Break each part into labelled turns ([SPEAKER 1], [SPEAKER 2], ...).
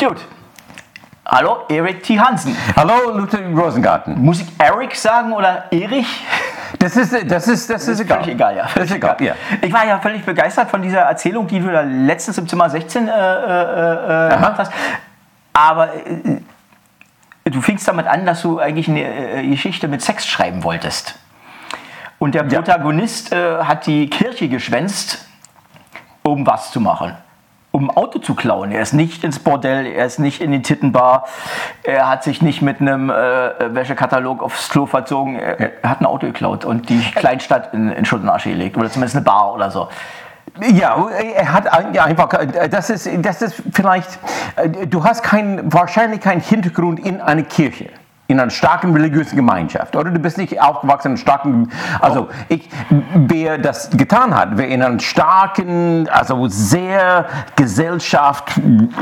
[SPEAKER 1] Gut. Hallo, Erik T. Hansen.
[SPEAKER 2] Hallo, Luther Rosengarten.
[SPEAKER 1] Muss ich Eric sagen oder Erich?
[SPEAKER 2] Das ist, das ist, das ist egal.
[SPEAKER 1] Völlig egal, ja.
[SPEAKER 2] Das ist egal, ja.
[SPEAKER 1] Ich war ja völlig begeistert von dieser Erzählung, die du da letztens im Zimmer 16 äh, äh, äh, gemacht hast. Aber äh, du fingst damit an, dass du eigentlich eine äh, Geschichte mit Sex schreiben wolltest. Und der Protagonist äh, hat die Kirche geschwänzt, um was zu machen. Um ein Auto zu klauen. Er ist nicht ins Bordell, er ist nicht in die Tittenbar, er hat sich nicht mit einem äh, Wäschekatalog aufs Klo verzogen. Er, er, hat ein Auto geklaut und die Kleinstadt in, in Schutt und Asche gelegt. Oder zumindest eine Bar oder so.
[SPEAKER 2] Ja, er hat einfach, das ist, das ist vielleicht, du hast kein, wahrscheinlich keinen Hintergrund in einer Kirche in einer starken religiösen Gemeinschaft. Oder du bist nicht aufgewachsen in einer starken, also ich, wer das getan hat, wer in einer starken, also sehr Gesellschaft,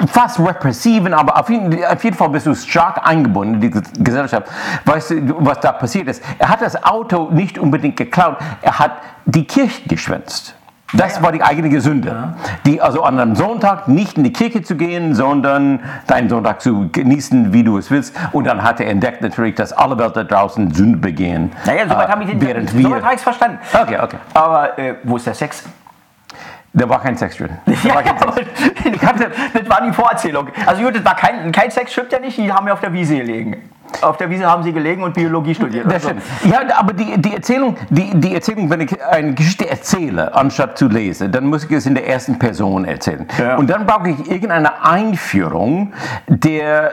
[SPEAKER 2] fast repressiven, aber auf jeden, auf jeden Fall bist du stark eingebunden in die Gesellschaft. Weißt du, was da passiert ist? Er hat das Auto nicht unbedingt geklaut, er hat die Kirche geschwänzt. Das war die eigene Sünde. Die, also an einem Sonntag nicht in die Kirche zu gehen, sondern deinen Sonntag zu genießen, wie du es willst. Und dann hat er entdeckt natürlich, dass alle Welt da draußen Sünde begehen.
[SPEAKER 1] Naja, soweit äh, habe ich den während wir, soweit habe ich es verstanden.
[SPEAKER 2] Okay, okay.
[SPEAKER 1] Aber äh, wo ist der Sex?
[SPEAKER 2] Da war kein Sex drin.
[SPEAKER 1] Da war kein Sex. das war die Vorerzählung. Also gut, das war kein, kein Sex, stimmt ja nicht, die haben ja auf der Wiese gelegen. Auf der Wiese haben Sie gelegen und Biologie studiert.
[SPEAKER 2] Das stimmt. Ja, aber die, die, Erzählung, die, die Erzählung, wenn ich eine Geschichte erzähle, anstatt zu lesen, dann muss ich es in der ersten Person erzählen. Ja. Und dann brauche ich irgendeine Einführung, der,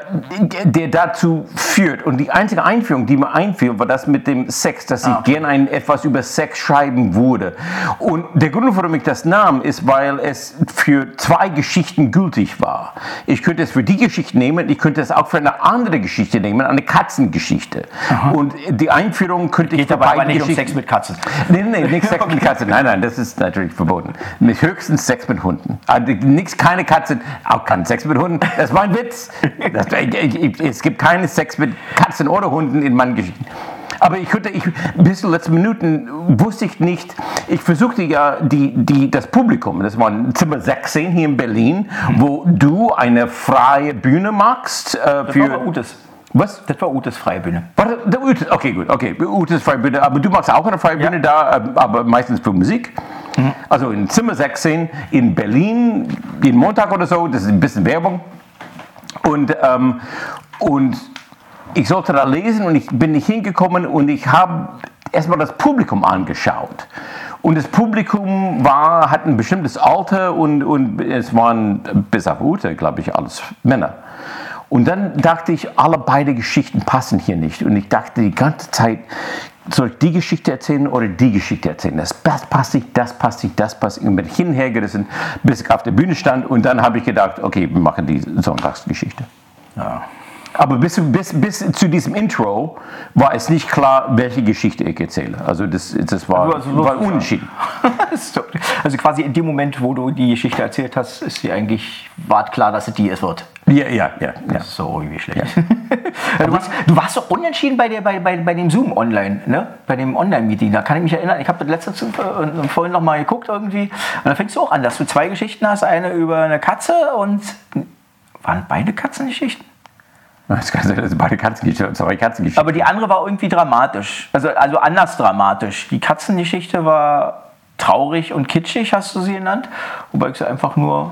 [SPEAKER 2] der dazu führt. Und die einzige Einführung, die mir einführt, war das mit dem Sex, dass ah, ich gerne etwas über Sex schreiben würde. Und der Grund, warum ich das nahm, ist, weil es für zwei Geschichten gültig war. Ich könnte es für die Geschichte nehmen, ich könnte es auch für eine andere Geschichte nehmen, eine Katzengeschichte. Aha. Und die Einführung könnte
[SPEAKER 1] ich dabei aber nicht um Sex mit Katzen.
[SPEAKER 2] Nein, nein, nicht Sex mit Katzen. Nein, nein, das ist natürlich verboten. Mit höchstens Sex mit Hunden. Also nichts, keine Katzen, auch kein Sex mit Hunden. Das war ein Witz. Das, es gibt keine Sex mit Katzen oder Hunden in meinen Geschichten. Aber ich könnte, ich, bis zu letzten Minuten wusste ich nicht, ich versuchte ja die, die, das Publikum, das war Zimmer 16 hier in Berlin, wo du eine freie Bühne machst.
[SPEAKER 1] Äh, für, das war Utes.
[SPEAKER 2] Was?
[SPEAKER 1] Das war Utes Freibühne.
[SPEAKER 2] War das, Utes, okay, gut, okay. Utes Freibühne, aber du machst auch eine Freibühne ja. da, äh, aber meistens für Musik. Mhm. Also in Zimmer 16 in Berlin, jeden Montag oder so, das ist ein bisschen Werbung. Und, ähm, und ich sollte da lesen und ich bin nicht hingekommen und ich habe erstmal das Publikum angeschaut. Und das Publikum war, hat ein bestimmtes Alter und, und es waren bis auf Ute, glaube ich, alles Männer. Und dann dachte ich, alle beide Geschichten passen hier nicht. Und ich dachte die ganze Zeit, soll ich die Geschichte erzählen oder die Geschichte erzählen? Das, passt nicht, das passt nicht, das passt nicht. Und bin hin und her gerissen, bis ich auf der Bühne stand. Und dann habe ich gedacht, okay, wir machen die Sonntagsgeschichte. Ja. Aber bis, bis, bis zu diesem Intro war es nicht klar, welche Geschichte ich erzähle. Also das, das war, also war unentschieden.
[SPEAKER 1] also quasi in dem Moment, wo du die Geschichte erzählt hast, ist sie eigentlich, war klar, dass es die es wird.
[SPEAKER 2] Ja, ja, ja. ja.
[SPEAKER 1] So irgendwie schlecht. Ja. du, warst, du warst doch unentschieden bei, der, bei, bei, bei dem Zoom online, ne? bei dem Online-Meeting. Da kann ich mich erinnern, ich habe das letzte äh, vorhin noch mal geguckt irgendwie. Und da fängst du auch an, dass du zwei Geschichten hast. Eine über eine Katze und waren beide Katzengeschichten?
[SPEAKER 2] Das dass beide Katzengeschichten, zwei Katzengeschichten.
[SPEAKER 1] Aber die andere war irgendwie dramatisch. Also, also anders dramatisch. Die Katzengeschichte war traurig und kitschig, hast du sie genannt. Wobei ich sie einfach nur.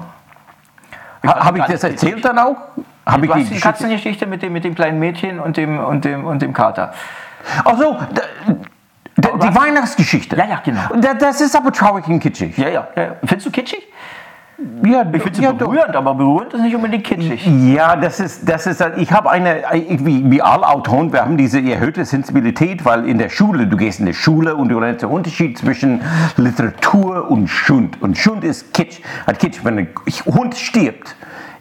[SPEAKER 2] Ha, Habe ich das erzählt kitschig. dann auch?
[SPEAKER 1] Hab du ich hast die, die Katzengeschichte mit dem, mit dem kleinen Mädchen und dem, und dem, und dem Kater.
[SPEAKER 2] Ach so, die, die Weihnachtsgeschichte.
[SPEAKER 1] Ja, ja, genau.
[SPEAKER 2] Das ist aber traurig und kitschig.
[SPEAKER 1] Ja, ja. ja. Findest du kitschig? Ja, ich finde es ja, berührend, aber berührend ist nicht unbedingt kitschig.
[SPEAKER 2] Ja, das ist, das ist, ich habe eine, wie, wie alle Autoren, wir haben diese erhöhte Sensibilität, weil in der Schule, du gehst in die Schule und du lernst den Unterschied zwischen Literatur und Schund. Und Schund ist Kitsch. Hat Kitsch, wenn ein Hund stirbt,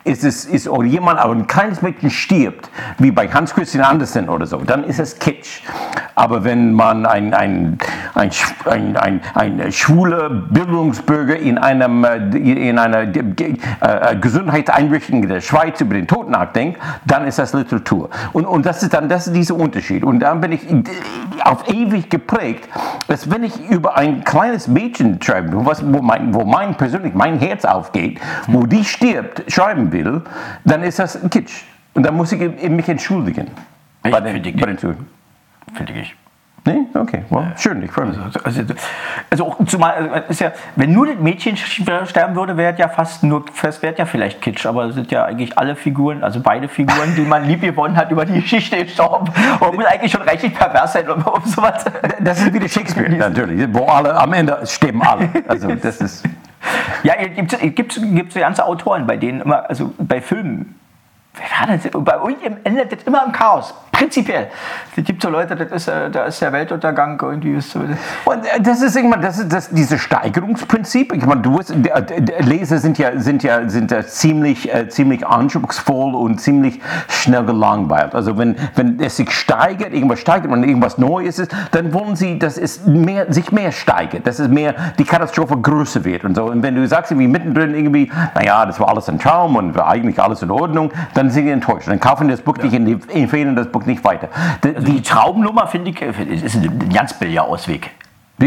[SPEAKER 2] ist es, ist, oder jemand, aber ein kleines Mädchen stirbt, wie bei Hans Christian Andersen oder so, dann ist es Kitsch. Aber wenn man ein, ein, ein, ein, ein, ein schwuler Bildungsbürger in, einem, äh, in einer äh, äh, Gesundheitseinrichtung in der Schweiz über den Tod nachdenkt, dann ist das Literatur. Und, und das ist dann das ist dieser Unterschied. Und dann bin ich auf ewig geprägt, dass wenn ich über ein kleines Mädchen schreibe, was, wo, mein, wo mein persönlich mein Herz aufgeht, wo die stirbt, schreiben will, dann ist das Kitsch. Und dann muss ich mich entschuldigen.
[SPEAKER 1] Ich bei den, bei den Finde ich.
[SPEAKER 2] Nee? Okay, well, schön, ich freue mich.
[SPEAKER 1] Also, also, also zumal, ist ja, wenn nur das Mädchen sterben würde, wäre ja fast nur, das wäre ja vielleicht Kitsch, aber es sind ja eigentlich alle Figuren, also beide Figuren, die man lieb gewonnen hat, über die Geschichte gestorben und muss eigentlich schon rechtlich pervers sein, um, um sowas.
[SPEAKER 2] Das ist wieder Shakespeare, natürlich, wo alle, am Ende sterben alle. Also, das ist.
[SPEAKER 1] Ja, gibt es gibt, ganze Autoren, bei denen immer, also bei Filmen, bei uns endet das immer im Chaos. Prinzipiell. Es gibt so Leute, das ist, äh, da ist der Weltuntergang irgendwie.
[SPEAKER 2] So. Und äh, das ist irgendwann, das ist das, dieses Steigerungsprinzip. Ich meine, du wirst, Leser sind ja, sind ja, sind ja ziemlich, äh, ziemlich anspruchsvoll und ziemlich schnell gelangweilt. Also wenn, wenn es sich steigert, irgendwas steigert und irgendwas Neues ist, dann wollen sie, dass es mehr, sich mehr steigert, dass es mehr, die Katastrophe größer wird und so. Und wenn du sagst, irgendwie mittendrin irgendwie, naja, das war alles ein Traum und war eigentlich alles in Ordnung, dann sind sie enttäuscht. Dann kaufen das Buch ja. nicht, empfehlen das Buch nicht weiter.
[SPEAKER 1] Die, die Traumnummer, finde ich, ist ein ganz billiger Ausweg.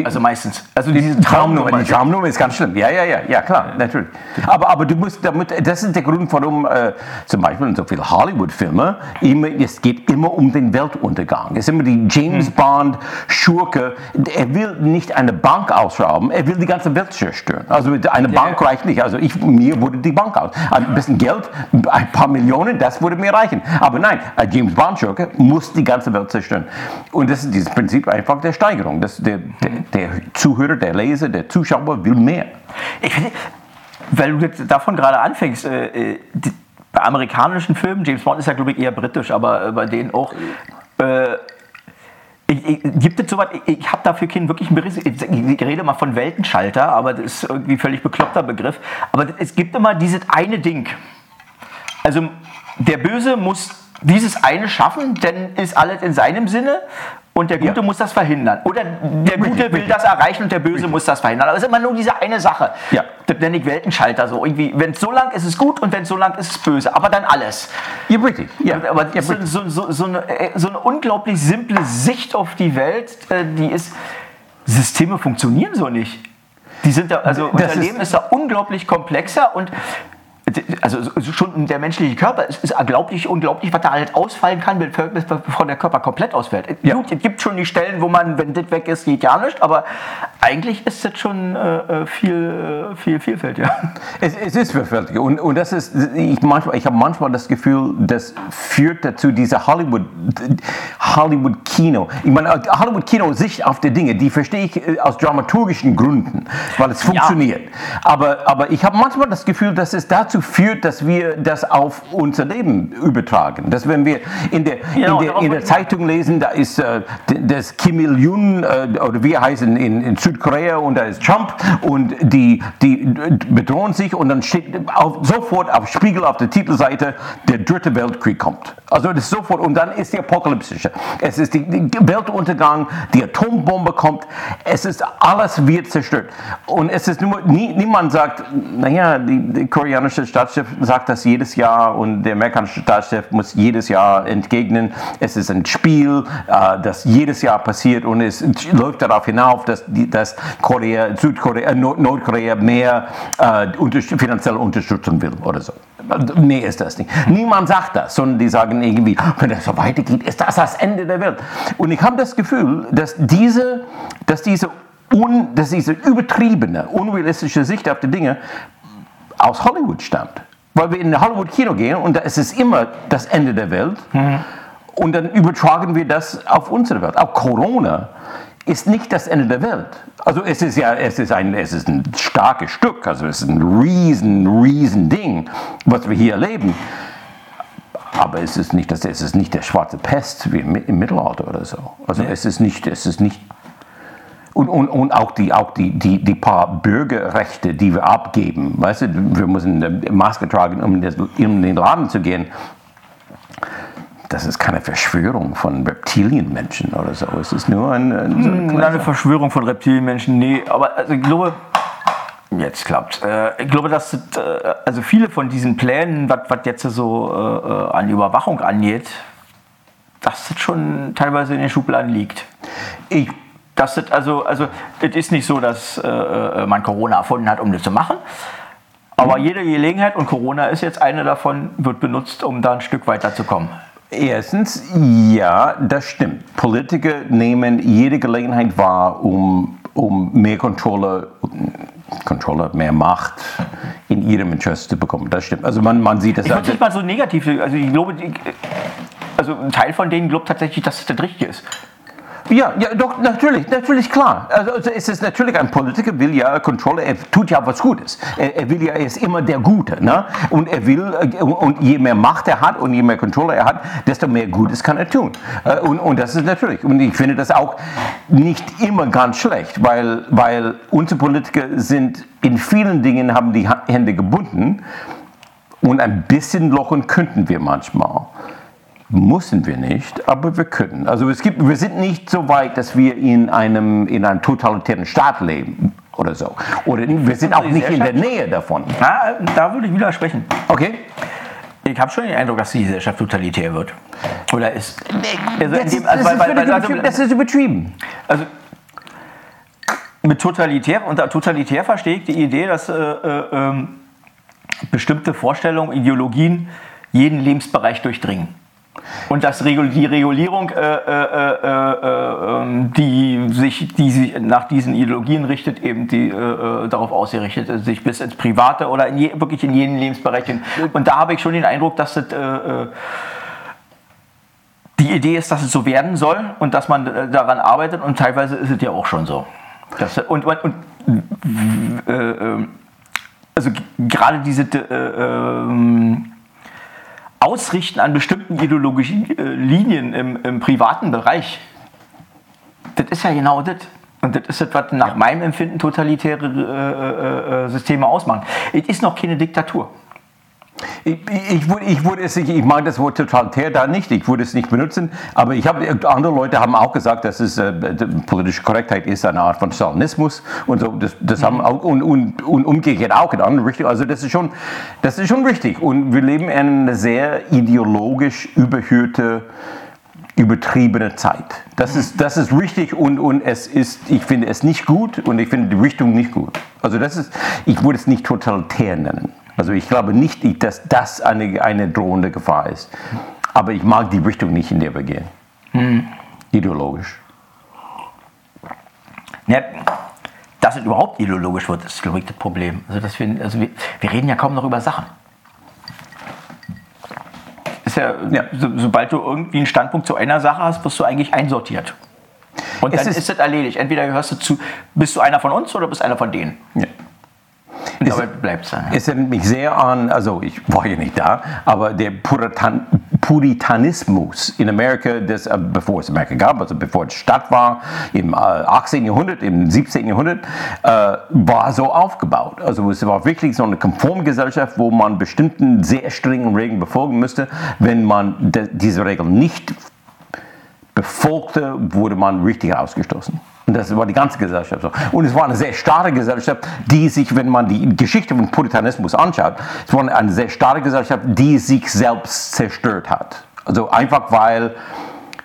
[SPEAKER 1] Also meistens. Also diese Traumnummer.
[SPEAKER 2] Die Traumnummer ist ganz schlimm. Ja, ja, ja, ja, klar, natürlich. Aber, aber du musst damit, das ist der Grund, warum äh, zum Beispiel in so vielen Hollywood-Filmen immer, es geht immer um den Weltuntergang. Es ist immer die James hm. Bond Schurke. Er will nicht eine Bank ausrauben, er will die ganze Welt zerstören. Also eine ja. Bank reicht nicht. Also ich, mir wurde die Bank aus. Ein bisschen Geld, ein paar Millionen, das würde mir reichen. Aber nein, ein James Bond Schurke muss die ganze Welt zerstören. Und das ist dieses Prinzip einfach der Steigerung. Das, der, der, der Zuhörer, der Leser, der Zuschauer will mehr.
[SPEAKER 1] Ich weil du davon gerade anfängst, äh, äh, die, bei amerikanischen Filmen, James Bond ist ja glaube ich eher britisch, aber äh, bei denen auch. Äh, ich, ich, gibt es sowas, ich, ich habe dafür keinen wirklichen Bericht, ich, ich, rede mal von Weltenschalter, aber das ist irgendwie völlig bekloppter Begriff. Aber es gibt immer dieses eine Ding. Also der Böse muss dieses eine schaffen, denn ist alles in seinem Sinne und der Gute ja. muss das verhindern. Oder der Gute will richtig. das erreichen und der Böse richtig. muss das verhindern. Aber es ist immer nur diese eine Sache. Ja. Das nenne ich Weltenschalter so. Irgendwie, wenn es so lang ist, ist es gut und wenn es so lang ist, ist es böse. Aber dann alles.
[SPEAKER 2] Ja, richtig.
[SPEAKER 1] Ja. Aber ja, so, so, so, so, eine, äh, so eine unglaublich simple Sicht auf die Welt, äh, die ist, Systeme funktionieren so nicht. Die sind da, also das unser Leben ist da unglaublich komplexer und also schon der menschliche Körper ist, ist unglaublich, unglaublich, was da halt ausfallen kann, bevor der Körper komplett ausfällt. Ja. Gut, es gibt schon die Stellen, wo man, wenn das weg ist, geht ja nicht, aber eigentlich ist das schon äh, äh viel, äh, viel Vielfalt, ja.
[SPEAKER 2] Es, es ist vielfältig und, und das ist, ich, manchmal, ich habe manchmal das Gefühl, das führt dazu, diese Hollywood, Hollywood-Kino. Ich meine, Hollywood-Kino, Sicht auf die Dinge, die verstehe ich äh, aus dramaturgischen Gründen, weil es funktioniert. Ja. Aber, aber ich habe manchmal das Gefühl, dass es dazu führt, dass wir das auf unser Leben übertragen. Dass wenn wir in der, genau, in der, in der Zeitung lesen, da ist äh, das Kim Il-jung äh, oder wie heißen in, in Südkorea und da ist Trump und die, die bedrohen sich und dann steht auf, sofort auf Spiegel auf der Titelseite, der dritte Weltkrieg kommt. Also das ist sofort und dann ist die apokalyptische. Es ist der Weltuntergang, die Atombombe kommt, es ist alles wird zerstört. Und es ist nur, nie, niemand sagt, naja, die, die koreanische Staatschef sagt das jedes Jahr und der amerikanische Staatschef muss jedes Jahr entgegnen, es ist ein Spiel, äh, das jedes Jahr passiert und es läuft darauf hinauf, dass, die, dass Korea, Südkorea, äh, Nordkorea mehr äh, unter, finanzielle Unterstützung will oder so. Nee, ist das nicht. Niemand sagt das, sondern die sagen irgendwie, wenn das so weitergeht, ist das das Ende der Welt. Und ich habe das Gefühl, dass diese, dass diese Un, dass diese übertriebene, unrealistische Sicht auf die Dinge aus Hollywood stammt. Weil wir in Hollywood-Kino gehen und da ist es immer das Ende der Welt. Mhm. Und dann übertragen wir das auf unsere Welt. Auch Corona ist nicht das Ende der Welt. Also es ist ja, es ist ein, es ist ein starkes Stück, also es ist ein riesen, riesen Ding, was wir hier erleben. Aber es ist nicht, das, es ist nicht der schwarze Pest wie im Mittelalter oder so. Also ja. es ist nicht, es ist nicht und, und, und auch, die, auch die, die, die paar Bürgerrechte, die wir abgeben. Weißt du, wir müssen Maske tragen, um in den Laden zu gehen. das ist keine Verschwörung von Reptilienmenschen oder so. Es ist nur ein, ein so
[SPEAKER 1] hm, eine Verschwörung von Reptilienmenschen. Nee, aber also ich glaube, jetzt klappt. Äh, ich glaube, dass das, äh, also viele von diesen Plänen, was jetzt so äh, äh, an Überwachung angeht, dass das schon teilweise in den Schubladen liegt. Ich das ist also, also es ist nicht so, dass äh, äh, man Corona erfunden hat, um das zu machen. Aber jede Gelegenheit, und Corona ist jetzt eine davon, wird benutzt, um da ein Stück weiterzukommen.
[SPEAKER 2] Erstens, ja, das stimmt. Politiker nehmen jede Gelegenheit wahr, um, um mehr Kontrolle, Kontrolle, mehr Macht in ihrem Interesse zu bekommen. Das stimmt. Also man, man sieht das.
[SPEAKER 1] Ich würde nicht mal so negativ. Also ich glaube, also ein Teil von denen glaubt tatsächlich, dass das das Richtige ist.
[SPEAKER 2] Ja, ja, doch, natürlich, natürlich, klar. Also, also es ist natürlich, ein Politiker will ja Kontrolle, er tut ja was Gutes. Er, er will ja, er ist immer der Gute. Ne? Und er will, äh, und je mehr Macht er hat und je mehr Kontrolle er hat, desto mehr Gutes kann er tun. Äh, und, und das ist natürlich, und ich finde das auch nicht immer ganz schlecht, weil, weil unsere Politiker sind in vielen Dingen, haben die Hände gebunden und ein bisschen lochen könnten wir manchmal. Müssen wir nicht, aber wir können. Also es gibt, wir sind nicht so weit, dass wir in einem, in einem totalitären Staat leben oder so. Oder wir sind auch nicht in der Nähe davon.
[SPEAKER 1] Na, da würde ich widersprechen.
[SPEAKER 2] Okay.
[SPEAKER 1] Ich habe schon den Eindruck, dass die Gesellschaft totalitär wird. Oder ist.
[SPEAKER 2] Also das, ist, also, also, das ist übertrieben.
[SPEAKER 1] Also mit totalitär, unter totalitär verstehe ich die Idee, dass äh, äh, ähm, bestimmte Vorstellungen, Ideologien jeden Lebensbereich durchdringen. Und dass die Regulierung, äh, äh, äh, ähm, die, sich, die sich nach diesen Ideologien richtet, eben die äh, äh, darauf ausgerichtet ist, sich bis ins Private oder in je, wirklich in jeden Lebensbereich hin. Und da habe ich schon den Eindruck, dass das äh, die Idee ist, dass es so werden soll und dass man daran arbeitet und teilweise ist es ja auch schon so. Das, und, und, und also gerade diese ähm, Ausrichten an bestimmten ideologischen äh, Linien im, im, privaten Bereich, das ist ja genau das. Und das ist das, was nach ja. meinem Empfinden totalitäre äh, äh, äh Systeme ausmachen. Es ist noch keine Diktatur.
[SPEAKER 2] Ich, ich, ich, würde es nicht, ich mag das Wort totalitär da nicht, ich würde es nicht benutzen, aber ich habe, andere Leute haben auch gesagt, dass es äh, politische Korrektheit ist eine Art von Stalinismus und so, das, das haben auch, und, und, und umgekehrt auch in andere Richtungen, also das ist schon, das ist schon richtig und wir leben in einer sehr ideologisch überhöhte, übertriebene Zeit. Das ist, das ist richtig und, und es ist, ich finde es nicht gut und ich finde die Richtung nicht gut. Also das ist, ich würde es nicht totalitär nennen. Also ich glaube nicht, dass das eine, eine drohende Gefahr ist. Aber ich mag die Richtung nicht, in der wir gehen. Hm. Ideologisch.
[SPEAKER 1] Ja, dass es überhaupt ideologisch wird, ist, glaube ich, das Problem. Also, dass wir, also wir, wir reden ja kaum noch über Sachen. Ist ja, ja. So, sobald du irgendwie einen Standpunkt zu einer Sache hast, wirst du eigentlich einsortiert. Und es dann ist, ist das erledigt. Entweder gehörst du zu, bist du einer von uns oder bist einer von denen. Ja.
[SPEAKER 2] Es, aber bleibt sein. Es erinnert mich sehr an, also ich war ja nicht da, aber der Puritan, Puritanismus in Amerika, das, äh, bevor es Amerika gab, also bevor es Stadt war, im äh, 18. Jahrhundert, im 17. Jahrhundert, äh, war so aufgebaut. Also es war wirklich so eine Konformgesellschaft, wo man bestimmten sehr strengen Regeln befolgen müsste. Wenn man diese Regeln nicht befolgte, wurde man richtig ausgestoßen. Und das war die ganze Gesellschaft so. Und es war eine sehr starke Gesellschaft, die sich, wenn man die Geschichte von Puritanismus anschaut, es war eine sehr starke Gesellschaft, die sich selbst zerstört hat. Also einfach weil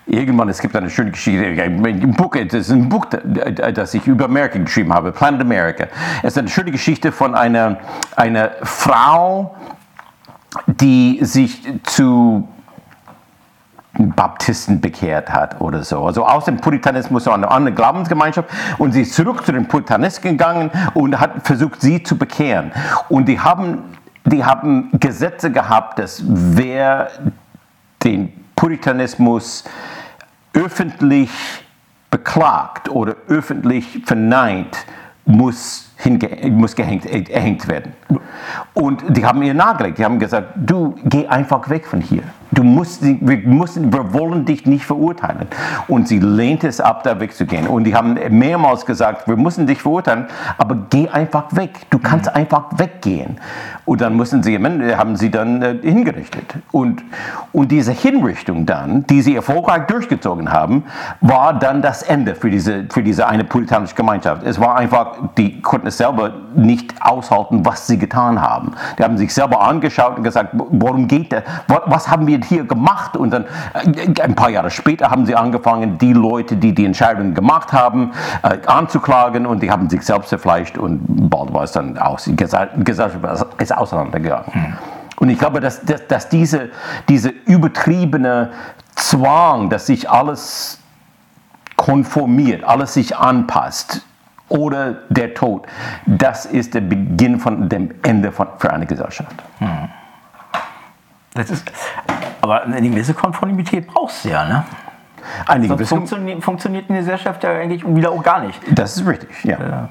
[SPEAKER 2] irgendwann, es gibt eine schöne Geschichte, ein Buch, das ist ein Buch, das ich über Amerika geschrieben habe, Planet America. Es ist eine schöne Geschichte von einer, einer Frau, die sich zu Baptisten bekehrt hat oder so. Also aus dem Puritanismus so eine andere Glaubensgemeinschaft und sie ist zurück zu den Puritanisten gegangen und hat versucht, sie zu bekehren. Und die haben, die haben Gesetze gehabt, dass wer den Puritanismus öffentlich beklagt oder öffentlich verneint, muss muss gehängt, erhängt werden. Und die haben ihr nahegelegt. Die haben gesagt, du geh einfach weg von hier. Du musst, wir, müssen, wir wollen dich nicht verurteilen. Und sie lehnte es ab, da wegzugehen. Und die haben mehrmals gesagt, wir müssen dich verurteilen, aber geh einfach weg. Du kannst mhm. einfach weggehen. Und dann mussten sie, haben sie dann äh, hingerichtet. Und, und diese Hinrichtung dann, die sie erfolgreich durchgezogen haben, war dann das Ende für diese, für diese eine puritanische Gemeinschaft. Es war einfach, die konnten es selber nicht aushalten, was sie getan haben. Die haben sich selber angeschaut und gesagt, worum geht das? Was haben wir hier gemacht? Und dann äh, ein paar Jahre später haben sie angefangen, die Leute, die die Entscheidung gemacht haben, äh, anzuklagen und die haben sich selbst zerfleischt und bald war es dann aus. Die Gesellschaft ist auseinandergegangen. Und ich glaube, dass, dass, dass diese, diese übertriebene Zwang, dass sich alles konformiert, alles sich anpasst, oder der Tod, das ist der Beginn von dem Ende von, für eine Gesellschaft. Hm.
[SPEAKER 1] Das ist, aber eine gewisse Konformität brauchst du ja, ne? Eine Sonst funktioniert, funktioniert eine Gesellschaft ja eigentlich wieder auch gar nicht.
[SPEAKER 2] Das ist richtig, ja. ja.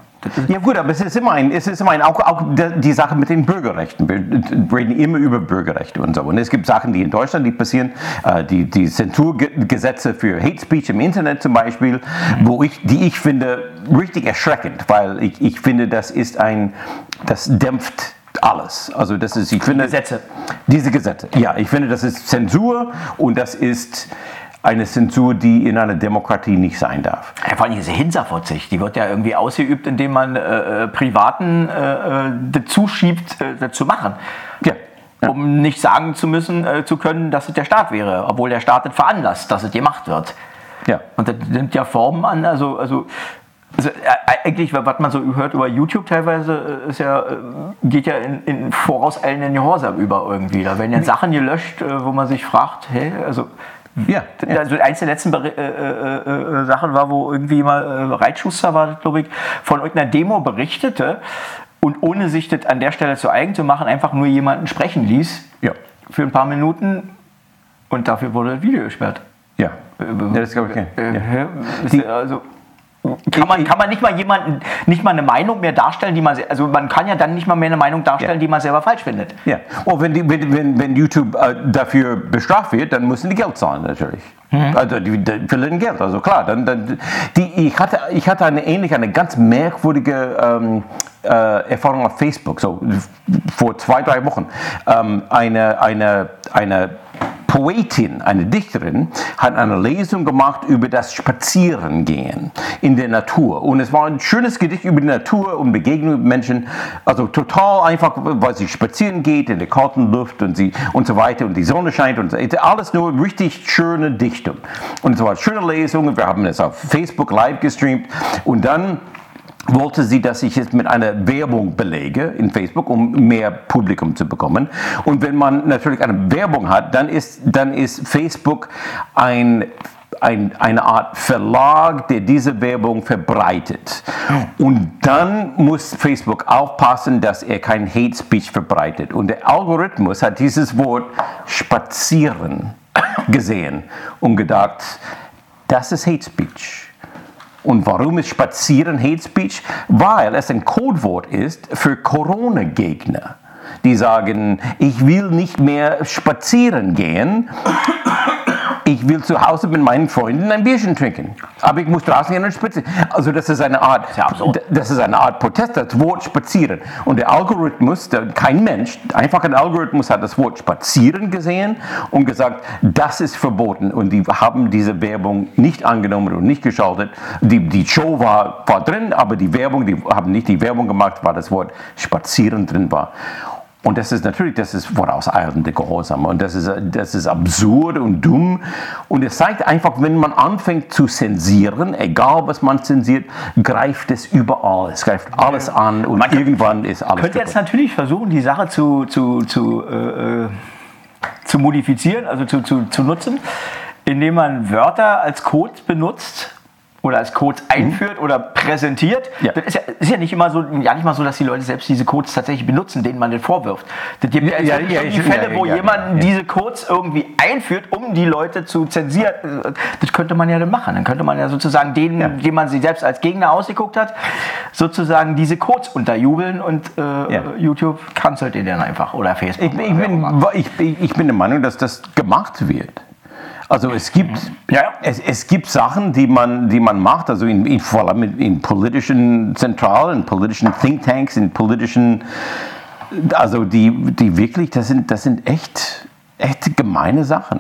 [SPEAKER 2] Ja gut, aber es ist immer ein, es ist immer ein, auch, auch die Sache mit den Bürgerrechten. Wir reden immer über Bürgerrechte und so. Und es gibt Sachen, die in Deutschland die passieren, äh, die, die Zensurgesetze für Hate Speech im Internet zum Beispiel, wo ich, die ich finde richtig erschreckend, weil ich, ich finde, das ist ein, das dämpft alles. Also das ist, ich finde,
[SPEAKER 1] Gesetze.
[SPEAKER 2] Diese Gesetze, ja, ich finde, das ist Zensur und das ist eine Zensur, die in einer Demokratie nicht sein darf.
[SPEAKER 1] Ja, vor allem diese Hinterfotzig, die wird ja irgendwie ausgeübt, indem man äh, äh Privaten äh, äh dazu schiebt, äh, dazu machen. Ja. Ja. Um nicht sagen zu müssen, äh, zu können, dass es der Staat wäre, obwohl der Staat es veranlasst, dass es gemacht wird. Ja. Und das nimmt ja Formen an, also, also also, eigentlich, was man so hört über YouTube teilweise, ist ja, geht ja in, in vorauseilenden Gehorsam über irgendwie. Da werden ja Sachen gelöscht, wo man sich fragt, hey, also ja, also eins der letzten äh, äh, äh, Sachen war, wo irgendwie mal äh, Reitschuster war, glaube ich, von irgendeiner Demo berichtete und ohne sich das an der Stelle zu eigen zu machen, einfach nur jemanden sprechen ließ. Ja. Für ein paar Minuten und dafür wurde das Video gesperrt.
[SPEAKER 2] Ja. Äh, ja das glaube ich. Äh, ja.
[SPEAKER 1] Also, kann man, kann man nicht mal jemanden, nicht mal eine Meinung mehr darstellen, die man, also man kann ja dann nicht mal mehr eine Meinung darstellen, ja. die man selber falsch findet.
[SPEAKER 2] Ja, und wenn, die, wenn, wenn YouTube äh, dafür bestraft wird, dann müssen die Geld zahlen natürlich. Mhm. Also die, die verlieren Geld, also klar. Dann, dann, die, ich, hatte, ich hatte eine ähnliche, eine ganz merkwürdige ähm, äh, Erfahrung auf Facebook, so vor zwei, drei Wochen. Ähm, eine, eine, eine Poetin, eine Dichterin, hat eine Lesung gemacht über das Spazierengehen in der Natur. Und es war ein schönes Gedicht über die Natur und Begegnung mit Menschen. Also total einfach, weil sie spazieren geht in der kalten Luft und, sie, und so weiter und die Sonne scheint und so. Alles nur richtig schöne Dichtung. Und es war eine schöne Lesung. Wir haben es auf Facebook live gestreamt. Und dann wollte sie, dass ich es mit einer Werbung belege in Facebook, um mehr Publikum zu bekommen. Und wenn man natürlich eine Werbung hat, dann ist, dann ist Facebook ein ein, eine Art Verlag, der diese Werbung verbreitet. Und dann muss Facebook aufpassen, dass er kein Hate Speech verbreitet. Und der Algorithmus hat dieses Wort spazieren gesehen und gedacht, das ist Hate Speech. Und warum ist Spazieren Hate Speech? Weil es ein Codewort ist für Corona-Gegner. Die sagen, ich will nicht mehr spazieren gehen, ich will zu Hause mit meinen Freunden ein Bierchen trinken. Aber ich muss draußen in den Spazieren. Also das ist eine Art, das ist eine Art Protest, das Wort spazieren. Und der Algorithmus, der, kein Mensch, einfach ein Algorithmus hat das Wort spazieren gesehen und gesagt, das ist verboten. Und die haben diese Werbung nicht angenommen und nicht geschaltet. Die, die Show war, war drin, aber die Werbung, die haben nicht die Werbung gemacht, weil das Wort spazieren drin war. Und das ist natürlich, das ist vorauseilende Gehorsam. Und das ist, das ist absurd und dumm. Und es zeigt einfach, wenn man anfängt zu zensieren, egal was man zensiert, greift es überall. Es greift alles an und man irgendwann ist alles. Man
[SPEAKER 1] könnte jetzt natürlich versuchen, die Sache zu, zu, zu, äh, äh, zu modifizieren, also zu, zu, zu nutzen, indem man Wörter als Code benutzt, oder als Codes einführt mhm. oder präsentiert. Ja. Das ist ja, ist ja, nicht immer so, ja nicht mal so, dass die Leute selbst diese Codes tatsächlich benutzen, denen man den vorwirft. Das gibt ja, ja, ja die Fälle, wo jemand diese Codes irgendwie einführt, um die Leute zu zensieren. Das könnte man ja dann machen. Dann könnte man ja sozusagen denen, dem man sie selbst als Gegner ausgeguckt hat, sozusagen diese Codes unterjubeln und äh, YouTube cancelt den dann einfach oder Facebook.
[SPEAKER 2] Ich, ich, bin, ich, ich bin der Meinung, dass das gemacht wird. Also es gibt, ja, es, es gibt Sachen, die man, die man macht, also in, in, vor allem in, politischen Zentralen, in politischen Thinktanks, in politischen, also die, die wirklich, das sind, das sind echt, echt gemeine Sachen.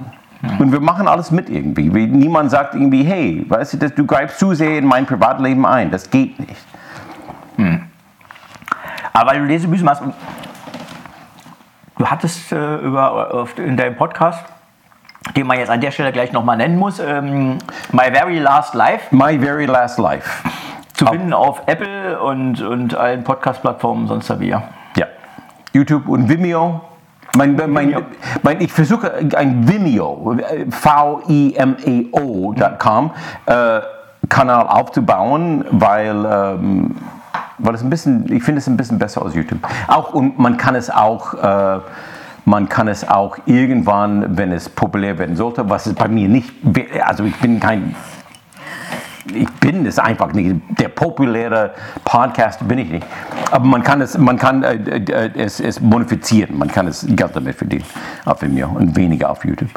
[SPEAKER 2] Und wir machen alles mit irgendwie. Niemand sagt irgendwie, hey, weißt du, du greifst zu sehr in mein Privatleben ein. Das geht nicht.
[SPEAKER 1] Hm. Aber weil du Lesebüßen machst, du hattest äh, über, in deinem Podcast den man jetzt an der Stelle gleich nochmal nennen muss. Ähm, My Very Last Life.
[SPEAKER 2] My Very Last Life.
[SPEAKER 1] Zu finden auf Apple und, und allen Podcast-Plattformen sonst wie. Ja.
[SPEAKER 2] YouTube und Vimeo. Mein, mein, mein, ich versuche ein Vimeo, V-I-M-E-O.com, äh, Kanal aufzubauen, weil, ähm, weil es ein bisschen, ich finde es ein bisschen besser als YouTube. Auch, und man kann es auch äh, man kann es auch irgendwann, wenn es populär werden sollte, was es bei mir nicht, also ich bin kein, ich bin es einfach nicht. Der populäre Podcast bin ich nicht. Aber man kann es, man kann äh, äh, es, es modifizieren. Man kann es Geld damit verdienen auf Vimeo und weniger auf YouTube.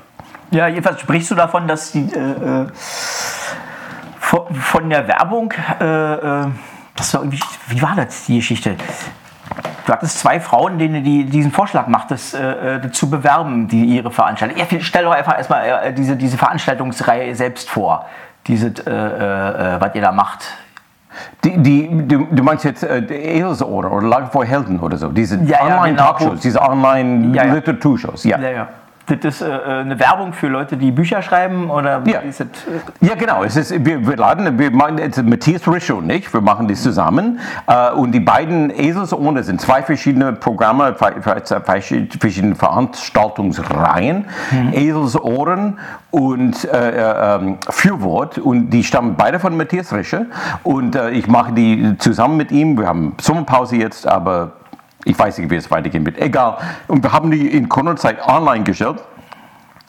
[SPEAKER 1] Ja, jedenfalls sprichst du davon, dass die äh, äh von der Werbung, äh, äh, das war irgendwie, wie war das die Geschichte? Du hattest zwei Frauen, denen du diesen Vorschlag machtest, äh, äh, zu bewerben, die ihre Veranstaltung. Ja, stell doch einfach erstmal äh, diese, diese Veranstaltungsreihe selbst vor, diese, äh, äh, was ihr da macht.
[SPEAKER 2] Die, die, du, du meinst jetzt äh, Eselsohren oder Lage vor Helden oder so, diese ja, Online-Talkshows, ja, genau. diese Online-Literaturshows.
[SPEAKER 1] Ja, ja. ja. Das ist äh, eine Werbung für Leute, die Bücher schreiben oder
[SPEAKER 2] ja. ist das, äh ja, genau. Es ist, wir, wir laden, wir machen jetzt Matthias Rischow und ich, wir machen das zusammen. Äh, und die beiden Eselsohren sind zwei verschiedene Programme, verschiedene Veranstaltungsreihen. Mhm. Eselsohren und äh, äh, ähm, Fürwort. Und die stammen beide von Matthias Rische. Und äh, ich mache die zusammen mit ihm. Wir haben Sommerpause jetzt, aber ich weiß nicht, wie es weitergehen wird. Egal. Und wir haben die in Corona-Zeit online gestellt.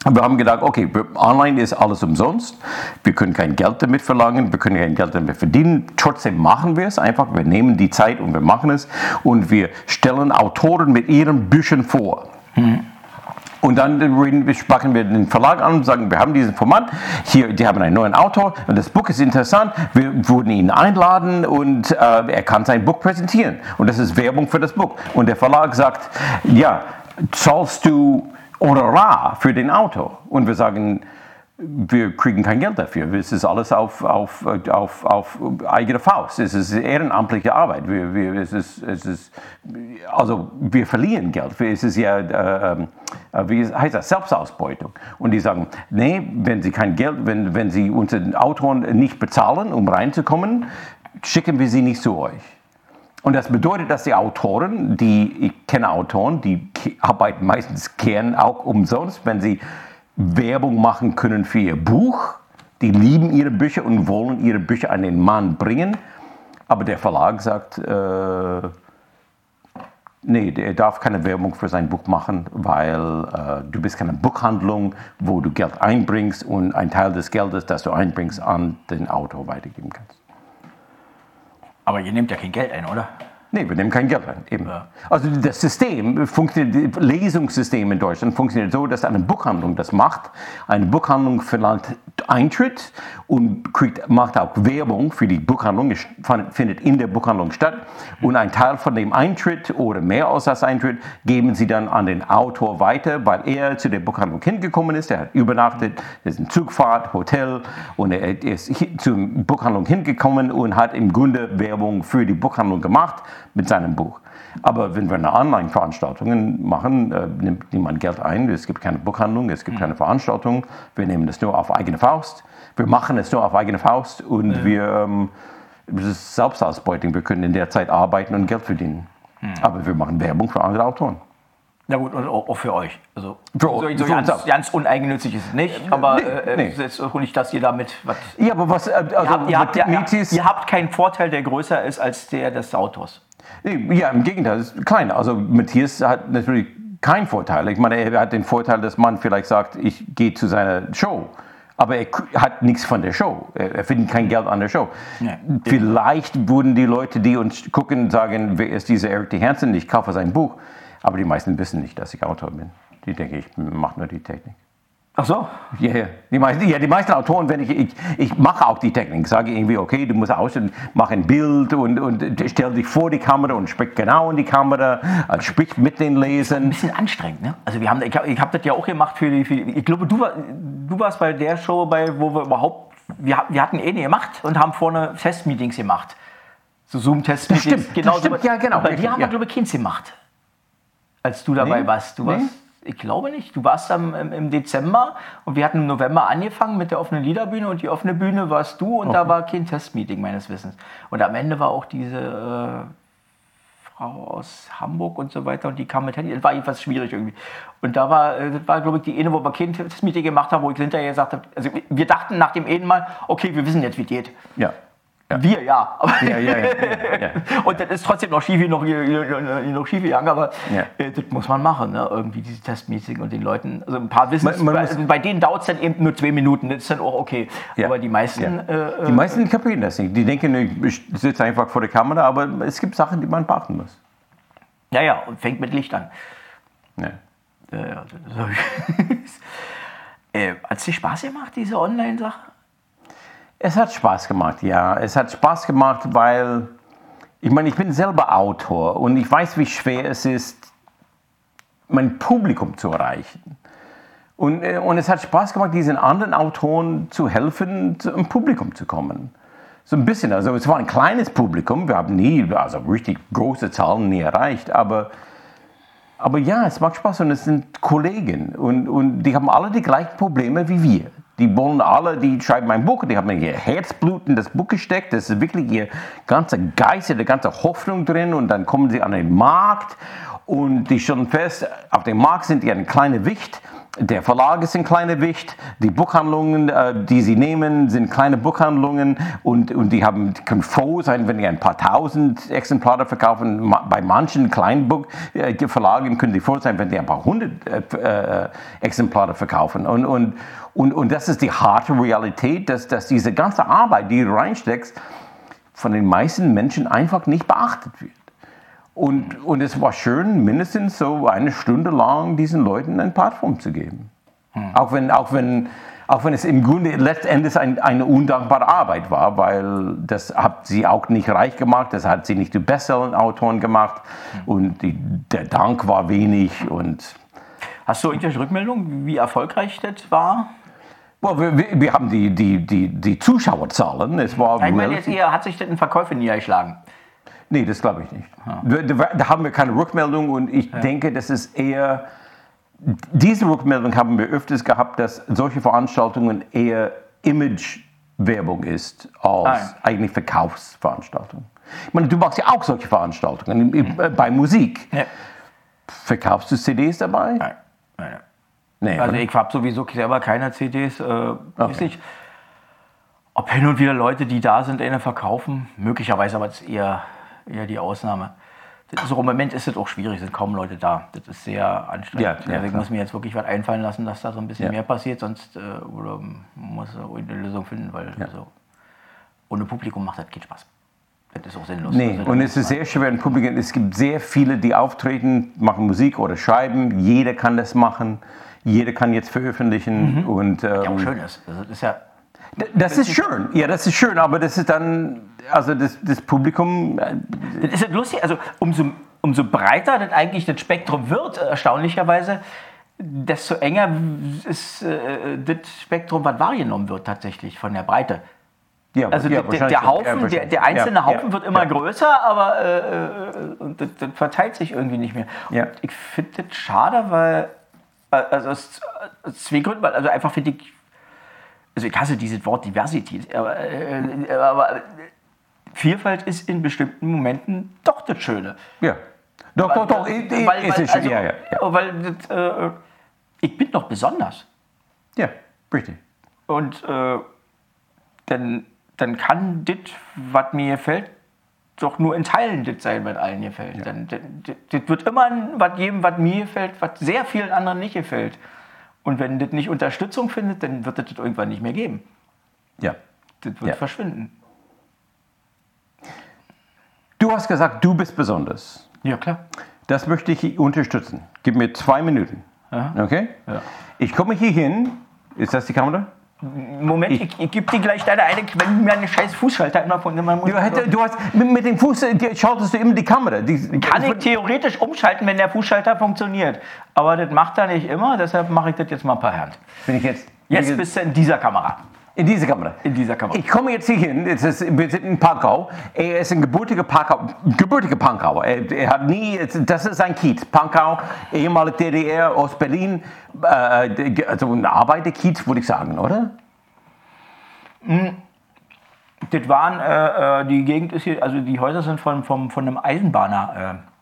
[SPEAKER 2] Und wir haben gedacht, okay, online ist alles umsonst. Wir können kein Geld damit verlangen, wir können kein Geld damit verdienen. Trotzdem machen wir es einfach. Wir nehmen die Zeit und wir machen es. Und wir stellen Autoren mit ihren Büchern vor. Mhm. Und dann sprechen wir den Verlag an und sagen, wir haben diesen Format, hier, die haben einen neuen Autor und das Buch ist interessant, wir würden ihn einladen und äh, er kann sein Buch präsentieren. Und das ist Werbung für das Buch. Und der Verlag sagt, ja, zahlst du Honorar für den Autor? Und wir sagen, wir kriegen kein Geld dafür. Es ist alles auf, auf, auf, auf eigene Faust. Es ist ehrenamtliche Arbeit. Wir, wir, es ist, es ist, also wir verlieren Geld. Es ist ja, äh, ähm, wie heißt das, Selbstausbeutung. Und die sagen, nee, wenn sie kein Geld, wenn, wenn sie unseren Autoren nicht bezahlen, um reinzukommen, schicken wir sie nicht zu euch. Und das bedeutet, dass die Autoren, die, ich kenne Autoren, die arbeiten meistens gern auch umsonst, wenn sie Werbung machen können für ihr Buch. Die lieben ihre Bücher und wollen ihre Bücher an den Mann bringen. Aber der Verlag sagt, äh, nee, er darf keine Werbung für sein Buch machen, weil äh, du bist keine Buchhandlung, wo du Geld einbringst und ein Teil des Geldes, das du einbringst, an den Autor weitergeben kannst.
[SPEAKER 1] Aber ihr nehmt ja kein Geld ein, oder?
[SPEAKER 2] Nee, wir nehmen kein Geld ein. Eben. Ja. Also das System funktioniert, das Lesungssystem in Deutschland funktioniert so, dass eine Buchhandlung das macht. Eine Buchhandlung verlangt Eintritt und kriegt, macht auch Werbung für die Buchhandlung, es findet in der Buchhandlung statt. Und ein Teil von dem Eintritt oder mehr als das Eintritt geben sie dann an den Autor weiter, weil er zu der Buchhandlung hingekommen ist. Er hat übernachtet, es ist eine Zugfahrt, Hotel und er ist zur Buchhandlung hingekommen und hat im Grunde Werbung für die Buchhandlung gemacht mit seinem Buch. Aber wenn wir eine Online-Veranstaltungen machen, äh, nimmt niemand Geld ein. Es gibt keine Buchhandlung, es gibt mhm. keine Veranstaltung. Wir nehmen das nur auf eigene Faust. Wir machen es nur auf eigene Faust und ja. wir, ähm, das ist Selbstausbeutung. Wir können in der Zeit arbeiten und Geld verdienen. Mhm. Aber wir machen Werbung für andere Autoren.
[SPEAKER 1] Na gut, und auch für euch. Also
[SPEAKER 2] Für-
[SPEAKER 1] so, so
[SPEAKER 2] für
[SPEAKER 1] ganz, ganz uneigennützig ist es nicht, aber
[SPEAKER 2] nee,
[SPEAKER 1] äh,
[SPEAKER 2] nee.
[SPEAKER 1] ist auch nicht, dass ihr damit was.
[SPEAKER 2] Ja, aber was, äh, also
[SPEAKER 1] Ihr habt, ihr, habt,
[SPEAKER 2] Metis-
[SPEAKER 1] ihr habt keinen Vorteil, der größer ist als der des Autors.
[SPEAKER 2] Ja, im Gegenteil, es ist klein. Also Matthias hat natürlich keinen Vorteil. Ich meine, er hat den Vorteil, dass man vielleicht sagt, ich gehe zu seiner Show. Aber er hat nichts von der Show. Er verdient kein Geld an der Show.
[SPEAKER 1] Nee.
[SPEAKER 2] Vielleicht würden die Leute, die uns gucken, sagen, wer ist dieser Eric T. Hansen? Ich kaufe sein Buch. Aber die meisten wissen nicht, dass ich Autor bin. Die denken, ich mache nur die Technik.
[SPEAKER 1] Ach so.
[SPEAKER 2] Ja, ja. Die meisten, ja, die meisten Autoren, wenn ich, ich, ich mache auch die Technik, Ich sage irgendwie, okay, du musst aussehen, mach ein Bild und, und stell dich vor die Kamera und sprich genau in die Kamera, sprich mit den Lesern.
[SPEAKER 1] bisschen anstrengend, ne? Also wir haben, ich habe hab das ja auch gemacht für die, für die ich glaube, du, war, du warst bei der Show, bei, wo wir überhaupt, wir, wir hatten eh nie gemacht und haben vorne Testmeetings gemacht. So Zoom-Testmeetings.
[SPEAKER 2] Stimmt, das stimmt,
[SPEAKER 1] so-
[SPEAKER 2] ja, genau,
[SPEAKER 1] Bei dir haben wir,
[SPEAKER 2] ja.
[SPEAKER 1] glaube ich, keins gemacht. Als du dabei
[SPEAKER 2] Nee,
[SPEAKER 1] warst. Du
[SPEAKER 2] nee.
[SPEAKER 1] warst, ich glaube nicht. Du warst am, im, Dezember und wir hatten im November angefangen mit der offenen Liederbühne und die offene Bühne warst du und da war kein Testmeeting meines Wissens. Und am Ende war auch diese äh, Frau aus Hamburg und so weiter und die kam mit Handy. Das war jedenfalls schwierig irgendwie. Und da war, äh, das war glaube ich, die eine, wo wir kein Testmeeting gemacht haben, wo ich hinterher gesagt habe, also wir dachten nach dem einen Mal, okay, wir wissen jetzt, wie es geht.
[SPEAKER 2] Ja.
[SPEAKER 1] Wir, ja. Aber
[SPEAKER 2] Ja, ja, ja, ja,
[SPEAKER 1] und das ist trotzdem noch schief, noch, noch schief gegangen, aber äh, das muss man machen, ne? irgendwie diese Testmeeting und den Leuten, also ein paar wissen
[SPEAKER 2] Man- man
[SPEAKER 1] also bei denen dauert es dann eben nur zwei Minuten, das ist dann auch okay. Aber die meisten,
[SPEAKER 2] Ja.
[SPEAKER 1] äh,
[SPEAKER 2] Die meisten kapieren das nicht. Die denken, ich sitze einfach vor der Kamera, aber es gibt Sachen, die man beachten muss.
[SPEAKER 1] ja, ja, und fängt mit Licht an.
[SPEAKER 2] Ja.
[SPEAKER 1] Hab ich- äh, Hat es dir Spaß gemacht, diese Online-Sache?
[SPEAKER 2] Es hat Spaß gemacht, ja. Es hat Spaß gemacht, weil ich meine, ich bin selber Autor und ich weiß, wie schwer es ist, mein Publikum zu erreichen. Und, äh, und es hat Spaß gemacht, diesen anderen Autoren zu helfen, zum Publikum zu kommen. So ein bisschen, also es war ein kleines Publikum, wir haben nie, also richtig große Zahlen nie erreicht, aber, aber ja, es macht Spaß und es sind Kollegen und, und die haben alle die gleichen Probleme wie wir. Die wollen alle, die schreiben ein Buch, die haben ihr Herzblut in das Buch gesteckt, das ist wirklich ihr ganzer Geist, ihre ganze Hoffnung drin. Und dann kommen sie an den Markt und die stellen fest, auf dem Markt sind die eine kleine Wicht, der Verlag ist ein kleiner Wicht, die Buchhandlungen, äh, die sie nehmen, sind kleine Buchhandlungen. Und, und die haben, können froh sein, wenn die ein paar tausend Exemplare verkaufen. Bei manchen kleinen Buch, äh, Verlagen können die froh sein, wenn die ein paar hundert äh, Exemplare verkaufen. Und, und, und, und das ist die harte Realität, dass, dass diese ganze Arbeit, die du reinsteckst, von den meisten Menschen einfach nicht beachtet wird. Und, und es war schön, mindestens so eine Stunde lang diesen Leuten eine Plattform zu geben. Auch, wenn, auch, wenn, auch wenn es im Grunde letztendlich ein, eine undankbare Arbeit war, weil das hat sie auch nicht reich gemacht, das hat sie nicht zu Bestseller-Autoren gemacht und die, der Dank war wenig. Und
[SPEAKER 1] Hast du irgendwelche Rückmeldungen, wie erfolgreich das war?
[SPEAKER 2] Well, wir, wir, haben die, die, die, die Zuschauerzahlen, es war
[SPEAKER 1] Ich meine, jetzt eher, hat sich das in Verkäufe niedergeschlagen?
[SPEAKER 2] Nee, das glaube ich nicht. Da, da, haben wir keine Rückmeldung und ich denke, das ist eher, diese Rückmeldung haben wir öfters gehabt, dass solche Veranstaltungen eher Image-Werbung ist als
[SPEAKER 1] Ah, ja.
[SPEAKER 2] eigentlich Verkaufsveranstaltungen. Ich meine, du machst ja auch solche Veranstaltungen äh, bei Musik.
[SPEAKER 1] Ja.
[SPEAKER 2] Verkaufst du CDs dabei?
[SPEAKER 1] Nein. Nein, nein.
[SPEAKER 2] Nee,
[SPEAKER 1] Also ich habe sowieso selber keine CDs. Äh, weiß nicht, ob hin und wieder Leute, die da sind, eine verkaufen. Möglicherweise, aber das ist eher, eher die Ausnahme. Das ist, Im Moment ist es auch schwierig, es sind kaum Leute da. Das ist sehr anstrengend.
[SPEAKER 2] Ja, ja,
[SPEAKER 1] also ich
[SPEAKER 2] klar.
[SPEAKER 1] muss mir jetzt wirklich was einfallen lassen, dass da so ein bisschen
[SPEAKER 2] Ja.
[SPEAKER 1] mehr passiert, sonst äh, oder muss ich eine Lösung finden, weil so, ohne Publikum macht das keinen Spaß. Das ist auch sinnlos.
[SPEAKER 2] Nee,
[SPEAKER 1] Also,
[SPEAKER 2] und es ist sehr schwer im Publikum. Es gibt sehr viele, die auftreten, machen Musik oder schreiben. Jeder kann das machen. Jeder kann jetzt veröffentlichen. Und,
[SPEAKER 1] ja auch
[SPEAKER 2] ähm,
[SPEAKER 1] schön ist. Das ist ja
[SPEAKER 2] Das ist schön, ja, das ist schön, aber das ist dann, also das, das Publikum, äh,
[SPEAKER 1] Das ist ja lustig, also umso, umso breiter das eigentlich das Spektrum wird, erstaunlicherweise, desto enger ist äh, das Spektrum, was wahrgenommen wird tatsächlich von der Breite.
[SPEAKER 2] ja,
[SPEAKER 1] Also
[SPEAKER 2] ja,
[SPEAKER 1] der, der. Haufen,
[SPEAKER 2] Ja,
[SPEAKER 1] der, der einzelne Haufen wird immer größer, aber äh, äh, das, das verteilt sich irgendwie nicht mehr. Ich finde das schade, weil, also aus, zwei Gründen, weil also einfach finde ich, also ich hasse dieses Wort Diversität, aber, äh, aber Vielfalt ist in bestimmten Momenten doch das Schöne.
[SPEAKER 2] Ja, Doch, doch, doch, i-
[SPEAKER 1] weil,
[SPEAKER 2] ist
[SPEAKER 1] weil,
[SPEAKER 2] es
[SPEAKER 1] also,
[SPEAKER 2] ja, ja, ja.
[SPEAKER 1] weil das, äh, ich bin doch besonders.
[SPEAKER 2] Ja, richtig.
[SPEAKER 1] Und äh, dann, dann kann das, was mir gefällt, doch nur in Teilen das sein, was allen gefällt. Dann, das, das, das wird immer was geben, was mir gefällt, was sehr vielen anderen nicht gefällt. Und wenn das nicht Unterstützung findet, dann wird es das irgendwann nicht mehr geben.
[SPEAKER 2] Ja.
[SPEAKER 1] Das wird
[SPEAKER 2] Ja.
[SPEAKER 1] verschwinden.
[SPEAKER 2] Du hast gesagt, du bist besonders.
[SPEAKER 1] Ja, klar.
[SPEAKER 2] Das möchte ich unterstützen. Gib mir zwei Minuten. Okay?
[SPEAKER 1] Ja.
[SPEAKER 2] Ich komme hier hin. Ist das die Kamera?
[SPEAKER 1] Moment, ich, ich, gebe dir gleich deine eine, wenn du mir eine scheiß Fußschalter immer von muss,
[SPEAKER 2] Du, hätte, du hast mit, mit dem Fuß äh, schaltest du immer die Kamera. Die,
[SPEAKER 1] Kann ich theoretisch umschalten, wenn der Fußschalter funktioniert. Aber das macht er nicht immer, deshalb mache ich das jetzt mal per Hand.
[SPEAKER 2] Bin ich jetzt?
[SPEAKER 1] Jetzt bist du in dieser Kamera.
[SPEAKER 2] In diese Kamera.
[SPEAKER 1] In dieser Kamera.
[SPEAKER 2] Ich komme jetzt hier hin, es ist, wir sind in Pankau. Er ist ein gebürtiger Pankau, gebürtiger Pankauer. Er, er hat nie, das ist sein Kiez. Pankau, ehemalige DDR, Ostberlin, äh, also ein Arbeiterkiez, würde ich sagen, oder?
[SPEAKER 1] Das waren, äh, äh, die Gegend ist hier, also die Häuser sind von, von, von einem Eisenbahner. Äh,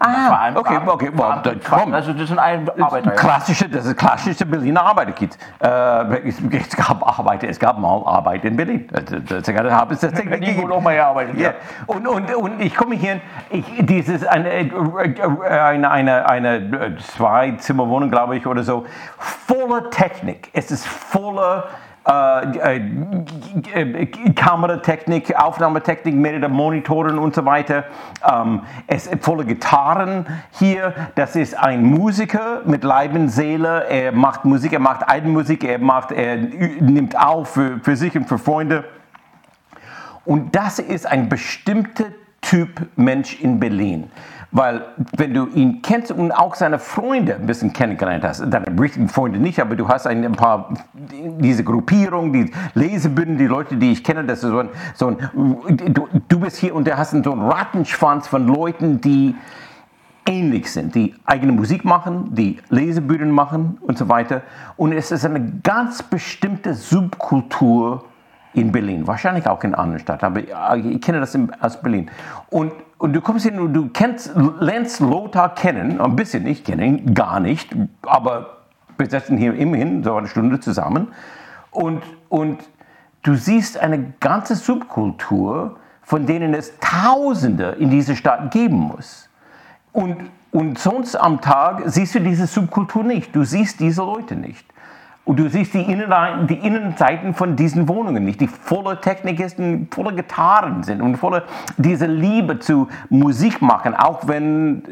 [SPEAKER 2] Ah, okay, okay, well,
[SPEAKER 1] Verein-
[SPEAKER 2] dann komm.
[SPEAKER 1] Also das sind ein Arbeiter.
[SPEAKER 2] Klassische, das ist klassische Berliner Arbeiterkiez. Äh, es, es gab Arbeiter, es gab mal Arbeit in Berlin. Das, das, habe ich tatsächlich
[SPEAKER 1] wohl auch mal gearbeitet.
[SPEAKER 2] Ja. Und, und, und ich komme hier, ich, dieses eine, eine, eine, eine Zwei-Zimmer-Wohnung, glaube ich, oder so, voller Technik. Es ist voller äh, äh, äh, Kameratechnik, Aufnahmetechnik, mehrere Monitoren und so weiter. Ähm, es ist voller Gitarren hier. Das ist ein Musiker mit Leib und Seele. Er macht Musik, er macht Eigenmusik, er macht, er nimmt auf für, für sich und für Freunde. Und das ist ein bestimmter Typ Mensch in Berlin. Weil, wenn du ihn kennst und auch seine Freunde ein bisschen kennengelernt hast, deine richtigen Freunde nicht, aber du hast ein, ein paar, diese Gruppierung, die Lesebünden, die Leute, die ich kenne, das ist so ein, so ein du, du bist hier und du hast so einen Rattenschwanz von Leuten, die ähnlich sind, die eigene Musik machen, die Lesebühnen machen und so weiter. Und es ist eine ganz bestimmte Subkultur in Berlin, wahrscheinlich auch in anderen Städten, aber ich kenne das aus Berlin. Und, und du kommst hin und du kennst, lernst Lothar kennen, ein bisschen, ich kenne ihn gar nicht, aber wir sitzen hier immerhin so eine Stunde zusammen und, und du siehst eine ganze Subkultur, von denen es Tausende in dieser Stadt geben muss. Und, und sonst am Tag siehst du diese Subkultur nicht. Du siehst diese Leute nicht. Und du siehst die, Innen die Innenseiten von diesen Wohnungen nicht, die voller Technik ist und voller Gitarren sind und voller diese Liebe zu Musik machen, auch wenn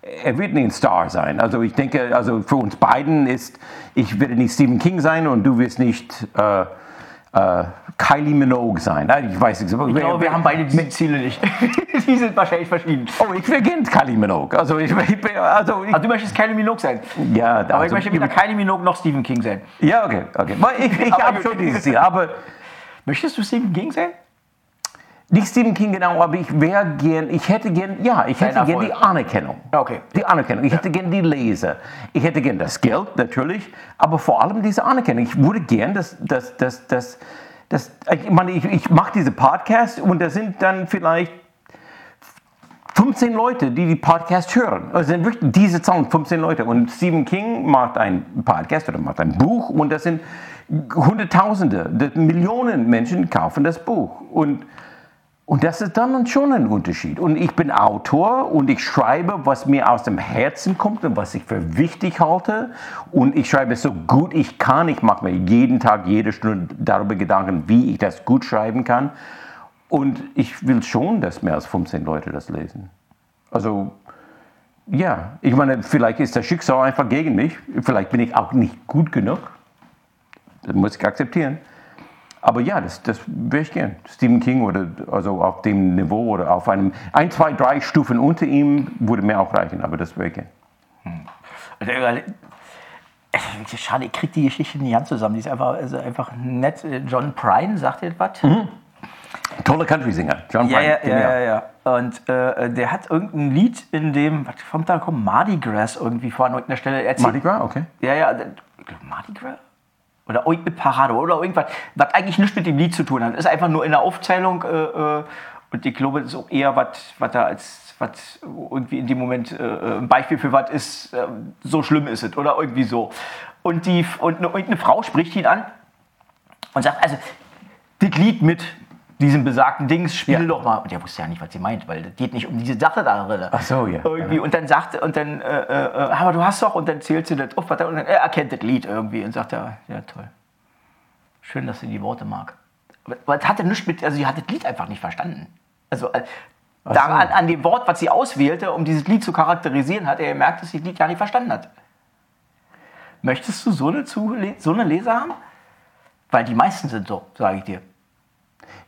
[SPEAKER 2] äh, er wird nicht ein Star sein. Also ich denke, also für uns beiden ist, ich werde nicht Stephen King sein und du wirst nicht äh, äh, Kylie Minogue sein. Ich weiß nicht.
[SPEAKER 1] Ich glaube, wir haben beide diese Ziele nicht. die sind wahrscheinlich verschieden.
[SPEAKER 2] Oh, ich gerne Kylie Minogue. Also ich, ich, also ich,
[SPEAKER 1] Also du möchtest Kylie Minogue sein.
[SPEAKER 2] ja,
[SPEAKER 1] Aber ich
[SPEAKER 2] also,
[SPEAKER 1] möchte weder Kylie Minogue noch Stephen King sein.
[SPEAKER 2] ja, okay, okay. Ich, ich habe schon dieses Ziel, aber
[SPEAKER 1] Möchtest du Stephen King sein?
[SPEAKER 2] nicht Stephen King genau, aber ich wäre gern, ich hätte gern, ja, ich hätte gern die. Anerkennung.
[SPEAKER 1] Okay.
[SPEAKER 2] Die Anerkennung. Ich hätte gern die Leser. Ich hätte gern das Geld, natürlich, aber vor allem diese Anerkennung. Ich würde gern, dass, dass, dass, dass, dass ich meine, ich, ich mache diese Podcasts und da sind dann vielleicht 15 Leute, die die Podcast hören. Also sind wirklich diese Zahlen 15 Leute. Und Stephen King macht einen Podcast oder macht ein Buch und das sind Hunderttausende, Millionen Menschen kaufen das Buch. Und, und das ist dann schon ein Unterschied. Und ich bin Autor und ich schreibe, was mir aus dem Herzen kommt und was ich für wichtig halte. Und ich schreibe so gut ich kann. Ich mache mir jeden Tag, jede Stunde darüber Gedanken, wie ich das gut schreiben kann. Und ich will schon, dass mehr als 15 Leute das lesen. Also, ja, ich meine, vielleicht ist das Schicksal einfach gegen mich. Vielleicht bin ich auch nicht gut genug. Das muss ich akzeptieren. Aber ja, das, das wäre ich gern. Stephen King oder also auf dem Niveau oder auf einem ein, zwei, drei Stufen unter ihm würde mir auch reichen, aber das wäre ich gern.
[SPEAKER 1] Äh, Schade, ich krieg die Geschichte nicht ganz zusammen. Die ist einfach, also einfach nett. John Prine, sagt ihr was?
[SPEAKER 2] Toller Country-Sänger, John
[SPEAKER 1] Ja,
[SPEAKER 2] Prine.
[SPEAKER 1] ja, ja, ja, ja. Und äh, der hat irgendein Lied, in dem, was kommt da, kommt Mardi Gras irgendwie vor an irgendeiner Stelle erzählt.
[SPEAKER 2] Mardi Gras, okay.
[SPEAKER 1] Ja, ja, Mardi Gras? Oder irgendeine Parade oder irgendwas, was eigentlich nichts mit dem Lied zu tun hat. Ist einfach nur in der Aufzählung äh, äh, Und ich glaube, das ist auch eher was, was da als was irgendwie in dem Moment äh, ein Beispiel für was ist, äh, so schlimm ist es oder irgendwie so. Und, die, und, eine, und eine Frau spricht ihn an und sagt, also, das Lied mit diesem besagten Dings, spiel ja. doch mal. Und er wusste ja nicht, was sie meint, weil das geht nicht um diese Sache darin.
[SPEAKER 2] Ach so, ja.
[SPEAKER 1] Irgendwie. Und dann sagt, und dann, äh, äh, aber du hast doch, und dann zählt sie das auf, und dann er erkennt das Lied irgendwie und sagt, ja, ja, toll. Schön, dass sie die Worte mag. Aber es hatte nichts mit, also sie hat das Lied einfach nicht verstanden. Also äh, daran, an dem Wort, was sie auswählte, um dieses Lied zu charakterisieren, hat er gemerkt, dass sie das Lied gar nicht verstanden hat. Möchtest du so eine, so eine Leser haben? Weil die meisten sind so, sage ich dir.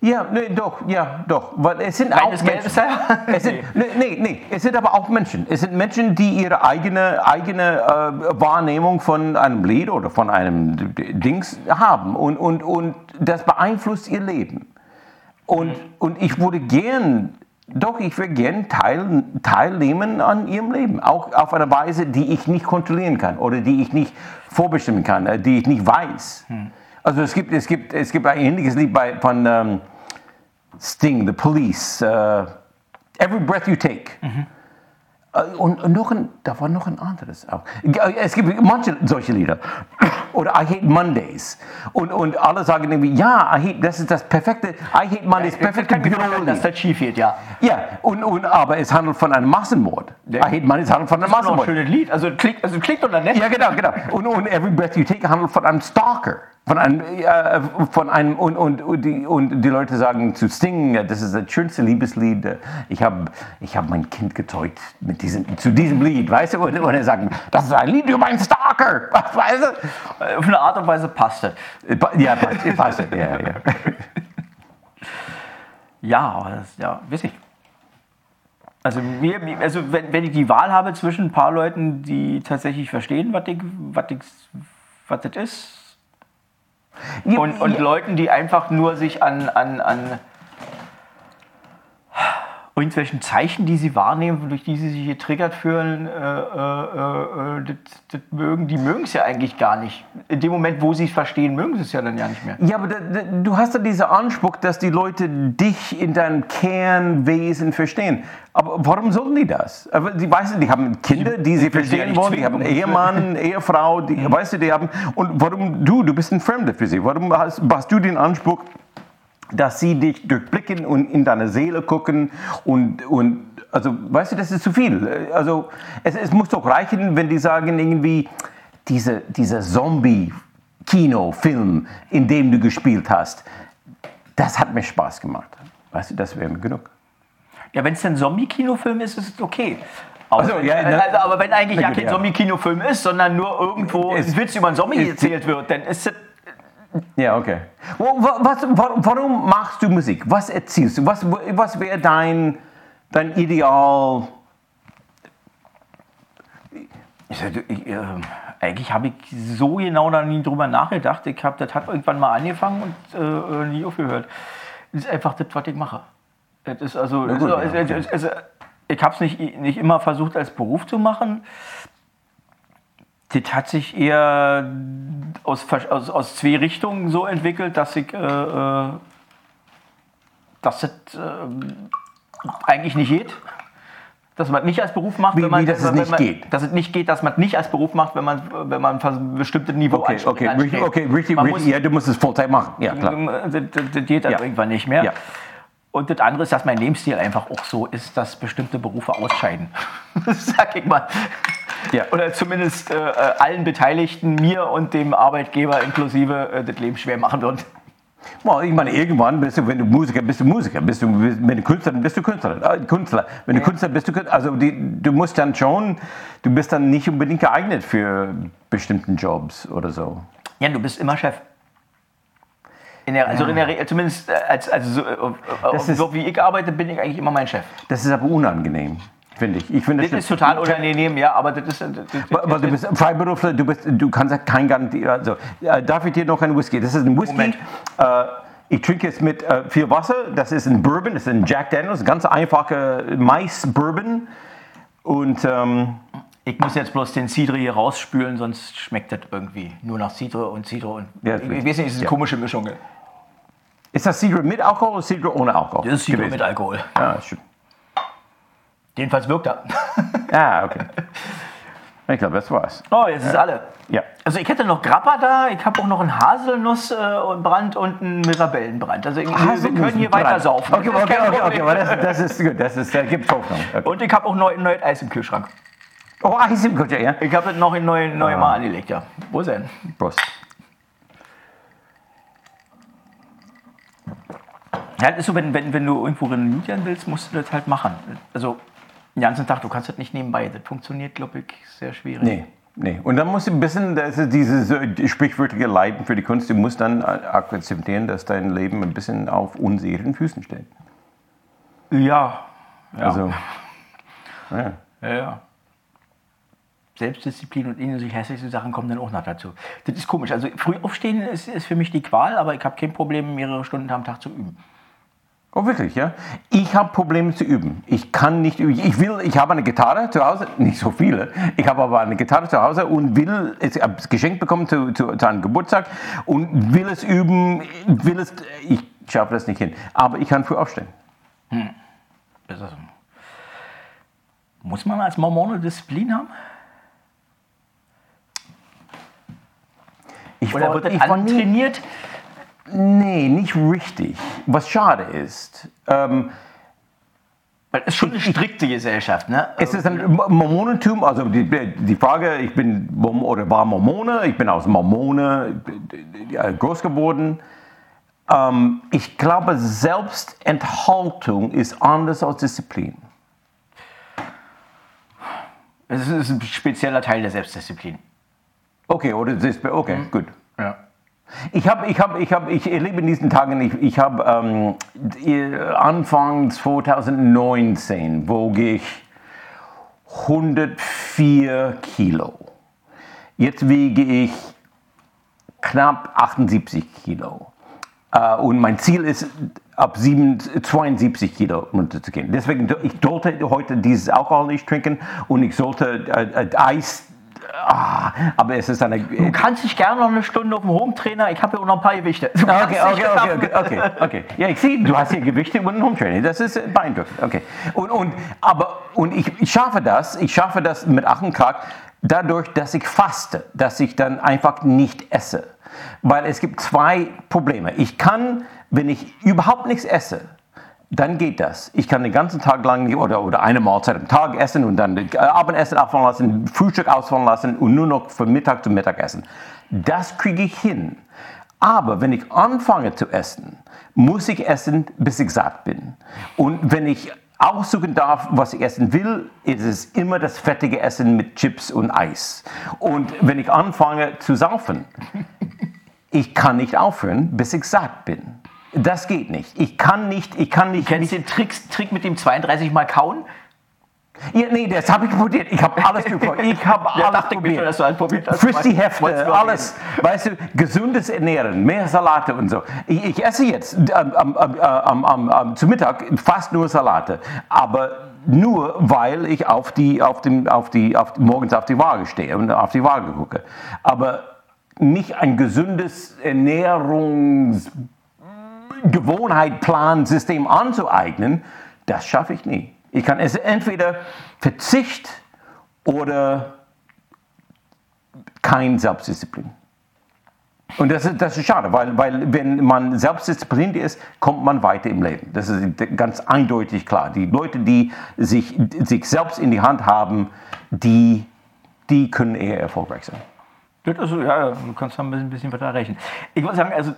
[SPEAKER 2] Ja, nee, doch, ja, doch. Weil es sind auch Menschen. es sind, nee, nee, nee, es sind aber auch Menschen. Es sind Menschen, die ihre eigene, eigene äh, Wahrnehmung von einem Lied oder von einem Dings haben. Und, und, und das beeinflusst ihr Leben. Und, mhm. und ich würde gern, doch, ich würde gern teil, teilnehmen an ihrem Leben. Auch auf eine Weise, die ich nicht kontrollieren kann oder die ich nicht vorbestimmen kann, äh, die ich nicht weiß. Mhm. Also es gibt, es gibt, es gibt ein ähnliches Lied bei, von um, ähm, Sting, The Police, uh, Every Breath You Take. Mhm. Äh, und, noch ein, da war noch ein anderes auch. Es gibt manche solche Lieder. Oder I Hate Mondays. Und, und alle sagen irgendwie, ja, I hate, das ist das perfekte, I Hate Mondays, ja, perfekte
[SPEAKER 1] Büro. Dass das schief geht, ja.
[SPEAKER 2] Ja, und, und, aber es handelt von einem Massenmord.
[SPEAKER 1] Ja. I Hate Mondays handelt von einem Massenmord. Das ist ein schönes Lied. Also klingt, also klingt doch nett.
[SPEAKER 2] Ja, genau, genau. Und, und Every Breath You Take handelt von einem Stalker. Von einem, äh, von einem und, und, und, die, und die Leute sagen zu Sting, das ist das schönste Liebeslied. Ich habe ich hab mein Kind getäut mit diesem, zu diesem Lied, weißt du? Und, und er sagt, das ist ein Lied über einen Stalker, weißt
[SPEAKER 1] du? Auf eine Art und Weise passt es.
[SPEAKER 2] Ja, passt, passt ja, ja.
[SPEAKER 1] ja, das, ja, weiß ich. Also, mir, also wenn, wenn ich die Wahl habe zwischen ein paar Leuten, die tatsächlich verstehen, was, ich, was, ich, was das ist, und, und Leuten, die einfach nur sich an, an, an irgendwelchen Zeichen, die sie wahrnehmen, durch die sie sich getriggert fühlen, äh, äh, äh, das, das mögen, die mögen es ja eigentlich gar nicht. In dem Moment, wo sie es verstehen, mögen sie es ja dann ja nicht mehr.
[SPEAKER 2] Ja, aber da, da, du hast ja diesen Anspruch, dass die Leute dich in deinem Kernwesen verstehen. Aber warum sollen die das? Aber die, weißt du, die haben Kinder, die sie verstehen wollen, die haben einen Ehemann, Ehefrau, die, weißt du, die haben, und warum du, du bist ein Fremder für sie, warum hast, hast du den Anspruch, dass sie dich durchblicken und in deine Seele gucken und, und also, weißt du, das ist zu viel. Also, es, es muss doch reichen, wenn die sagen irgendwie, diese, dieser Zombie-Kinofilm, in dem du gespielt hast, das hat mir Spaß gemacht. Weißt du, das wäre mir genug.
[SPEAKER 1] Ja, wenn es ein Zombie-Kinofilm ist, ist es okay. Aber, so, ja, ne? also, aber wenn eigentlich ja kein ja. Zombie-Kinofilm ist, sondern nur irgendwo ein Witz über einen Zombie erzählt wird, dann ist es
[SPEAKER 2] ja, okay. Was, warum machst du Musik? Was erzielst du? Was, was wäre dein, dein Ideal?
[SPEAKER 1] Ich, ich, äh, eigentlich habe ich so genau da nie drüber nachgedacht. Ich hab, das hat irgendwann mal angefangen und äh, nie aufgehört. Das ist einfach das, was ich mache. Das ist also, gut, also, ja, okay. also ich habe es nicht, nicht immer versucht als Beruf zu machen das hat sich eher aus, aus, aus zwei Richtungen so entwickelt, dass ich, äh, äh dass das äh, eigentlich nicht geht. Dass man nicht als Beruf macht,
[SPEAKER 2] wie, wenn man, wie, dass es nicht
[SPEAKER 1] man,
[SPEAKER 2] geht.
[SPEAKER 1] Dass es nicht geht, dass man nicht als Beruf macht, wenn man, wenn man ein bestimmtes Niveau
[SPEAKER 2] okay, okay, richtig, okay, richtig, man richtig, muss, ja, du musst es Vollzeit machen. Ja, klar.
[SPEAKER 1] Das, das geht dann ja. irgendwann nicht mehr. Ja. Und das andere ist, dass mein Lebensstil einfach auch so ist, dass bestimmte Berufe ausscheiden. Sag ich mal. Ja. Oder zumindest äh, äh, allen Beteiligten, mir und dem Arbeitgeber inklusive, äh, das Leben schwer machen würden.
[SPEAKER 2] Ich meine, irgendwann bist du, wenn du Musiker bist, du Musiker. Bist du, wenn du Künstler bist, du Künstler. Äh, Künstler. Wenn du ja. Künstler bist, du Künstler. Also die, du musst dann schon, du bist dann nicht unbedingt geeignet für bestimmten Jobs oder so.
[SPEAKER 1] Ja, du bist immer Chef. In der, also in der, zumindest äh, als, also so, so, so wie ich arbeite, bin ich eigentlich immer mein Chef.
[SPEAKER 2] Das ist aber unangenehm finde ich. ich
[SPEAKER 1] find, das, das ist total unangenehm, ja, aber das ist. Das,
[SPEAKER 2] das, aber du bist Freiberufler, du, bist, du kannst kein Garantie. Also, darf ich dir noch einen Whisky? Das ist ein Whisky. Äh, ich trinke jetzt mit äh, viel Wasser. Das ist ein Bourbon, das ist ein Jack Daniels, ganz einfache Mais-Bourbon. Und. Ähm,
[SPEAKER 1] ich muss jetzt bloß den Cidre hier rausspülen, sonst schmeckt das irgendwie nur nach Cidre und Cidre. Und ja, ich, ich weiß nicht, es ist eine ja. komische Mischung.
[SPEAKER 2] Ist das Cidre mit Alkohol oder Cidre ohne Alkohol?
[SPEAKER 1] Das ist Cidre mit Alkohol.
[SPEAKER 2] Ja, stimmt.
[SPEAKER 1] Jedenfalls wirkt er.
[SPEAKER 2] Ah, okay. Ich glaube, das war's.
[SPEAKER 1] Oh, jetzt ist alle.
[SPEAKER 2] Ja.
[SPEAKER 1] Also ich hätte noch Grappa da, ich habe auch noch einen Haselnussbrand und einen Mirabellenbrand. Also wir, können hier weiter saufen.
[SPEAKER 2] Okay, okay, okay, okay, aber das, ist gut. Das ist, äh, gibt Hoffnung.
[SPEAKER 1] Und ich habe auch neu, neues Eis im Kühlschrank.
[SPEAKER 2] Oh, Eis im Kutscher, ja?
[SPEAKER 1] Ich habe das noch in neue, neue
[SPEAKER 2] Ah.
[SPEAKER 1] Mal angelegt, ja. Wo ist er denn?
[SPEAKER 2] Prost.
[SPEAKER 1] Ja, das ist so, wenn, wenn, wenn du irgendwo renommieren willst, musst du das halt machen. Also den ganzen Tag, du kannst das nicht nebenbei. Das funktioniert, glaube ich, sehr schwierig.
[SPEAKER 2] Nee, nee. Und dann musst du ein bisschen, das ist dieses sprichwörtliche Leiden für die Kunst, du musst dann akzeptieren, dass dein Leben ein bisschen auf unsicheren Füßen steht.
[SPEAKER 1] Ja. ja.
[SPEAKER 2] Also, ja.
[SPEAKER 1] ja, ja. Selbstdisziplin und in sich hässliche Sachen kommen dann auch noch dazu. Das ist komisch. Also früh aufstehen ist, ist für mich die Qual, aber ich habe kein Problem, mehrere Stunden am Tag zu üben.
[SPEAKER 2] Oh, wirklich, ja? Ich habe Probleme zu üben. Ich kann nicht üben. Ich will, ich habe eine Gitarre zu Hause, nicht so viele. Ich habe aber eine Gitarre zu Hause und will es hab es geschenkt bekommen zu, zu, zu einem Geburtstag und will es üben, will es, ich schaffe das nicht hin. Aber ich kann früh aufstehen.
[SPEAKER 1] Ist, muss man als Mormone Disziplin haben?
[SPEAKER 2] Ich
[SPEAKER 1] Oder
[SPEAKER 2] war-
[SPEAKER 1] wird
[SPEAKER 2] ich war nie-? Nee, nicht richtig. Was schade ist. Ähm,
[SPEAKER 1] es ist schon eine strikte Gesellschaft, ne?
[SPEAKER 2] es ist ein Mormonentum, also die, die Frage, ich bin oder war Mormone, ich bin aus Mormone groß geworden. Ähm, ich glaube, Selbstenthaltung ist anders als Disziplin.
[SPEAKER 1] Es ist ein spezieller Teil der Selbstdisziplin.
[SPEAKER 2] Okay, oder okay, gut.
[SPEAKER 1] Ja.
[SPEAKER 2] Ich habe, ich habe, ich habe, ich erlebe in diesen Tagen, ich, ich habe ähm, Anfang 2019 wog ich 104 Kilo. Jetzt wiege ich knapp 78 Kilo. Äh, und mein Ziel ist, ab 7, 72 Kilo runterzugehen. Deswegen, ich sollte heute dieses Alkohol nicht trinken und ich sollte äh, äh, Eis, ah, aber es ist eine...
[SPEAKER 1] Du kannst dich gerne noch eine Stunde auf dem Hometrainer, ich habe ja auch noch ein paar Gewichte.
[SPEAKER 2] Okay, okay, okay, okay, okay, okay. Ja, ich sehe, du hast hier Gewichte und ein Hometraining. Das ist äh, beeindruckend. Okay. Und, und, aber, und ich, ich schaffe das, ich schaffe das mit Ach und Krach dadurch, dass ich faste, dass ich dann einfach nicht esse. Weil es gibt zwei Probleme. Ich kann, wenn ich überhaupt nichts esse, dann geht das. Ich kann den ganzen Tag lang oder, oder eine Mahlzeit am Tag essen und dann äh, Abendessen ausfallen lassen, Frühstück ausfallen lassen und nur noch von Mittag zu Mittag essen. Das kriege ich hin. Aber wenn ich anfange zu essen, muss ich essen, bis ich satt bin. Und wenn ich aussuchen darf, was ich essen will, ist es immer das fettige Essen mit Chips und Eis. Und wenn ich anfange zu saufen, ich kann nicht aufhören, bis ich satt bin. Das geht nicht. Ich kann nicht, ich kann nicht.
[SPEAKER 1] Kennst du den Tricks, Trick mit dem 32 Mal kauen?
[SPEAKER 2] Ja, nee, das habe ich probiert. Ich habe alles probiert. Ich habe
[SPEAKER 1] Ja,
[SPEAKER 2] alles
[SPEAKER 1] mir schon,
[SPEAKER 2] probiert.
[SPEAKER 1] dass du alles probiert hast.
[SPEAKER 2] Frisch Hefte, alles. Weißt du, gesundes Ernähren, mehr Salate und so. Ich, ich esse jetzt ähm, ähm, ähm, ähm, zu Mittag fast nur Salate. Aber nur weil ich auf die, auf dem, auf die, auf, morgens auf die Waage stehe und auf die Waage gucke. Aber nicht ein gesundes Ernährungs Gewohnheit, Plan, System anzueignen, das schaffe ich nie. Ich kann es entweder Verzicht oder kein Selbstdisziplin. Und das ist, das ist schade, weil, weil wenn man selbstdiszipliniert ist, kommt man weiter im Leben. Das ist ganz eindeutig klar. Die Leute, die sich, sich selbst in die Hand haben, die, die können eher erfolgreich sein.
[SPEAKER 1] Das ist, ja, du kannst ein bisschen, was erreichen. Ich muss sagen, also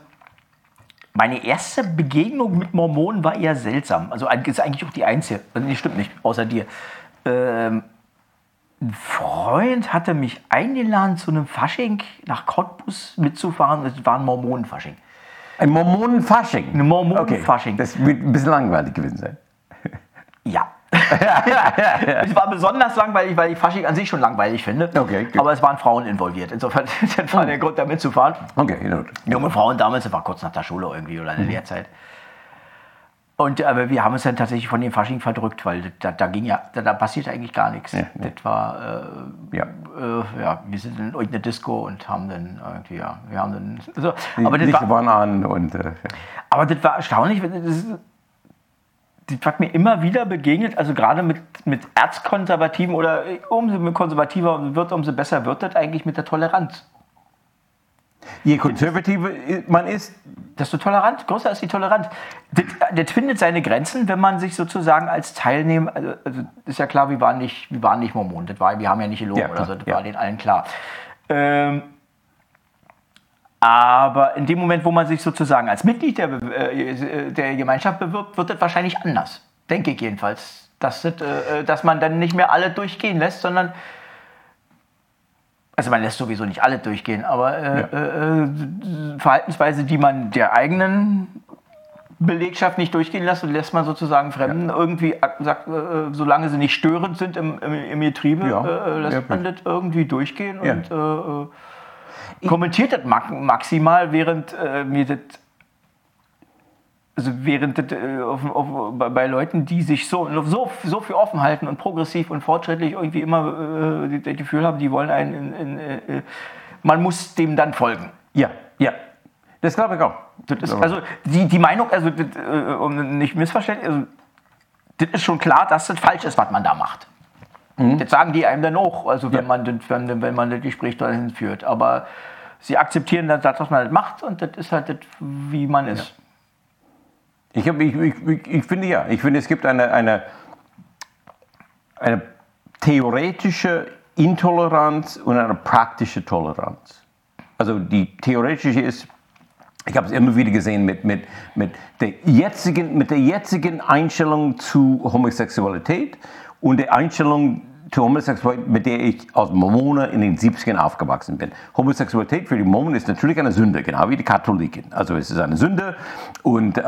[SPEAKER 1] meine erste Begegnung mit Mormonen war eher seltsam. Also ist eigentlich auch die einzige. Also, nee, stimmt nicht, außer dir. Ähm, ein Freund hatte mich eingeladen zu einem Fasching nach Cottbus mitzufahren. Das war ein Mormonenfasching.
[SPEAKER 2] Ein Mormonenfasching.
[SPEAKER 1] Ein Mormonenfasching.
[SPEAKER 2] Okay. Das wird ein bisschen langweilig gewesen sein.
[SPEAKER 1] Ja. es war besonders langweilig, weil ich Fasching an sich schon langweilig finde.
[SPEAKER 2] Okay, gut.
[SPEAKER 1] Aber es waren Frauen involviert. Insofern das war der Grund, da mitzufahren.
[SPEAKER 2] Okay, in Ordnung.
[SPEAKER 1] Junge Frauen damals, das war kurz nach der Schule irgendwie oder in der Lehrzeit. Und aber wir haben uns dann tatsächlich von dem Fasching verdrückt, weil da, da ging ja, da, da passiert eigentlich gar nichts. Ja, das war, äh, ja. Äh, ja, wir sind in irgendeine Disco und haben dann irgendwie, ja, wir haben dann,
[SPEAKER 2] also, aber das war, waren an und. Äh,
[SPEAKER 1] aber das war erstaunlich, das, hat mir immer wieder begegnet, also gerade mit, mit Erzkonservativen oder umso konservativer wird, umso besser wird das eigentlich mit der Toleranz.
[SPEAKER 2] Je konservativer man ist,
[SPEAKER 1] desto tolerant, größer ist die Toleranz. Das, das, findet seine Grenzen, wenn man sich sozusagen als Teilnehmer, also, also ist ja klar, wir waren nicht, wir waren nicht Mormonen, das war, wir haben ja nicht gelogen ja, oder so, das ja. war den allen klar. Ähm, aber in dem Moment, wo man sich sozusagen als Mitglied der, äh, der Gemeinschaft bewirbt, wird das wahrscheinlich anders. Denke ich jedenfalls. Dass, das, äh, dass man dann nicht mehr alle durchgehen lässt, sondern also man lässt sowieso nicht alle durchgehen, aber äh, ja. äh, Verhaltensweise, die man der eigenen Belegschaft nicht durchgehen lässt, lässt man sozusagen Fremden ja. irgendwie, sagt, äh, solange sie nicht störend sind im, im, im Getriebe, ja. Äh, lässt man das irgendwie durchgehen und äh, kommentiert das maximal, während mir das also während äh, auf, auf, bei Leuten, die sich so, so, so viel offen halten und progressiv und fortschrittlich irgendwie immer äh, das Gefühl haben, die wollen einen, in, in, äh, man muss dem dann folgen.
[SPEAKER 2] Ja, ja. Das glaube ich auch.
[SPEAKER 1] Ist, also die, die Meinung, also das, äh, um nicht missverständlich, also, das ist schon klar, dass das falsch ist, was man da macht. Mhm. Das sagen die einem dann auch, also wenn, ja. man, das, wenn, wenn man das Gespräch dahin führt. Aber sie akzeptieren dann, dass man das macht und das ist halt das, wie man ist. Ja.
[SPEAKER 2] Ich, hab, ich, ich, ich, finde ja, ich finde es gibt eine, eine, eine theoretische Intoleranz und eine praktische Toleranz. Also die theoretische ist, ich habe es immer wieder gesehen mit, mit, mit, der jetzigen, mit der jetzigen Einstellung zu Homosexualität und der Einstellung Homosexualität, mit der ich als Mormone in den 70ern aufgewachsen bin. Homosexualität für die Mormonen ist natürlich eine Sünde, genau wie die Katholiken. Also es ist eine Sünde und äh,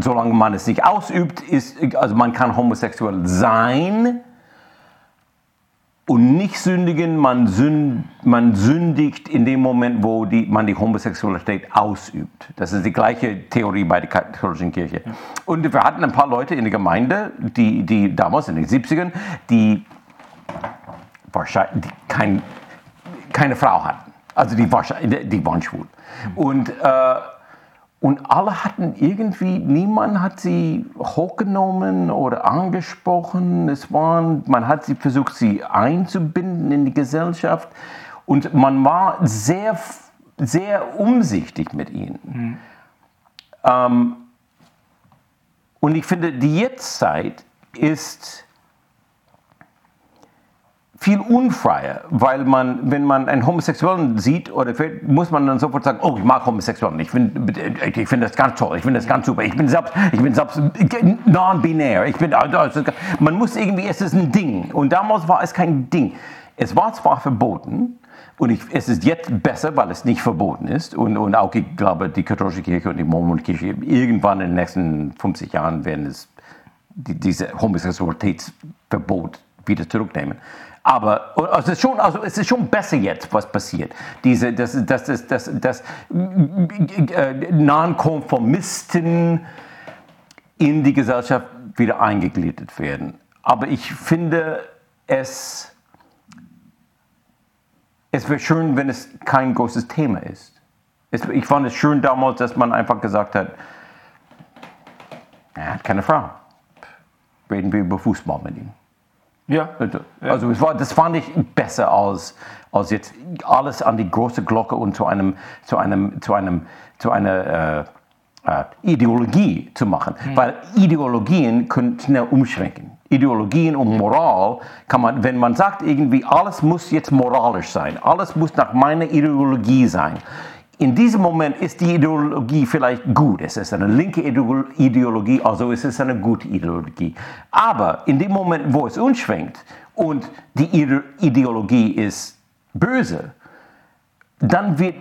[SPEAKER 2] solange man es nicht ausübt, ist, also man kann homosexuell sein und nicht sündigen, man, sünd, man sündigt in dem Moment, wo die, man die Homosexualität ausübt. Das ist die gleiche Theorie bei der katholischen Kirche. Und wir hatten ein paar Leute in der Gemeinde, die, die damals in den 70ern, die wahrscheinlich kein, keine Frau hatten. Also die, die waren schwul. Und, äh, und alle hatten irgendwie, niemand hat sie hochgenommen oder angesprochen. Es waren, man hat sie versucht, sie einzubinden in die Gesellschaft. Und man war sehr, sehr umsichtig mit ihnen. Mhm. Ähm, und ich finde, die Jetztzeit ist viel unfreier, weil man, wenn man einen Homosexuellen sieht, oder muss man dann sofort sagen, oh, ich mag Homosexuellen, ich finde ich find das ganz toll, ich finde das ganz super, ich bin selbst, ich bin selbst non-binär, ich bin, also, man muss irgendwie, es ist ein Ding und damals war es kein Ding. Es war zwar verboten, und ich, es ist jetzt besser, weil es nicht verboten ist. Und, und auch, ich glaube, die katholische Kirche und die Mormonkirche irgendwann in den nächsten 50 Jahren werden es die, diese Homosexualitätsverbot wieder zurücknehmen. Aber es, ist schon, also es ist schon besser jetzt, was passiert. Diese, das, das, das, das, das äh, Nonkonformisten in die Gesellschaft wieder eingegliedert werden. Aber ich finde es, es wäre schön, wenn es kein großes Thema ist. Es, ich fand es schön damals, dass man einfach gesagt hat, er hat keine Frau. Reden wir über Fußball mit ihm. Ja. Also es war, das fand ich besser als, als jetzt alles an die große Glocke und zu einem, zu einem, zu einem, zu einer äh, äh, Ideologie zu machen. Mhm. Weil Ideologien können schnell umschränken. Ideologien und Moral kann man, wenn man sagt irgendwie, alles muss jetzt moralisch sein, alles muss nach meiner Ideologie sein in diesem Moment ist die Ideologie vielleicht gut. Es ist eine linke Ideologie, also es ist eine gute Ideologie. Aber in dem Moment, wo es umschwenkt und die Ideologie ist böse, dann wird,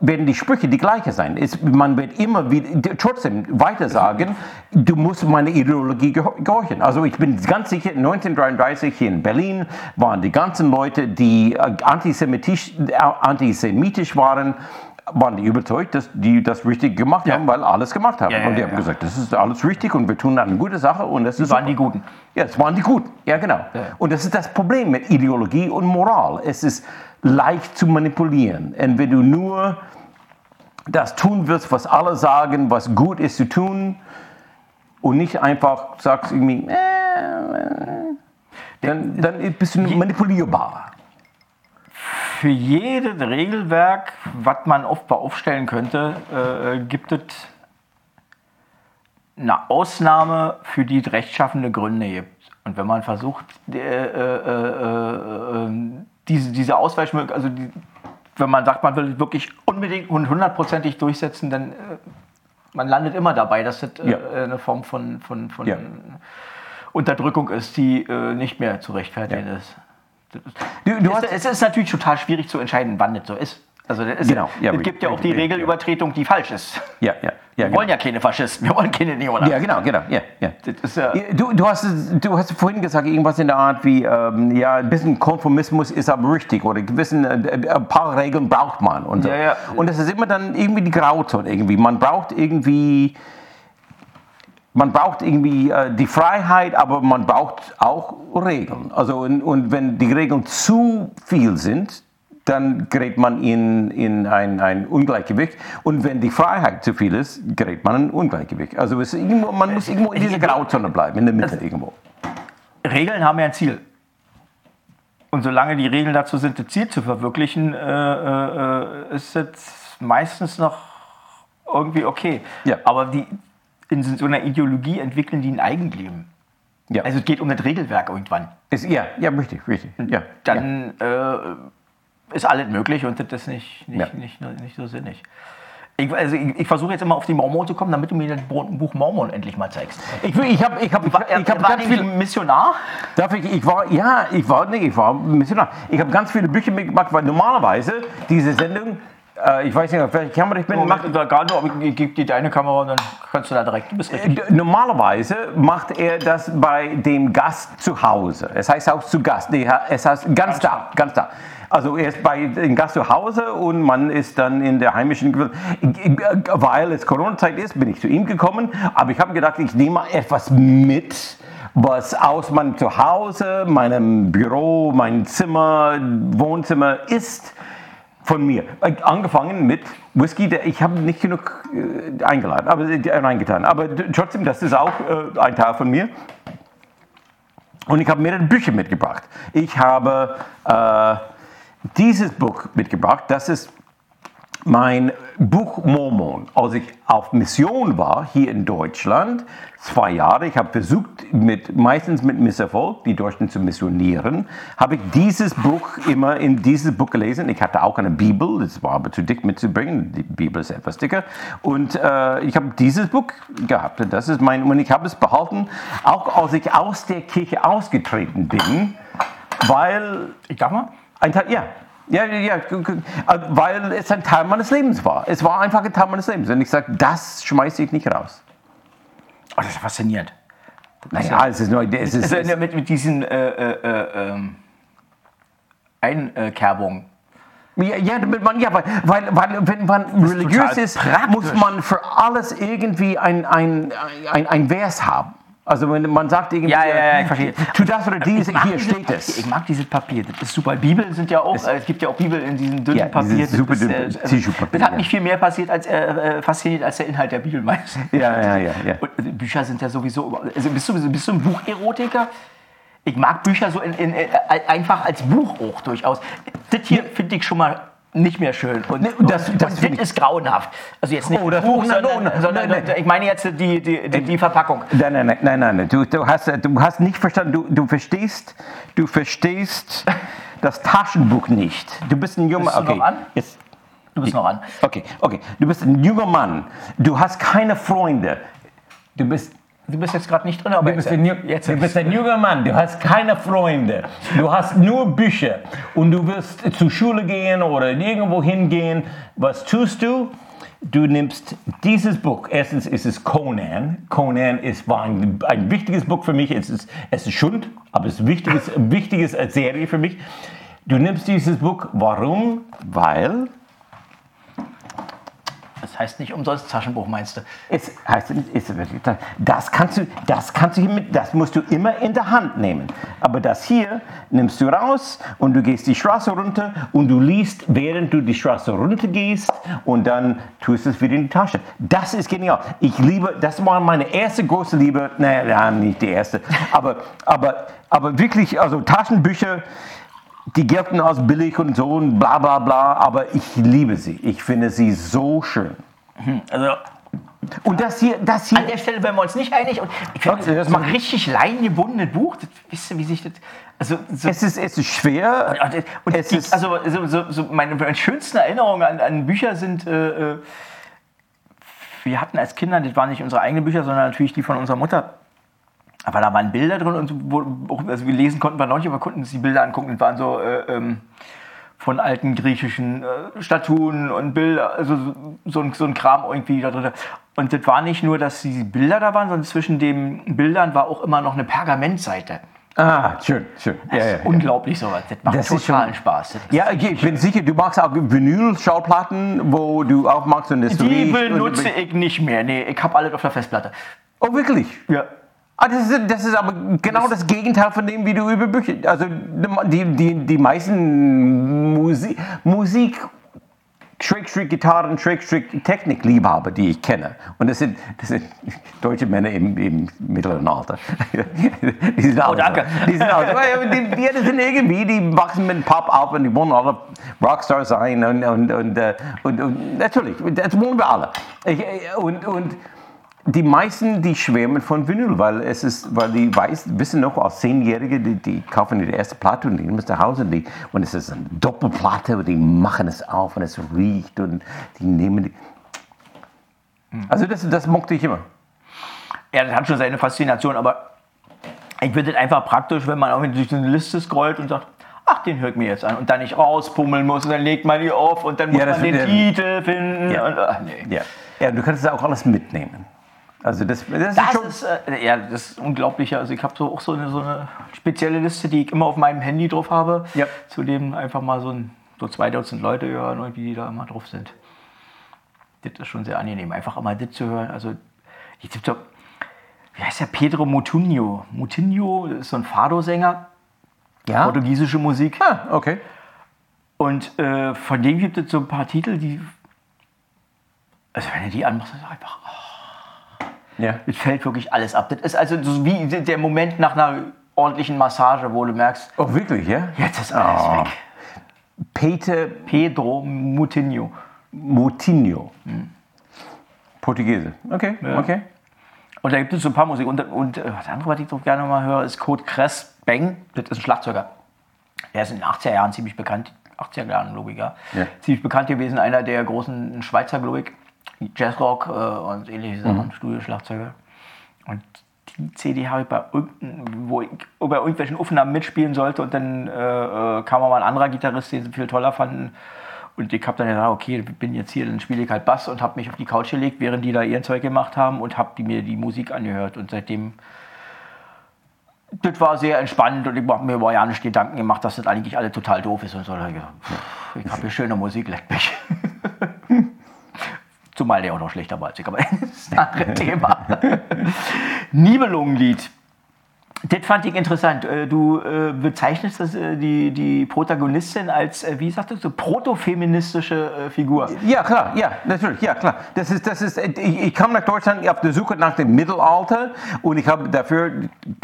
[SPEAKER 2] werden die Sprüche die gleiche sein. Es, man wird immer wieder, trotzdem weiter sagen, du musst meine Ideologie gehorchen. Also ich bin ganz sicher, 1933 hier in Berlin waren die ganzen Leute, die antisemitisch, antisemitisch waren, waren die überzeugt, dass die das richtig gemacht
[SPEAKER 1] Ja.
[SPEAKER 2] haben, weil alles gemacht haben.
[SPEAKER 1] Ja, ja,
[SPEAKER 2] und die haben gesagt, das ist alles richtig und wir tun eine gute Sache und das ist
[SPEAKER 1] waren
[SPEAKER 2] super.
[SPEAKER 1] die Guten.
[SPEAKER 2] Ja, es waren die Guten. Ja, genau. Und das ist das Problem mit Ideologie und Moral. Es ist leicht zu manipulieren. Und wenn du nur das tun wirst, was alle sagen, was gut ist zu tun, und nicht einfach sagst irgendwie, äh, äh, dann, dann bist du manipulierbar.
[SPEAKER 1] Für jedes Regelwerk, was man oft aufstellen könnte, äh, gibt es eine Ausnahme, für die es rechtschaffende Gründe gibt. Und wenn man versucht, äh, äh, äh, äh, diese, diese Ausweichmöglichkeit, also die, wenn man sagt, man will wirklich unbedingt und hundertprozentig durchsetzen, dann äh, man landet immer dabei, dass das
[SPEAKER 2] Ja.
[SPEAKER 1] eine Form von, von, von
[SPEAKER 2] Ja.
[SPEAKER 1] Unterdrückung ist, die nicht mehr zu rechtfertigen
[SPEAKER 2] Ja.
[SPEAKER 1] ist.
[SPEAKER 2] Du, du
[SPEAKER 1] Es,
[SPEAKER 2] hast,
[SPEAKER 1] es ist natürlich total schwierig zu entscheiden, wann das so ist. Also ist,
[SPEAKER 2] Genau, ja,
[SPEAKER 1] es gibt ja auch die. Regelübertretung, die falsch ist.
[SPEAKER 2] ja, ja, ja,
[SPEAKER 1] Wir wollen ja keine Faschisten, wir wollen keine Neonazis.
[SPEAKER 2] Ja, genau, genau. Ja, ja.
[SPEAKER 1] Ist ja,
[SPEAKER 2] Du, du, hast, du hast vorhin gesagt, irgendwas in der Art wie, ähm, ja, ein bisschen Konformismus ist aber richtig oder gewissen, äh, ein paar Regeln braucht man und so.
[SPEAKER 1] Ja, ja.
[SPEAKER 2] Und das ist immer dann irgendwie die Grauzone irgendwie. Man braucht irgendwie, man braucht irgendwie äh, die Freiheit, aber man braucht auch Regeln. Also und, und wenn die Regeln zu viel sind, dann gerät man in, in ein, ein Ungleichgewicht. Und wenn die Freiheit zu viel ist, gerät man in ein Ungleichgewicht. Also irgendwo, man muss irgendwo in dieser Grauzone bleiben, in der Mitte irgendwo.
[SPEAKER 1] Regeln haben ja ein Ziel. Und solange die Regeln dazu sind, das Ziel zu verwirklichen, äh, äh, ist es meistens noch irgendwie okay.
[SPEAKER 2] Ja.
[SPEAKER 1] Aber die, in so einer Ideologie entwickeln die ein Eigenleben.
[SPEAKER 2] Ja,
[SPEAKER 1] Also es geht um das Regelwerk irgendwann.
[SPEAKER 2] ist, ja, ja, richtig, richtig. Ja, ja.
[SPEAKER 1] dann äh, ist alles möglich und das ist nicht, nicht,
[SPEAKER 2] Ja.
[SPEAKER 1] nicht, nicht, so sinnig. Ich, also ich, ich versuche jetzt immer auf die Mormon zu kommen, damit du mir das Buch Mormon endlich mal zeigst.
[SPEAKER 2] Ich, ich habe ich hab, ich
[SPEAKER 1] Er,
[SPEAKER 2] hab
[SPEAKER 1] er war
[SPEAKER 2] ganz
[SPEAKER 1] nämlich
[SPEAKER 2] viel.
[SPEAKER 1] ein Missionar.
[SPEAKER 2] Darf ich, ich war, ja, ich war, nee, ich war Missionar. Ich habe ganz viele Bücher mitgemacht, weil normalerweise diese Sendung, äh, ich weiß nicht, auf welche Kamera ich bin, macht,
[SPEAKER 1] Macht gerade, aber ich gebe dir deine Kamera und dann kannst du da direkt. Du bist richtig.
[SPEAKER 2] Äh, Normalerweise macht er das bei dem Gast zu Hause. Es heißt auch zu Gast. Es heißt ganz da, ganz da. Also er ist bei dem Gast zu Hause und man ist dann in der heimischen, weil es Corona-Zeit ist, bin ich zu ihm gekommen. Aber ich habe gedacht, ich nehme mal etwas mit, was aus meinem Zuhause, meinem Büro, mein Zimmer, Wohnzimmer ist von mir. Äh, Angefangen mit Whisky, der, ich habe nicht genug äh, eingeladen, aber äh, reingetan. Aber trotzdem, das ist auch äh, ein Teil von mir. Und ich habe mehrere Bücher mitgebracht. Ich habe äh, dieses Buch mitgebracht. Das ist mein Buch Mormon. Als ich auf Mission war hier in Deutschland, zwei Jahre, ich habe versucht, mit, meistens mit Misserfolg, die Deutschen zu missionieren, habe ich dieses Buch immer in dieses Buch gelesen. Ich hatte auch eine Bibel, das war aber zu dick mitzubringen. Die Bibel ist etwas dicker. Und äh, ich habe dieses Buch gehabt. Und Das ist mein, und ich habe es behalten, auch als ich aus der Kirche ausgetreten bin, weil
[SPEAKER 1] Ich darf mal?
[SPEAKER 2] ein Teil, ja. Ja, ja, ja, äh, weil es ein Teil meines Lebens war. Es war einfach ein Teil meines Lebens. Und ich sage, das schmeiße ich nicht raus.
[SPEAKER 1] Oh, das ist faszinierend.
[SPEAKER 2] Naja, es ist nur, es ist, es,
[SPEAKER 1] mit, mit diesen äh, äh, äh, ähm, Einkerbungen.
[SPEAKER 2] ja, ja, damit man, ja, weil, weil, weil wenn man religiös ist,
[SPEAKER 1] praktisch.
[SPEAKER 2] muss man für alles irgendwie ein, ein, ein, ein Vers haben. Also wenn man sagt irgendwie,
[SPEAKER 1] Ja, ja, ja, ich verstehe.
[SPEAKER 2] tu das oder dies,
[SPEAKER 1] Ich mag
[SPEAKER 2] hier
[SPEAKER 1] dieses
[SPEAKER 2] steht
[SPEAKER 1] Papier.
[SPEAKER 2] es.
[SPEAKER 1] Ich mag dieses Papier. Das ist super. Bibeln sind ja auch, äh, es gibt ja auch Bibel in diesem dünnen
[SPEAKER 2] Ja,
[SPEAKER 1] Papier.
[SPEAKER 2] dieses
[SPEAKER 1] Das
[SPEAKER 2] super
[SPEAKER 1] ist, äh, also,
[SPEAKER 2] Tissuepapier,
[SPEAKER 1] Das hat mich viel mehr passiert als, äh, äh, fasziniert als der Inhalt der Bibel meistens.
[SPEAKER 2] Ja, ja, ja, ja.
[SPEAKER 1] Und äh, Bücher sind ja sowieso. Also bist du, bist du ein Bucherotiker? Ich mag Bücher so in, in, äh, einfach als Buch auch durchaus. Das hier finde ich schon mal nicht mehr schön. Und,
[SPEAKER 2] Nee, das-
[SPEAKER 1] und,
[SPEAKER 2] das
[SPEAKER 1] und das ist grauenhaft. Also jetzt nicht
[SPEAKER 2] Oh,
[SPEAKER 1] das Buch, sondern,
[SPEAKER 2] nein,
[SPEAKER 1] sondern
[SPEAKER 2] nein, nein.
[SPEAKER 1] ich meine jetzt die, die, die, die Verpackung.
[SPEAKER 2] Nein, nein, nein, nein, nein, nein. Du, du, hast, du hast nicht verstanden, du, du verstehst, du verstehst das Taschenbuch nicht. Du bist ein junger,
[SPEAKER 1] Bist du
[SPEAKER 2] okay.
[SPEAKER 1] noch an?
[SPEAKER 2] Jetzt,
[SPEAKER 1] Du bist noch an.
[SPEAKER 2] okay, okay. Du bist ein junger Mann. Du hast keine Freunde. Du bist
[SPEAKER 1] Du bist jetzt gerade nicht drin, aber
[SPEAKER 2] Du bist, ein, Ju-
[SPEAKER 1] jetzt
[SPEAKER 2] du bist ein junger Mann, du hast keine Freunde, du hast nur Bücher und du wirst zur Schule gehen oder irgendwo hingehen. Was tust du? Du nimmst dieses Buch. Erstens ist es Conan. Conan ist, war ein, ein wichtiges Buch für mich. Es ist, es ist Schund, aber es ist ein wichtiges, ein wichtiges als Serie für mich. Du nimmst dieses Buch. Warum? Weil
[SPEAKER 1] Das heißt nicht umsonst Taschenbuch, meinst du?
[SPEAKER 2] Es es, das kannst du, das kannst du mit, das musst du immer in der Hand nehmen. Aber das hier nimmst du raus und du gehst die Straße runter und du liest, während du die Straße runter gehst und dann tust es wieder in die Tasche. Das ist genial. Ich liebe, das war meine erste große Liebe, naja, nicht die erste, aber, aber, aber wirklich, also Taschenbücher, die gelten als billig und so und bla bla bla, aber ich liebe sie. Ich finde sie so schön.
[SPEAKER 1] Also
[SPEAKER 2] Und das hier, das hier.
[SPEAKER 1] an der Stelle wären wir uns nicht einig. Und ich finde,
[SPEAKER 2] Okay, das
[SPEAKER 1] so ein richtig leingebundenes Buch, das, wisst ihr, wie sich das... Also, so,
[SPEAKER 2] es, ist, es ist schwer.
[SPEAKER 1] und,
[SPEAKER 2] es
[SPEAKER 1] die,
[SPEAKER 2] ist,
[SPEAKER 1] also so, so, so meine, meine schönsten Erinnerungen an, an Bücher sind... Äh, äh, wir hatten als Kinder, das waren nicht unsere eigenen Bücher, sondern natürlich die von unserer Mutter. Aber da waren Bilder drin und wo, also wir lesen konnten wir noch nicht, aber konnten uns die Bilder angucken. Das waren so äh, ähm, von alten griechischen äh, Statuen und Bilder, also so, so, ein, so ein Kram irgendwie da drin. Und das war nicht nur, dass die Bilder da waren, sondern zwischen den Bildern war auch immer noch eine Pergamentseite.
[SPEAKER 2] ah, schön, schön. Ja, ja, ja.
[SPEAKER 1] Unglaublich sowas. Das macht
[SPEAKER 2] Das ist
[SPEAKER 1] totalen Spaß. Das ist-
[SPEAKER 2] ja, ich bin sicher, du magst auch Vinyl-Schallplatten, wo du aufmachst und es
[SPEAKER 1] Die benutze ich nicht mehr. Nee, ich habe alles auf der Festplatte.
[SPEAKER 2] Oh, wirklich?
[SPEAKER 1] Ja.
[SPEAKER 2] Ah, das, ist, das ist aber genau das Gegenteil von dem, wie du über Bücher. Also die, die, die meisten Musik, Musik Schrägstrich Gitarren, Schrägstrich Technikliebhaber, die ich kenne. Und das sind, das sind deutsche Männer im, im mittleren Alter. die sind auch
[SPEAKER 1] Oh, danke.
[SPEAKER 2] So. Die sind auch so. Die, die, die sind irgendwie, die wachsen mit Pop auf und die wollen alle Rockstar sein. Und, und, und, äh, und, und natürlich, das wollen wir alle. Ich, äh, und, und die meisten, die schwärmen von Vinyl, weil es ist, weil die weiß, wissen noch als Zehnjährige, die, die kaufen die erste Platte und die nehmen es nach Hause und, die, und es ist eine Doppelplatte und die machen es auf und es riecht und die nehmen die. Also das, das mochte ich immer.
[SPEAKER 1] Ja, das hat schon seine Faszination, aber ich finde es einfach praktisch, wenn man irgendwie durch so eine Liste scrollt und sagt, ach, den hört mir jetzt an und dann nicht rauspummeln muss und dann legt man die auf und dann muss
[SPEAKER 2] Ja,
[SPEAKER 1] man den Titel finden.
[SPEAKER 2] Ja.
[SPEAKER 1] Und, ach, nee.
[SPEAKER 2] Ja. ja, du kannst es auch alles mitnehmen. Also das, das, ist
[SPEAKER 1] Das
[SPEAKER 2] schon.
[SPEAKER 1] ist, äh, ja, das ist unglaublich. Also ich habe so auch so eine, so eine spezielle Liste, die ich immer auf meinem Handy drauf habe,
[SPEAKER 2] Ja.
[SPEAKER 1] zu dem einfach mal so, ein, so zwei Dutzend Leute hören, irgendwie, die da immer drauf sind. Das ist schon sehr angenehm, einfach immer das zu hören. Also, ich tippe, wie heißt der? Pedro. Moutinho das ist so ein Fado-Sänger,
[SPEAKER 2] ja?
[SPEAKER 1] portugiesische Musik.
[SPEAKER 2] Ah, okay.
[SPEAKER 1] Und äh, von dem gibt es so ein paar Titel, die. Also, wenn du die anmachst, ist einfach.
[SPEAKER 2] Ja.
[SPEAKER 1] Es fällt wirklich alles ab. Das ist also so wie der Moment nach einer ordentlichen Massage, wo du merkst,
[SPEAKER 2] Oh, wirklich, ja?
[SPEAKER 1] jetzt ist alles
[SPEAKER 2] Oh.
[SPEAKER 1] weg.
[SPEAKER 2] Peter
[SPEAKER 1] Pedro Moutinho.
[SPEAKER 2] Moutinho. Portugiese. Okay, okay.
[SPEAKER 1] Und da gibt es so ein paar Musik. Und, und äh, das andere, was ich doch gerne mal höre, ist Code Cress Bang. Das ist ein Schlagzeuger. Der ist in den 80er Jahren ziemlich bekannt. 80er Jahren, glaube ich, ja.
[SPEAKER 2] Ja.
[SPEAKER 1] Ziemlich bekannt gewesen. Einer der großen Schweizer, glaube ich. Jazzrock äh, und ähnliche Sachen. Studioschlagzeuger. Und die CD habe ich bei, wo ich bei irgendwelchen Aufnahmen mitspielen sollte. Und dann äh, äh, kam aber ein anderer Gitarrist, den sie viel toller fanden. Und ich habe dann gesagt, okay, ich bin jetzt hier, dann spiele ich halt Bass und habe mich auf die Couch gelegt, während die da ihren Zeug gemacht haben und habe mir die Musik angehört. Und seitdem, das war sehr entspannt und ich habe mir über ja nicht Gedanken gemacht, dass das eigentlich alle total doof ist und so. Hab ich Ich habe hier schöne Musik, leckt mich. Zumal der auch noch schlechter war als ich, aber das ist ein anderes Thema. Nibelungenlied. Das fand ich interessant. Äh, Du äh, bezeichnest das, äh, die, die Protagonistin als, wie sagtest du, protofeministische Figur.
[SPEAKER 2] Ja, klar, ja, natürlich, ja, klar. Das ist, das ist, ich, kam nach Deutschland auf der Suche nach dem Mittelalter und ich habe dafür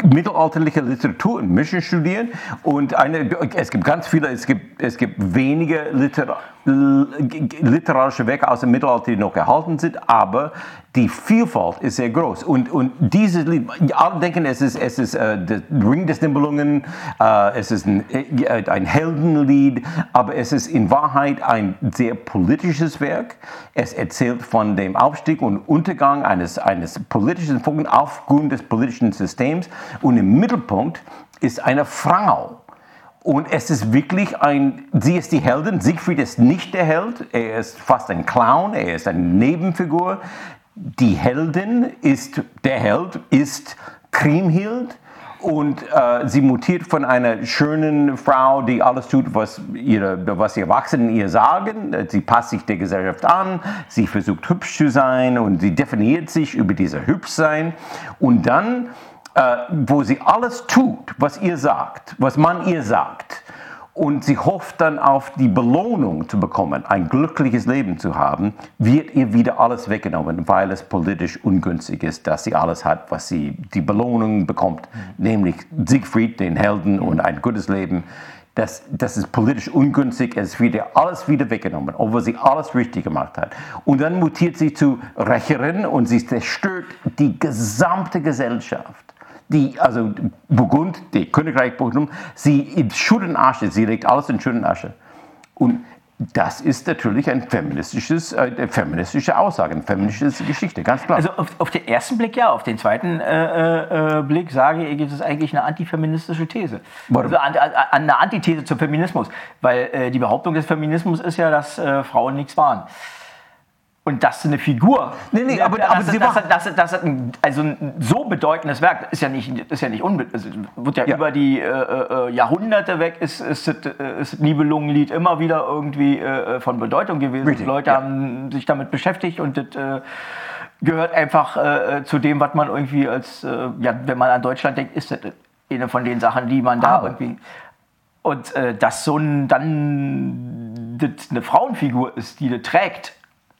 [SPEAKER 2] mittelalterliche Literatur in München studiert und eine, es gibt ganz viele, es gibt, es gibt wenige Liter, literarische Werke aus dem Mittelalter, die noch erhalten sind, aber die Vielfalt ist sehr groß. Und, und dieses Lied, alle denken, es ist, es ist äh, der Ring des Nibelungen, äh, es ist ein, äh, ein Heldenlied, aber es ist in Wahrheit ein sehr politisches Werk. Es erzählt von dem Aufstieg und Untergang eines, eines politischen Volkes aufgrund des politischen Systems. Und im Mittelpunkt ist eine Frau. Und es ist wirklich ein, sie ist die Heldin, Siegfried ist nicht der Held, er ist fast ein Clown, er ist eine Nebenfigur. Die Heldin ist, der Held ist Kriemhild Und äh, sie mutiert von einer schönen Frau, die alles tut, was, ihre, was die Erwachsenen ihr sagen. Sie passt sich der Gesellschaft an, sie versucht hübsch zu sein und sie definiert sich über dieses Hübschsein. Und dann, äh, wo sie alles tut, was ihr sagt, was man ihr sagt, und sie hofft dann auf die Belohnung zu bekommen, ein glückliches Leben zu haben, wird ihr wieder alles weggenommen, weil es politisch ungünstig ist, dass sie alles hat, was sie die Belohnung bekommt, nämlich Siegfried, den Helden und ein gutes Leben. Das, das ist politisch ungünstig, es wird ihr alles wieder weggenommen, obwohl sie alles richtig gemacht hat. Und dann mutiert sie zu Rächerin und sie zerstört die gesamte Gesellschaft die, also Burgund, die Königreich Burgund, sie in Schutt und Asche, sie legt alles in Schutt und Asche. Und das ist natürlich ein feministisches, äh, eine feministische Aussage, eine feministische Geschichte, ganz klar.
[SPEAKER 1] Also auf, auf den ersten Blick ja, auf den zweiten äh, äh, Blick sage ich, ist es eigentlich eine antifeministische These. Warum? Also an, an, eine Antithese zum Feminismus. Weil äh, die Behauptung des Feminismus ist ja, dass äh, Frauen nichts waren. Und das ist eine Figur.
[SPEAKER 2] Nee, nee, aber, das, aber
[SPEAKER 1] das, das, das, das, ein, also ein so bedeutendes Werk ist ja nicht, ist ja nicht unbe also wird ja, ja, über die äh, äh, Jahrhunderte weg, ist, ist, ist, ist Nibelungenlied immer wieder irgendwie äh, von Bedeutung gewesen. Richtig, Leute ja. haben sich damit beschäftigt und das äh, gehört einfach äh, zu dem, was man irgendwie als, äh, ja, wenn man an Deutschland denkt, ist das eine von den Sachen, die man da aber. irgendwie. Und dass so ein, dann eine Frauenfigur ist, die das trägt,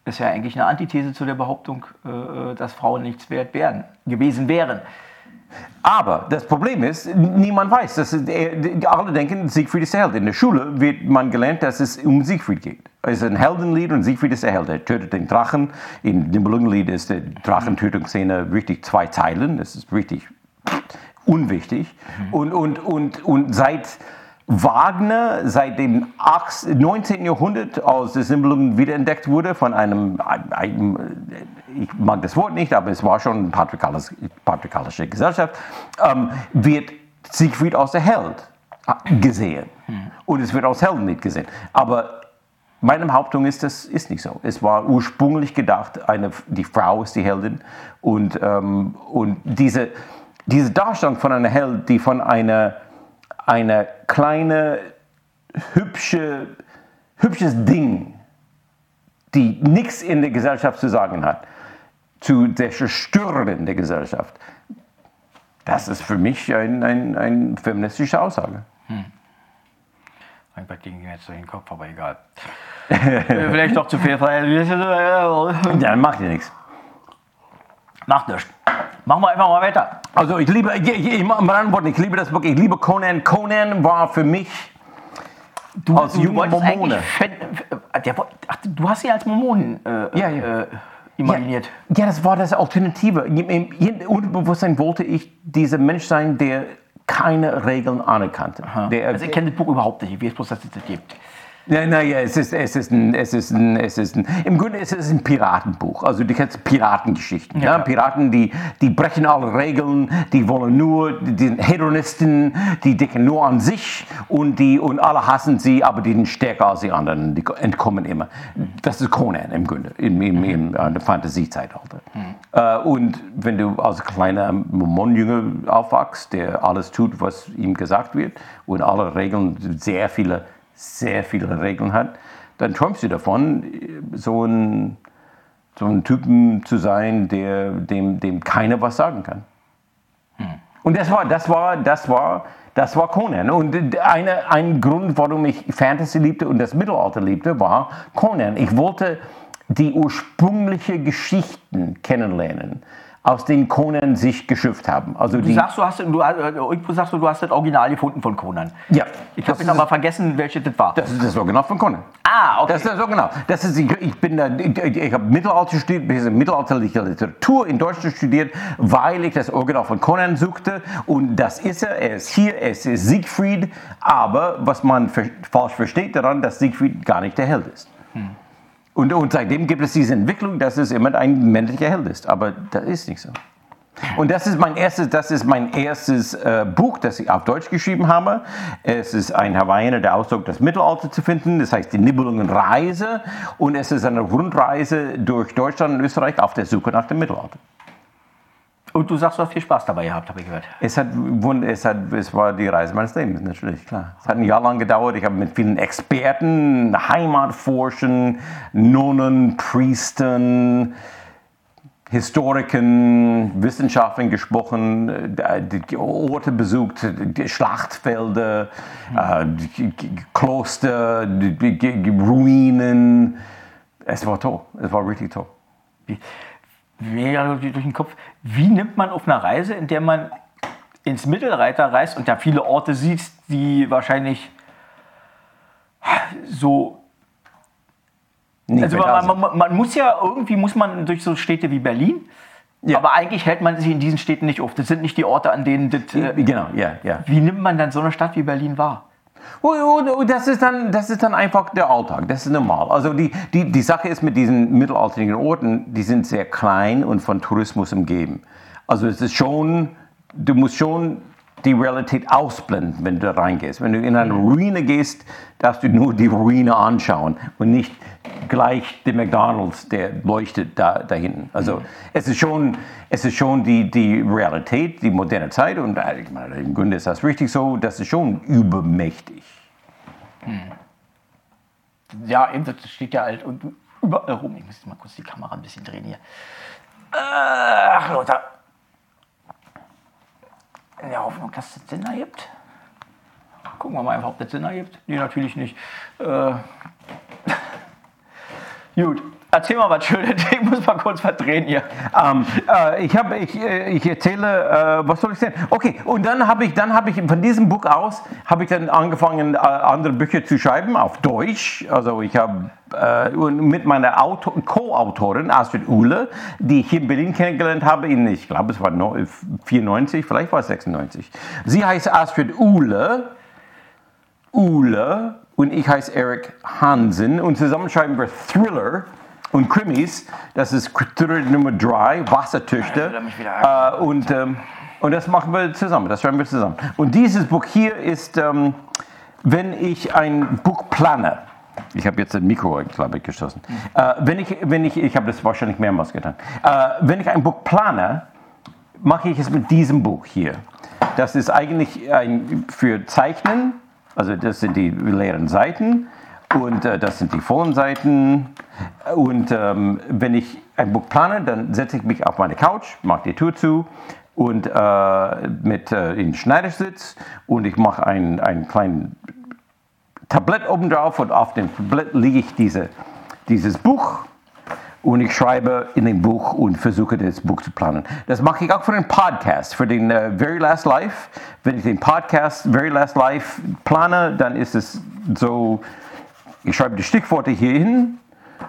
[SPEAKER 1] ist ja eigentlich eine Antithese zu der Behauptung, äh, dass Frauen nichts wert wären, gewesen wären.
[SPEAKER 2] Aber das Problem ist, niemand weiß. Dass alle denken, Siegfried ist der Held. In der Schule wird man gelernt, dass es um Siegfried geht. Es ist ein Heldenlied und Siegfried ist der Held. Er tötet den Drachen. In dem Belungenlied ist die Drachentötungsszene wirklich zwei Zeilen. Das ist richtig unwichtig. Mhm. Und, und, und, und seit Wagner seit dem 19. Jahrhundert aus der Symbolung wiederentdeckt wurde von einem, einem, ich mag das Wort nicht, aber es war schon eine patriarchalische, patriarchalische Gesellschaft, ähm, wird Siegfried aus der Held gesehen. Hm. Und es wird aus Heldenlied gesehen. Aber meine Behauptung ist, das ist nicht so. Es war ursprünglich gedacht, eine, die Frau ist die Heldin. Und, ähm, und diese, diese Darstellung von einer Held, die von einer eine kleine, hübsche, hübsches Ding, die nichts in der Gesellschaft zu sagen hat, zu der Zerstörerin der Gesellschaft. Das ist für mich eine ein, ein feministische Aussage. Hm.
[SPEAKER 1] Mein Gott, ging jetzt durch den Kopf, aber egal. Vielleicht doch zu viel Dann
[SPEAKER 2] macht ihr nichts.
[SPEAKER 1] Macht nichts. Machen wir einfach mal weiter.
[SPEAKER 2] Also ich liebe, ich, ich, ich liebe das Buch, ich liebe Conan. Conan war für mich
[SPEAKER 1] du, als junger Mormone. Der, ach, du hast sie als Mormonen äh, ja, ja. Äh, imaginiert.
[SPEAKER 2] Ja, ja, das war das Alternative. Im Unterbewusstsein wollte ich dieser Mensch sein, der keine Regeln anerkannte. Der,
[SPEAKER 1] also ich kenne das Buch überhaupt nicht, ich weiß bloß, dass es das gibt.
[SPEAKER 2] Nein, ja, es ist, es ist ein, es ist ein, es ist ein, im Grunde ist es ein Piratenbuch. Also du kennst Piratengeschichten. Ja, ja? Piraten, die, die brechen alle Regeln, die wollen nur, die sind Hedonisten, die denken nur an sich und, die, und alle hassen sie, aber die sind stärker als die anderen, die entkommen immer. Das ist Conan im Grunde, im, im, im, in der Fantasiezeitalter. Mhm. Äh, und wenn du als kleiner Mormonjünger aufwachst, der alles tut, was ihm gesagt wird und alle Regeln, sehr viele sehr viele Regeln hat, dann träumst du davon, so ein, so ein Typen zu sein, der, dem, dem keiner was sagen kann. Hm. Und das war, das war, das war, das war Conan. Und eine, ein Grund, warum ich Fantasy liebte und das Mittelalter liebte, war Conan. Ich wollte die ursprüngliche Geschichten kennenlernen aus denen Conan sich geschöpft haben.
[SPEAKER 1] Also du, sagst, du, hast, du, irgendwo sagst du, du hast das Original gefunden von Conan.
[SPEAKER 2] Ja.
[SPEAKER 1] Ich habe jetzt aber vergessen, welches das war.
[SPEAKER 2] Das ist das Original von Conan.
[SPEAKER 1] Ah, okay.
[SPEAKER 2] Das ist das Original. Das ist, ich, ich bin da, ich, ich habe Mittelalter studiert, mittelalterliche Literatur in Deutschland studiert, weil ich das Original von Conan suchte. Und das ist er. Er ist hier, er ist Siegfried. Aber was man falsch versteht daran, dass Siegfried gar nicht der Held ist. Hm. Und, und seitdem gibt es diese Entwicklung, dass es immer ein männlicher Held ist. Aber das ist nicht so. Und das ist mein erstes, das ist mein erstes äh, Buch, das ich auf Deutsch geschrieben habe. Es ist ein Hawaiianer, der Ausdruck, das Mittelalter zu finden. Das heißt die Nibelungenreise. Und es ist eine Rundreise durch Deutschland und Österreich auf der Suche nach dem Mittelalter.
[SPEAKER 1] Und du sagst, du hast viel Spaß dabei gehabt, habe ich gehört.
[SPEAKER 2] Es, hat, es, hat, es war die Reise meines Lebens, natürlich, klar. Es hat ein Jahr lang gedauert. Ich habe mit vielen Experten, Heimatforschern, Nonnen, Priestern, Historikern, Wissenschaftlern gesprochen, äh, die Orte besucht, die Schlachtfelder, mhm. die Kloster, die Ruinen. Es war toll, es war richtig toll.
[SPEAKER 1] Mir durch den Kopf, wie nimmt man auf einer Reise, in der man ins Mittelreiter reist und da viele Orte sieht, die wahrscheinlich so nicht also man, man, man, muss ja irgendwie muss man durch so Städte wie Berlin. Ja. Aber eigentlich hält man sich in diesen Städten nicht auf. Das sind nicht die Orte, an denen das.
[SPEAKER 2] Äh, genau, ja, ja.
[SPEAKER 1] Wie nimmt man dann so eine Stadt wie Berlin wahr?
[SPEAKER 2] Oh, oh, oh, das ist, dann, das ist dann einfach der Alltag, das ist normal. Also die, die, die Sache ist mit diesen mittelalterlichen Orten, die sind sehr klein und von Tourismus umgeben. Also es ist schon, du musst schon die Realität ausblenden, wenn du da reingehst. Wenn du in eine Ruine gehst, darfst du nur die Ruine anschauen und nicht gleich den McDonalds, der leuchtet da, da hinten. Also es ist schon, es ist schon die, die Realität, die moderne Zeit und äh, ich meine, im Grunde ist das richtig so, das ist schon übermächtig. Hm.
[SPEAKER 1] Ja, eben, das steht ja halt überall rum. Ich muss mal kurz die Kamera ein bisschen drehen hier. Ach, Lothar. In der Hoffnung, dass es Sinn ergibt. Gucken wir mal ob das Sinn ergibt. Nee, natürlich nicht. Äh. Gut. Erzähl mal was Schönes, ich muss mal kurz verdrehen hier.
[SPEAKER 2] Ähm, äh, ich, hab, ich, äh, ich erzähle, äh, was soll ich sagen? Okay, und dann habe ich, hab ich von diesem Buch aus, habe ich dann angefangen, äh, andere Bücher zu schreiben auf Deutsch. Also ich habe äh, mit meiner Co-Autorin Astrid Uhle, die ich hier in Berlin kennengelernt habe, in, ich glaube es war 94, vielleicht war es 96. Sie heißt Astrid Uhle, Uhle und ich heiße Eric Hansen und zusammen schreiben wir Thriller und Krimis. Das ist Nummer 3, Wassertöchter. Äh, und, ähm, und das machen wir zusammen, das schreiben wir zusammen. Und dieses Buch hier ist, ähm, wenn ich ein Buch plane. Ich habe jetzt ein Mikro, glaube ich, geschossen. Äh, wenn ich, wenn ich, ich habe das wahrscheinlich mehrmals getan. Äh, wenn ich ein Buch plane, mache ich es mit diesem Buch hier. Das ist eigentlich ein, für Zeichnen, also das sind die leeren Seiten und äh, das sind die vollen Seiten. Und ähm, wenn ich ein Buch plane, dann setze ich mich auf meine Couch, mache die Tür zu und äh, mit äh, in Schneidersitz und ich mache ein, ein kleines Tablett oben drauf und auf dem Tablett lege ich diese, dieses Buch und ich schreibe in dem Buch und versuche das Buch zu planen. Das mache ich auch für den Podcast, für den uh, Very Last Life. Wenn ich den Podcast Very Last Life plane, dann ist es so, ich schreibe die Stichworte hier hin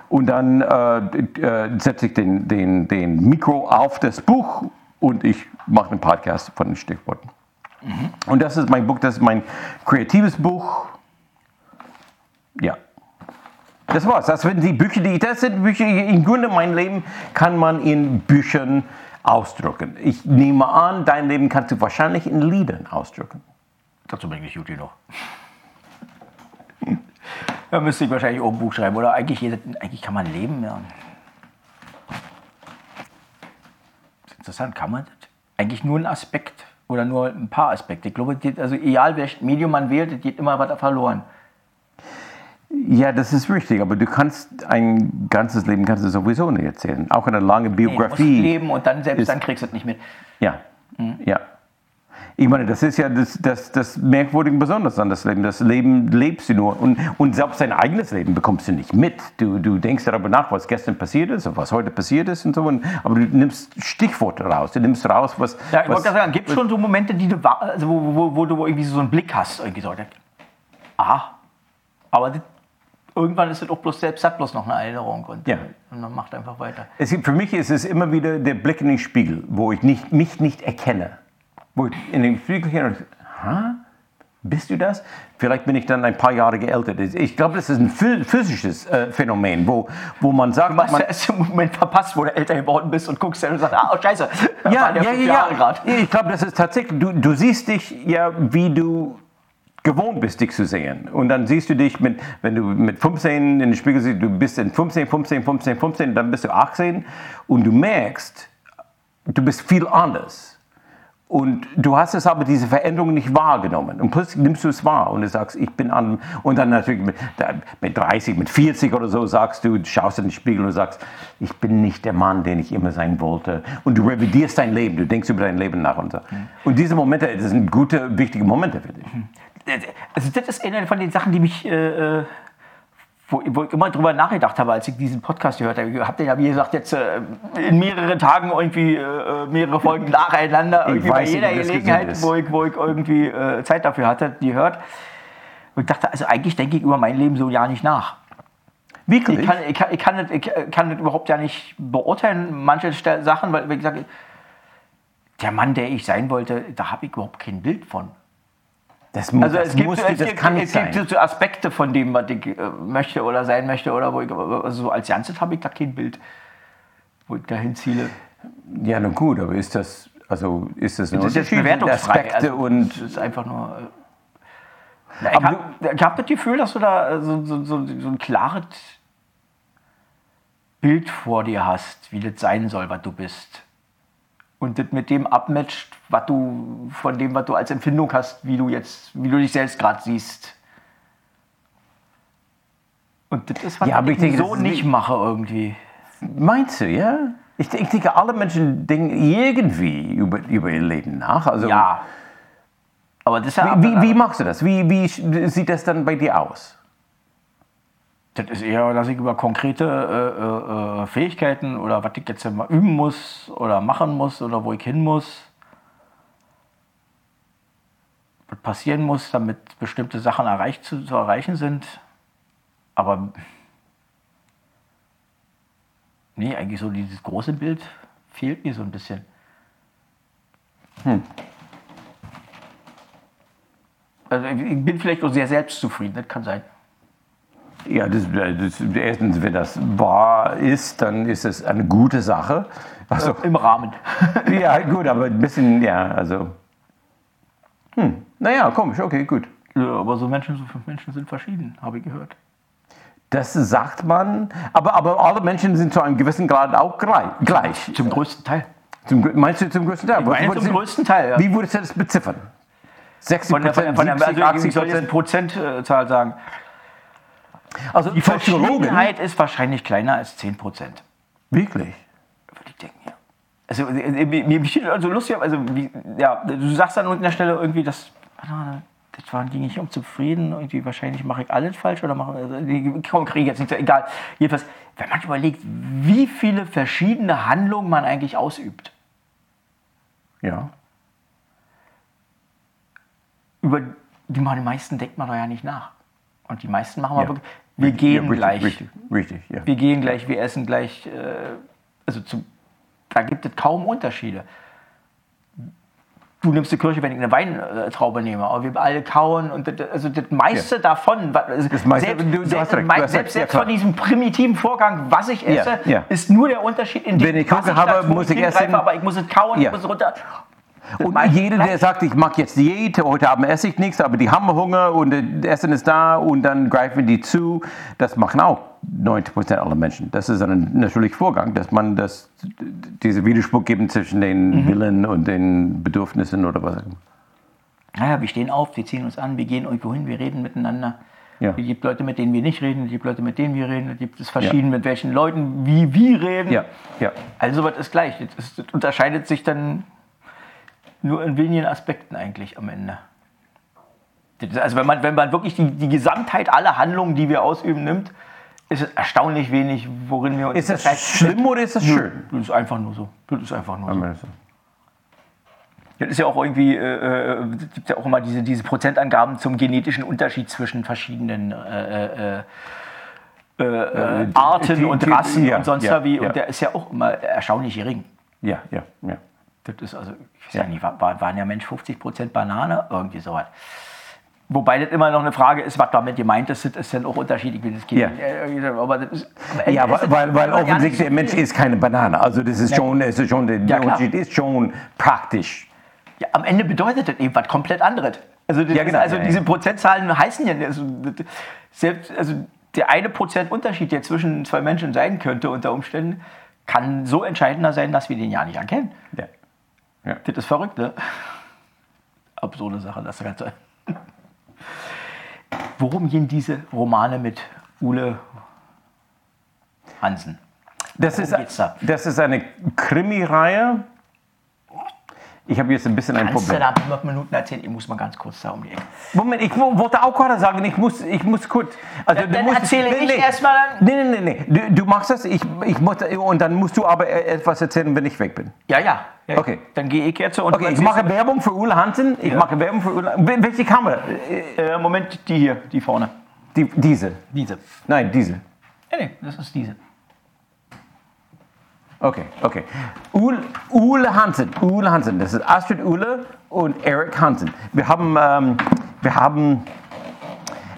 [SPEAKER 2] und dann äh, äh, setze ich den, den, den Mikro auf das Buch und ich mache einen Podcast von den Stichworten. Mhm. Und das ist mein Buch, das ist mein kreatives Buch. Ja. Das war's. Das sind die Bücher, die das sind Bücher. Im Grunde mein Leben kann man in Büchern ausdrücken. Ich nehme an, dein Leben kannst du wahrscheinlich in Liedern ausdrücken.
[SPEAKER 1] Dazu bringe ich Juti noch. Da müsste ich wahrscheinlich auch ein Buch schreiben. Oder eigentlich, eigentlich kann man leben. Ja. Das ist interessant, kann man das? Eigentlich nur ein Aspekt oder nur ein paar Aspekte. Ich glaube, also egal welches Medium man wählt, geht immer was verloren.
[SPEAKER 2] Ja, das ist richtig, aber du kannst ein ganzes Leben kannst du sowieso nicht erzählen. Auch eine lange Biografie. Nee,
[SPEAKER 1] du musst leben und dann selbst dann kriegst du es nicht mit.
[SPEAKER 2] Ja, mhm. ja. Ich meine, das ist ja das, das, das Merkwürdige Besonderes an das Leben. Das Leben lebst du nur. Und, und selbst dein eigenes Leben bekommst du nicht mit. Du, du denkst darüber nach, was gestern passiert ist und was heute passiert ist und so. Und, aber du nimmst Stichworte raus. Du nimmst raus, was.
[SPEAKER 1] Ja, ich wollte gerade sagen, gibt es schon so Momente, die du, also wo, wo, wo, du irgendwie so einen Blick hast, irgendwie so. Aha. Aber das, irgendwann ist es auch bloß selbst, hat bloß noch eine Erinnerung und, ja. und man macht einfach weiter.
[SPEAKER 2] Es, für mich ist es immer wieder der Blick in den Spiegel, wo ich nicht, mich nicht erkenne wo ich in den hin und ha? Bist du das? Vielleicht bin ich dann ein paar Jahre geältert. Ich glaube, das ist ein physisches äh, Phänomen, wo, wo man sagt,
[SPEAKER 1] du hast man erst im Moment verpasst, wo du älter geworden bist und guckst dann und sagst, ah, oh, scheiße,
[SPEAKER 2] ja, ja, ja, ja. Ich glaube, das ist tatsächlich, du, du siehst dich ja, wie du gewohnt bist, dich zu sehen. Und dann siehst du dich, mit, wenn du mit 15 in den Spiegel siehst, du bist in 15, 15, 15, 15, dann bist du 18 und du merkst, du bist viel anders. Und du hast es aber diese Veränderung nicht wahrgenommen. Und plötzlich nimmst du es wahr und du sagst, ich bin an. Und dann natürlich mit, mit 30, mit 40 oder so sagst du, schaust in den Spiegel und sagst, ich bin nicht der Mann, den ich immer sein wollte. Und du revidierst dein Leben, du denkst über dein Leben nach. Und, so. und diese Momente, das sind gute, wichtige Momente für dich.
[SPEAKER 1] Also das ist eine von den Sachen, die mich... Äh, wo, wo, ich immer drüber nachgedacht habe, als ich diesen Podcast gehört habe. Ich habe den ja, wie gesagt, jetzt äh, in mehreren Tagen irgendwie äh, mehrere Folgen nacheinander, irgendwie bei jeder nicht, Gelegenheit, wo ich, wo ich irgendwie äh, Zeit dafür hatte, die hört. Und ich dachte, also eigentlich denke ich über mein Leben so ja nicht nach. Wirklich? Ich kann, ich, kann, ich, kann das, ich kann das überhaupt ja nicht beurteilen, manche Sachen, weil, wie gesagt, der Mann, der ich sein wollte, da habe ich überhaupt kein Bild von. Das muss, also es gibt, muss, es, gibt, es gibt so Aspekte von dem, was ich äh, möchte oder sein möchte oder wo ich, also so als Ganzes habe ich da kein Bild, wo ich dahin ziele.
[SPEAKER 2] Ja, na gut, aber ist das, also ist das,
[SPEAKER 1] das ist jetzt bewertungsfrei. Also, und es ist einfach nur. Äh, na, ich habe hab das Gefühl, dass du da so, so, so, so ein klares Bild vor dir hast, wie das sein soll, was du bist und das mit dem abmatcht, was du von dem, was du als Empfindung hast, wie du jetzt, wie du dich selbst gerade siehst. Und das ist, was ja, ich, ich denke, so nicht mache irgendwie.
[SPEAKER 2] Meinst du, ja? Ich, ich, denke, alle Menschen denken irgendwie über, über ihr Leben nach. Also,
[SPEAKER 1] ja.
[SPEAKER 2] Aber das ja wie, wie, wie machst du das? Wie, wie sieht das dann bei dir aus?
[SPEAKER 1] Das ist eher, dass ich über konkrete äh, äh, Fähigkeiten oder was ich jetzt mal üben muss oder machen muss oder wo ich hin muss, was passieren muss, damit bestimmte Sachen erreicht zu, zu erreichen sind. Aber nee, eigentlich so dieses große Bild fehlt mir so ein bisschen. Hm. Also ich bin vielleicht auch sehr selbstzufrieden, das kann sein.
[SPEAKER 2] Ja, das, das, erstens, wenn das wahr ist, dann ist es eine gute Sache.
[SPEAKER 1] Also, Im Rahmen.
[SPEAKER 2] ja, gut, aber ein bisschen, ja, also. Hm, naja, komisch, okay, gut.
[SPEAKER 1] Ja, aber so Menschen, so Menschen sind verschieden, habe ich gehört.
[SPEAKER 2] Das sagt man, aber, aber alle Menschen sind zu einem gewissen Grad auch gleich.
[SPEAKER 1] Zum größten Teil.
[SPEAKER 2] Zum, meinst du zum größten Teil? Ich
[SPEAKER 1] meine zum größten Teil, ja.
[SPEAKER 2] Wie würdest du das beziffern?
[SPEAKER 1] 60 von der, von der, von der, 70, also ich soll jetzt eine Prozentzahl sagen. Also die Verschiedenheit ist wahrscheinlich kleiner als 10 Prozent.
[SPEAKER 2] Wirklich?
[SPEAKER 1] Würde ich denken, ja. Also äh, mir besteht also lustig, also wie, ja, du sagst dann an der Stelle irgendwie, dass das waren die nicht unzufrieden, irgendwie wahrscheinlich mache ich alles falsch oder mache also, ich kriege jetzt nicht, egal. Jedenfalls, wenn man überlegt, wie viele verschiedene Handlungen man eigentlich ausübt.
[SPEAKER 2] Ja.
[SPEAKER 1] Über die meisten denkt man doch ja nicht nach. Und die meisten machen ja. wirklich, wir gehen ja, richtig, gleich.
[SPEAKER 2] Richtig, richtig, ja.
[SPEAKER 1] Wir gehen gleich, wir essen gleich. Äh, also zum, da gibt es kaum Unterschiede. Du nimmst die Kirche, wenn ich eine Weintraube nehme, aber wir alle kauen und das, also das meiste ja. davon, also das meiste, selbst, du, selbst, recht, selbst, selbst von diesem primitiven Vorgang, was ich esse, ist nur der Unterschied
[SPEAKER 2] in dem, wenn ich Koche habe, muss ich essen,
[SPEAKER 1] aber ich muss es kauen, ich muss es runter.
[SPEAKER 2] Und jeder, der sagt, ich mache jetzt Diät, heute Abend esse ich nichts, aber die haben Hunger und das Essen ist da und dann greifen die zu, das machen auch 90 Prozent aller Menschen. Das ist ein natürlicher Vorgang, dass man das, diese Widerspruch gibt zwischen den mhm. Willen und den Bedürfnissen oder was auch immer.
[SPEAKER 1] Naja, wir stehen auf, wir ziehen uns an, wir gehen irgendwo hin, wir reden miteinander. Ja. Es gibt Leute, mit denen wir nicht reden, es gibt Leute, mit denen wir reden, es gibt es verschieden, ja. mit welchen Leuten wie wir reden.
[SPEAKER 2] Ja. Ja.
[SPEAKER 1] Also was ist gleich. Es unterscheidet sich dann nur in wenigen Aspekten eigentlich am Ende. Also wenn man, wenn man wirklich die, die Gesamtheit aller Handlungen, die wir ausüben, nimmt, ist es erstaunlich wenig, worin wir uns...
[SPEAKER 2] Ist das schlimm oder ist das schön?
[SPEAKER 1] Das ist einfach nur so. Das ist einfach nur so. Das ist ja auch irgendwie, äh, äh gibt ja auch immer diese, diese Prozentangaben zum genetischen Unterschied zwischen verschiedenen äh, äh, äh, äh Arten die, die, und Rassen ja, und sonst ja, wie. Und ja. der ist ja auch immer erstaunlich gering.
[SPEAKER 2] Ja, ja, ja.
[SPEAKER 1] Das ist also, ich weiß ja, ja nicht, war, waren ja Mensch 50% Banane, irgendwie sowas. Wobei das immer noch eine Frage ist, was damit gemeint ist, das ist dann auch unterschiedlich, wie das geht. Ja,
[SPEAKER 2] aber das ist, ja weil, weil, weil offensichtlich der Mensch ist keine Banane. Also das ist schon, das ist schon der, ja, Unterschied ist schon praktisch.
[SPEAKER 1] Ja, am Ende bedeutet das eben was komplett anderes. Also, ja, genau, also diese Prozentzahlen heißen ja, also, selbst, also der eine Prozent Unterschied, der zwischen zwei Menschen sein könnte unter Umständen, kann so entscheidender sein, dass wir den ja nicht erkennen.
[SPEAKER 2] Ja. Ja.
[SPEAKER 1] Das ist verrückt, ne? Absurde Sache, das Ganze. Worum gehen diese Romane mit Ule Hansen?
[SPEAKER 2] Das
[SPEAKER 1] Worum
[SPEAKER 2] ist,
[SPEAKER 1] da?
[SPEAKER 2] das ist eine Krimi-Reihe. Ich habe jetzt ein bisschen ein
[SPEAKER 1] Kannst
[SPEAKER 2] Problem.
[SPEAKER 1] du da fünf Minuten erzählen? Ich muss mal ganz kurz da um die Ecke.
[SPEAKER 2] Moment, ich wo- wollte auch gerade sagen, ich muss, ich muss kurz. Also,
[SPEAKER 1] Dann-
[SPEAKER 2] du musst,
[SPEAKER 1] erzähle ich erstmal dann-
[SPEAKER 2] Nee, nee, nee, nee. Du, du machst das, ich, ich muss, und dann musst du aber äh, etwas erzählen, wenn ich weg bin.
[SPEAKER 1] Ja, ja. ja
[SPEAKER 2] Okay.
[SPEAKER 1] Dann gehe ich jetzt und
[SPEAKER 2] Okay, ich mache Werbung für Ulle Hansen. Ich mache Werbung für. Wel- Welche Kamera? Äh,
[SPEAKER 1] Äh, Moment, die hier, die vorne.
[SPEAKER 2] Die, diese.
[SPEAKER 1] Diese.
[SPEAKER 2] Nein, diese.
[SPEAKER 1] Nee, nee, das ist diese.
[SPEAKER 2] Okay, okay. Ulle, Ulle Hansen, Ulle Hansen, das ist Astrid Ulle und Eric Hansen. Wir haben, ähm, wir haben,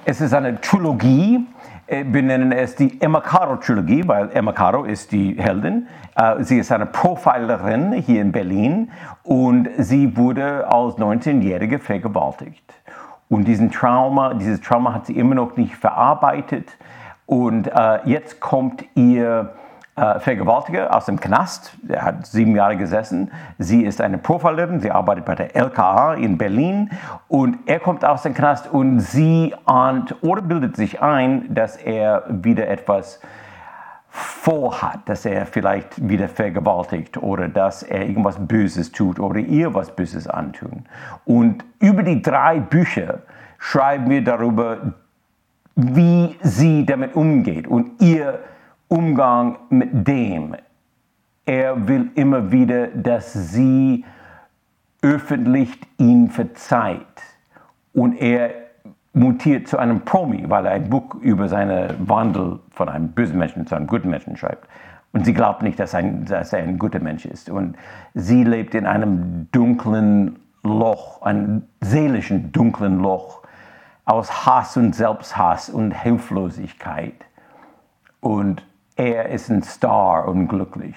[SPEAKER 2] es ist eine Trilogie. Äh, Wir nennen es die Emma Caro Trilogie, weil Emma Caro ist die Heldin. Äh, Sie ist eine Profilerin hier in Berlin und sie wurde als 19-Jährige vergewaltigt. Und diesen Trauma, dieses Trauma hat sie immer noch nicht verarbeitet. Und äh, jetzt kommt ihr Vergewaltiger aus dem Knast. Er hat sieben Jahre gesessen. Sie ist eine Profilerin. Sie arbeitet bei der LKA in Berlin. Und er kommt aus dem Knast und sie ahnt oder bildet sich ein, dass er wieder etwas vorhat, dass er vielleicht wieder vergewaltigt oder dass er irgendwas Böses tut oder ihr was Böses antun. Und über die drei Bücher schreiben wir darüber, wie sie damit umgeht und ihr Umgang mit dem. Er will immer wieder, dass sie öffentlich ihn verzeiht. Und er mutiert zu einem Promi, weil er ein Buch über seinen Wandel von einem bösen Menschen zu einem guten Menschen schreibt. Und sie glaubt nicht, dass, ein, dass er ein guter Mensch ist. Und sie lebt in einem dunklen Loch, einem seelischen dunklen Loch aus Hass und Selbsthass und Hilflosigkeit. Und er ist ein Star und glücklich.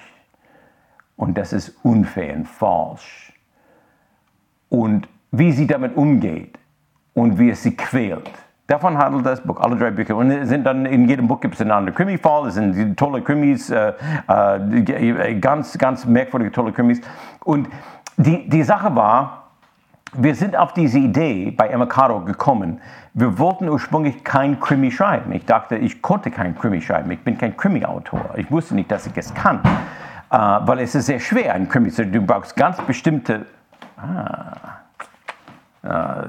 [SPEAKER 2] Und das ist unfair und falsch. Und wie sie damit umgeht und wie es sie quält. Davon handelt das Buch, alle drei Bücher. Und sind dann in jedem Buch gibt es einen anderen Krimi-Fall. Es sind tolle Krimis, äh, äh, ganz, ganz merkwürdige, tolle Krimis. Und die, die Sache war, wir sind auf diese Idee bei Emma Caro gekommen. Wir wollten ursprünglich kein Krimi schreiben. Ich dachte, ich konnte kein Krimi schreiben. Ich bin kein Krimi-Autor. Ich wusste nicht, dass ich es kann. Äh, weil es ist sehr schwer, ein Krimi zu Du brauchst ganz bestimmte. Ah,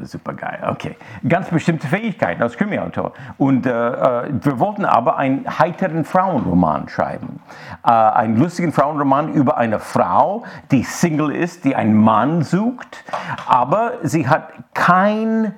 [SPEAKER 2] super geil, okay. Ganz bestimmte Fähigkeiten als Krimi-Autor. Und äh, äh, wir wollten aber einen heiteren Frauenroman schreiben. Äh, einen lustigen Frauenroman über eine Frau, die Single ist, die einen Mann sucht, aber sie hat kein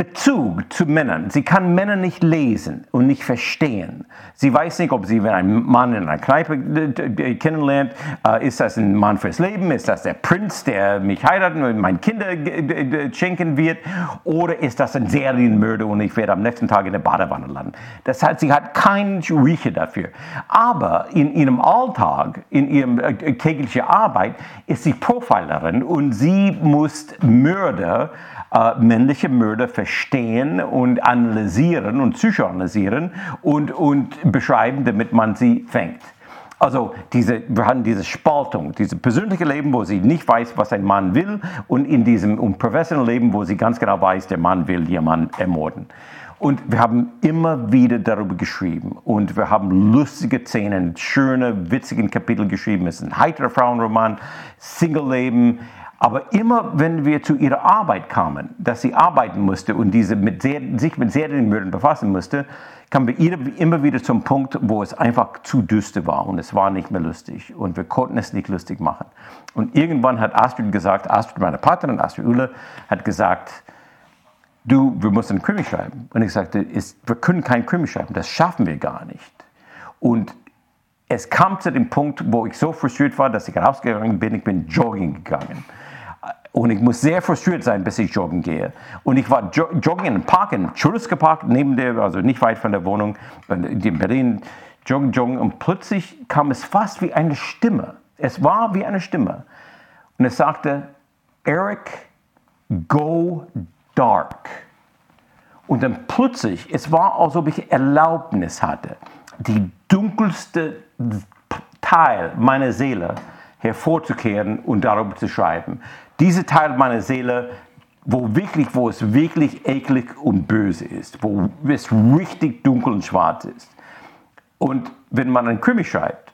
[SPEAKER 2] Bezug zu Männern. Sie kann Männer nicht lesen und nicht verstehen. Sie weiß nicht, ob sie, wenn ein Mann in einer Kneipe äh, kennenlernt, äh, ist das ein Mann fürs Leben, ist das der Prinz, der mich heiraten und meine Kinder äh, schenken wird, oder ist das ein Serienmörder und ich werde am nächsten Tag in der Badewanne landen. Das heißt, sie hat keinen Riecher dafür. Aber in ihrem Alltag, in ihrer täglichen Arbeit, ist sie Profilerin und sie muss Mörder äh, männliche Mörder verstehen und analysieren und psychoanalysieren und, und beschreiben, damit man sie fängt. Also diese, wir haben diese Spaltung, dieses persönliche Leben, wo sie nicht weiß, was ein Mann will, und in diesem um professionellen Leben, wo sie ganz genau weiß, der Mann will jemanden ermorden. Und wir haben immer wieder darüber geschrieben und wir haben lustige Szenen, schöne, witzige Kapitel geschrieben. Es ist ein heiterer Frauenroman, Single-Leben. Aber immer, wenn wir zu ihrer Arbeit kamen, dass sie arbeiten musste und diese mit sehr, sich mit Serienmördern befassen musste, kamen wir immer wieder zum Punkt, wo es einfach zu düster war und es war nicht mehr lustig und wir konnten es nicht lustig machen. Und irgendwann hat Astrid gesagt, Astrid, meine Partnerin, Astrid Uhle, hat gesagt, du, wir müssen einen Krimi schreiben. Und ich sagte, ist, wir können keinen Krimi schreiben, das schaffen wir gar nicht. Und es kam zu dem Punkt, wo ich so frustriert war, dass ich rausgegangen bin, ich bin jogging gegangen. Und ich muss sehr frustriert sein, bis ich joggen gehe. Und ich war jo joggen in einem Park, in Churruska Park, neben der, also nicht weit von der Wohnung, in Berlin, joggen, joggen. Und plötzlich kam es fast wie eine Stimme. Es war wie eine Stimme. Und es sagte, Eric, go dark. Und dann plötzlich, es war, als ob ich Erlaubnis hatte, die dunkelste Teil meiner Seele hervorzukehren und darüber zu schreiben. Diese Teil meiner Seele, wo, wirklich, wo es wirklich eklig und böse ist, wo es richtig dunkel und schwarz ist. Und wenn man einen Krimi schreibt,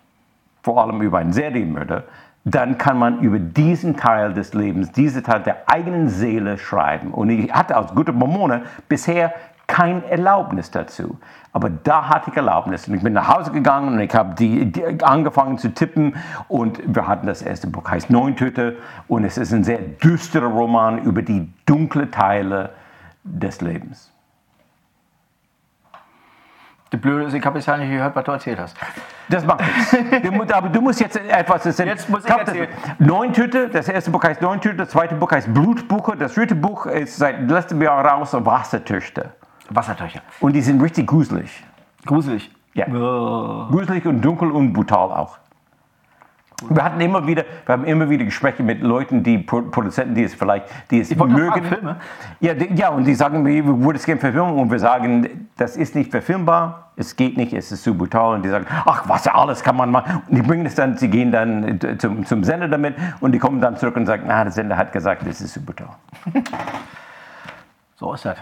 [SPEAKER 2] vor allem über einen Serienmörder, dann kann man über diesen Teil des Lebens, diesen Teil der eigenen Seele schreiben. Und ich hatte als guter Mormone bisher kein Erlaubnis dazu. Aber da hatte ich Erlaubnis. Und ich bin nach Hause gegangen und ich habe die, die, angefangen zu tippen. Und wir hatten das erste Buch, heißt Neuntöte. Und es ist ein sehr düsterer Roman über die dunklen Teile des Lebens.
[SPEAKER 1] Die Blöde ist, ich habe bisher nicht gehört, was du erzählt hast.
[SPEAKER 2] Das macht nichts. aber du musst jetzt etwas. Das
[SPEAKER 1] sind, jetzt muss ich erzählen.
[SPEAKER 2] Neun Tüte, das erste Buch heißt Neun Tüte, das zweite Buch heißt Blutbuche, das dritte Buch ist seit letztem Jahr raus, Wassertöchter.
[SPEAKER 1] Wassertöchter.
[SPEAKER 2] Und die sind richtig gruselig.
[SPEAKER 1] Gruselig?
[SPEAKER 2] Ja. Oh. Gruselig und dunkel und brutal auch. Wir hatten immer wieder, wir haben immer wieder Gespräche mit Leuten, die Produzenten, die es vielleicht, die es mögen. Fragen, Filme? Ja, die, ja, und die sagen, wir würden es gerne verfilmen und wir sagen, das ist nicht verfilmbar, es geht nicht, es ist zu brutal und die sagen, ach, was alles kann man machen. Und die bringen es dann, sie gehen dann zum, zum Sender damit und die kommen dann zurück und sagen, na, der Sender hat gesagt, das ist zu brutal.
[SPEAKER 1] so ist das.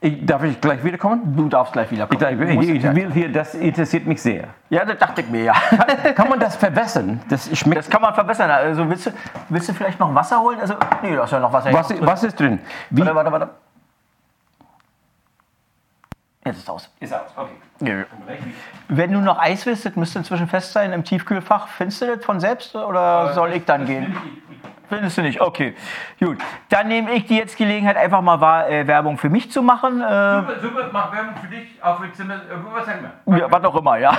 [SPEAKER 2] Ich, darf ich gleich wiederkommen?
[SPEAKER 1] Du darfst gleich
[SPEAKER 2] wiederkommen. Ich, ich, ich will hier, das interessiert mich sehr.
[SPEAKER 1] Ja, das dachte ich mir, ja.
[SPEAKER 2] Kann, kann man das verbessern?
[SPEAKER 1] Das, schmeckt das kann man verbessern. Also willst du, willst du vielleicht noch Wasser holen? Also, nee, du hast ja noch Wasser.
[SPEAKER 2] Was, was ist drin?
[SPEAKER 1] Wie? Warte, warte, warte. Jetzt ist aus.
[SPEAKER 2] Ist aus, okay. Ja.
[SPEAKER 1] Wenn du noch Eis willst, das müsste inzwischen fest sein im Tiefkühlfach. Findest du das von selbst oder äh, soll ich dann gehen? Findest du nicht? Okay, gut. Dann nehme ich die jetzt Gelegenheit, einfach mal wahr, äh, Werbung für mich zu machen. Äh,
[SPEAKER 2] super, super, mach Werbung für dich, auch für Zimmer, äh, was sagen wir?
[SPEAKER 1] Ja, was auch immer, ja.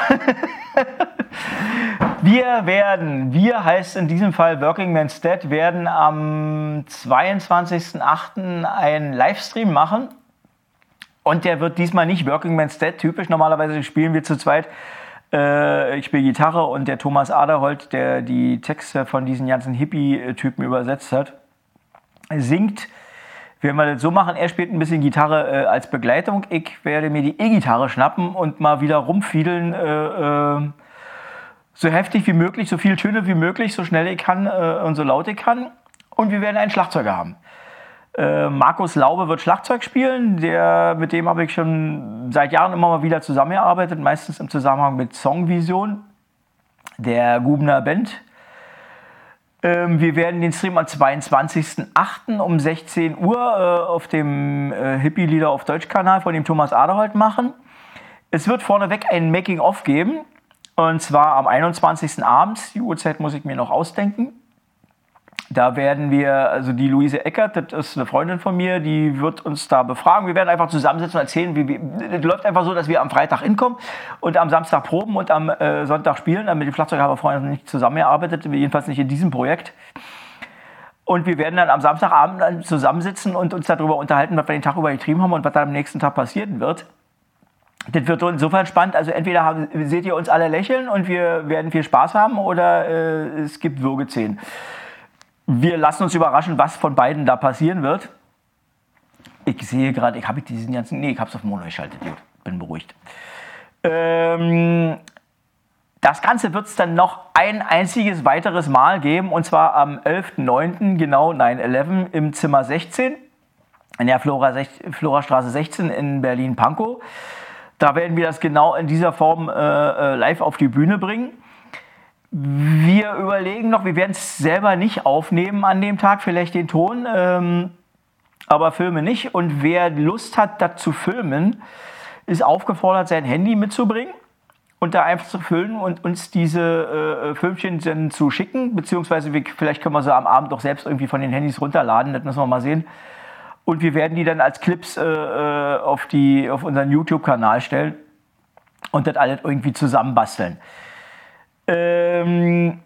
[SPEAKER 1] wir werden, wir heißt in diesem Fall Working Man's Dead, werden am 22.08. einen Livestream machen. Und der wird diesmal nicht Working Man's Dead typisch. Normalerweise spielen wir zu zweit äh, ich spiele Gitarre und der Thomas Aderholt, der die Texte von diesen ganzen Hippie-Typen übersetzt hat, singt. Wir werden das so machen, er spielt ein bisschen Gitarre äh, als Begleitung. Ich werde mir die E-Gitarre schnappen und mal wieder rumfiedeln. Äh, äh so heftig wie möglich, so viele Töne wie möglich, so schnell ich kann äh, und so laut ich kann. Und wir werden einen Schlagzeuger haben. Äh, Markus Laube wird Schlagzeug spielen. Der, mit dem habe ich schon seit Jahren immer mal wieder zusammengearbeitet, meistens im Zusammenhang mit Songvision, der Gubner Band. Ähm, wir werden den Stream am 22.08. um 16 Uhr äh, auf dem äh, Hippie-Lieder auf Deutsch-Kanal von dem Thomas Aderholt machen. Es wird vorneweg ein Making-of geben. Und zwar am 21. abends. Die Uhrzeit muss ich mir noch ausdenken. Da werden wir, also die Luise Eckert, das ist eine Freundin von mir, die wird uns da befragen. Wir werden einfach zusammensitzen und erzählen, wie, wie das läuft einfach so, dass wir am Freitag hinkommen und am Samstag proben und am äh, Sonntag spielen. Mit dem Schlagzeug haben wir vorher nicht zusammengearbeitet, jedenfalls nicht in diesem Projekt. Und wir werden dann am Samstagabend dann zusammensitzen und uns darüber unterhalten, was wir den Tag über getrieben haben und was dann am nächsten Tag passieren wird. Das wird insofern spannend. Also entweder haben, seht ihr uns alle lächeln und wir werden viel Spaß haben oder äh, es gibt Würgezähne. Wir lassen uns überraschen, was von beiden da passieren wird. Ich sehe gerade, ich habe diesen ganzen. Nee, ich habe es auf Mono geschaltet. Gut, bin beruhigt. Ähm, das Ganze wird es dann noch ein einziges weiteres Mal geben, und zwar am 11.09., genau 9-11, im Zimmer 16, in der Flora, Florastraße 16 in Berlin-Pankow. Da werden wir das genau in dieser Form äh, äh live auf die Bühne bringen. Wir überlegen noch, wir werden es selber nicht aufnehmen an dem Tag, vielleicht den Ton, ähm, aber Filme nicht. Und wer Lust hat, das zu filmen, ist aufgefordert, sein Handy mitzubringen und da einfach zu filmen und uns diese äh, Filmchen dann zu schicken, beziehungsweise wir, vielleicht können wir sie am Abend doch selbst irgendwie von den Handys runterladen, das müssen wir mal sehen. Und wir werden die dann als Clips äh, äh auf, die, auf unseren YouTube-Kanal stellen und das alles irgendwie zusammenbasteln. Ähm,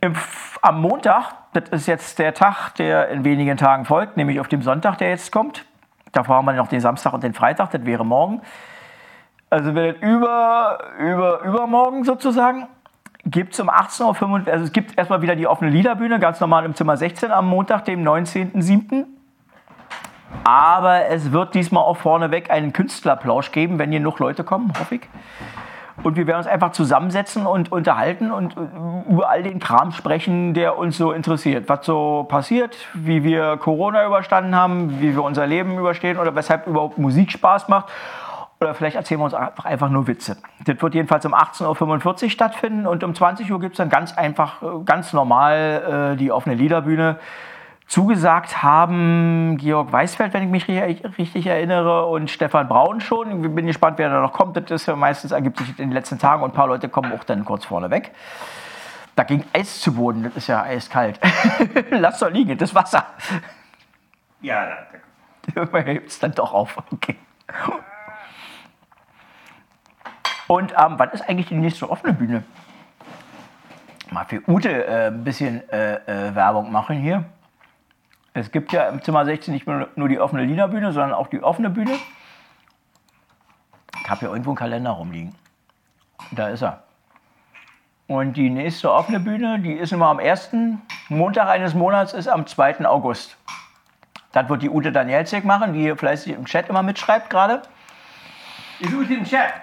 [SPEAKER 1] im, am Montag, das ist jetzt der Tag, der in wenigen Tagen folgt, nämlich auf dem Sonntag, der jetzt kommt. Davor haben wir noch den Samstag und den Freitag, das wäre morgen. Also wird über, über, übermorgen sozusagen gibt es um 18.45 Uhr, also es gibt erstmal wieder die offene Liederbühne, ganz normal im Zimmer 16 am Montag, dem 19.07. Aber es wird diesmal auch vorneweg einen Künstlerplausch geben, wenn hier noch Leute kommen, hoffe ich. Und wir werden uns einfach zusammensetzen und unterhalten und äh, über all den Kram sprechen, der uns so interessiert. Was so passiert, wie wir Corona überstanden haben, wie wir unser Leben überstehen oder weshalb überhaupt Musik Spaß macht. Oder vielleicht erzählen wir uns einfach, einfach nur Witze. Das wird jedenfalls um 18.45 Uhr stattfinden und um 20 Uhr gibt es dann ganz einfach, äh, ganz normal äh, die offene Liederbühne. Zugesagt haben Georg Weißfeld, wenn ich mich richtig erinnere, und Stefan Braun schon. Ich bin gespannt, wer da noch kommt. Das ist ja meistens ergibt sich in den letzten Tagen und ein paar Leute kommen auch dann kurz vorne weg. Da ging Eis zu Boden, das ist ja eiskalt. Lass doch liegen, das Wasser.
[SPEAKER 2] Ja,
[SPEAKER 1] da hebt es dann doch auf. Okay. Und ähm, wann ist eigentlich die nächste offene Bühne? Mal für Ute äh, ein bisschen äh, äh, Werbung machen hier. Es gibt ja im Zimmer 16 nicht nur die offene Liederbühne, sondern auch die offene Bühne. Ich habe hier irgendwo einen Kalender rumliegen. Da ist er. Und die nächste offene Bühne, die ist immer am ersten Montag eines Monats, ist am 2. August. Das wird die Ute Danielzig machen, die hier fleißig im Chat immer mitschreibt gerade.
[SPEAKER 2] Ist Ute im Chat?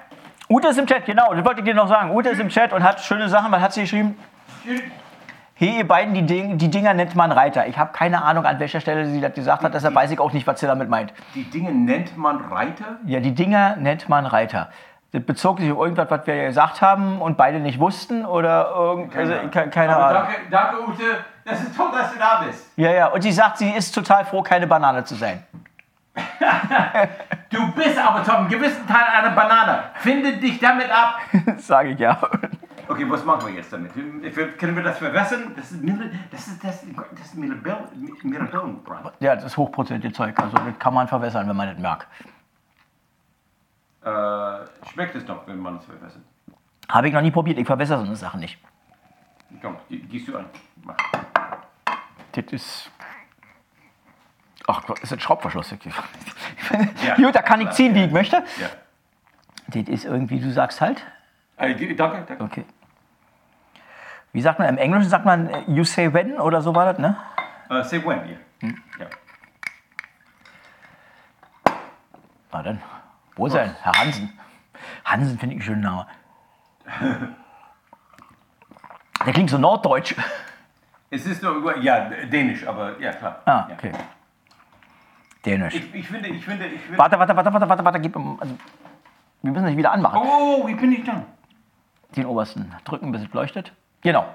[SPEAKER 1] Ute ist im Chat, genau, das wollte ich dir noch sagen. Ute ist im Chat und hat schöne Sachen. Was hat sie geschrieben? Hey, ihr beiden, die, Ding, die Dinger nennt man Reiter. Ich habe keine Ahnung, an welcher Stelle sie das gesagt hat, deshalb weiß ich auch nicht, was sie damit meint.
[SPEAKER 2] Die Dinge nennt man Reiter?
[SPEAKER 1] Ja, die Dinger nennt man Reiter. Das bezog sich auf irgendwas, was wir gesagt haben und beide nicht wussten oder irgend, also, keine, keine Ahnung.
[SPEAKER 2] Danke, danke, Ute. Das ist toll, dass du da bist.
[SPEAKER 1] Ja, ja. Und sie sagt, sie ist total froh, keine Banane zu sein.
[SPEAKER 2] du bist aber zum gewissen Teil eine Banane. Finde dich damit ab.
[SPEAKER 1] Sage ich ja.
[SPEAKER 2] Okay, was machen wir jetzt damit? Können wir das verwässern? Das ist, das ist, das das ist Mirabellen,
[SPEAKER 1] Ja, das ist hochprozentige Zeug. Also das kann man verwässern, wenn man das merkt.
[SPEAKER 2] Äh, schmeckt es doch, wenn man es verwässert?
[SPEAKER 1] Habe ich noch nie probiert. Ich verwässere so eine Sache nicht.
[SPEAKER 2] Komm, gießt du an. Mach.
[SPEAKER 1] Das ist... Ach Gott, ist ein Schraubverschluss. ja, Gut, da kann ich ziehen, wie ich möchte. Ja. Das ist irgendwie, du sagst halt.
[SPEAKER 2] Äh, danke, danke.
[SPEAKER 1] Okay. Wie sagt man, im Englischen sagt man äh, you say when oder so war das, ne?
[SPEAKER 2] Uh, say when, yeah. Hm. ja.
[SPEAKER 1] Na dann, wo ist er Herr Hansen. Hansen finde ich einen schönen Namen. Der klingt so norddeutsch.
[SPEAKER 2] Es ist nur, ja, dänisch, aber ja, klar.
[SPEAKER 1] Ah, okay. Ja. Dänisch.
[SPEAKER 2] Ich, ich, finde, ich finde, ich finde.
[SPEAKER 1] Warte, warte, warte, warte, warte, warte, gib, also, wir müssen das wieder anmachen.
[SPEAKER 2] Oh, wie bin ich dann?
[SPEAKER 1] Den obersten drücken, bis es leuchtet. Genau.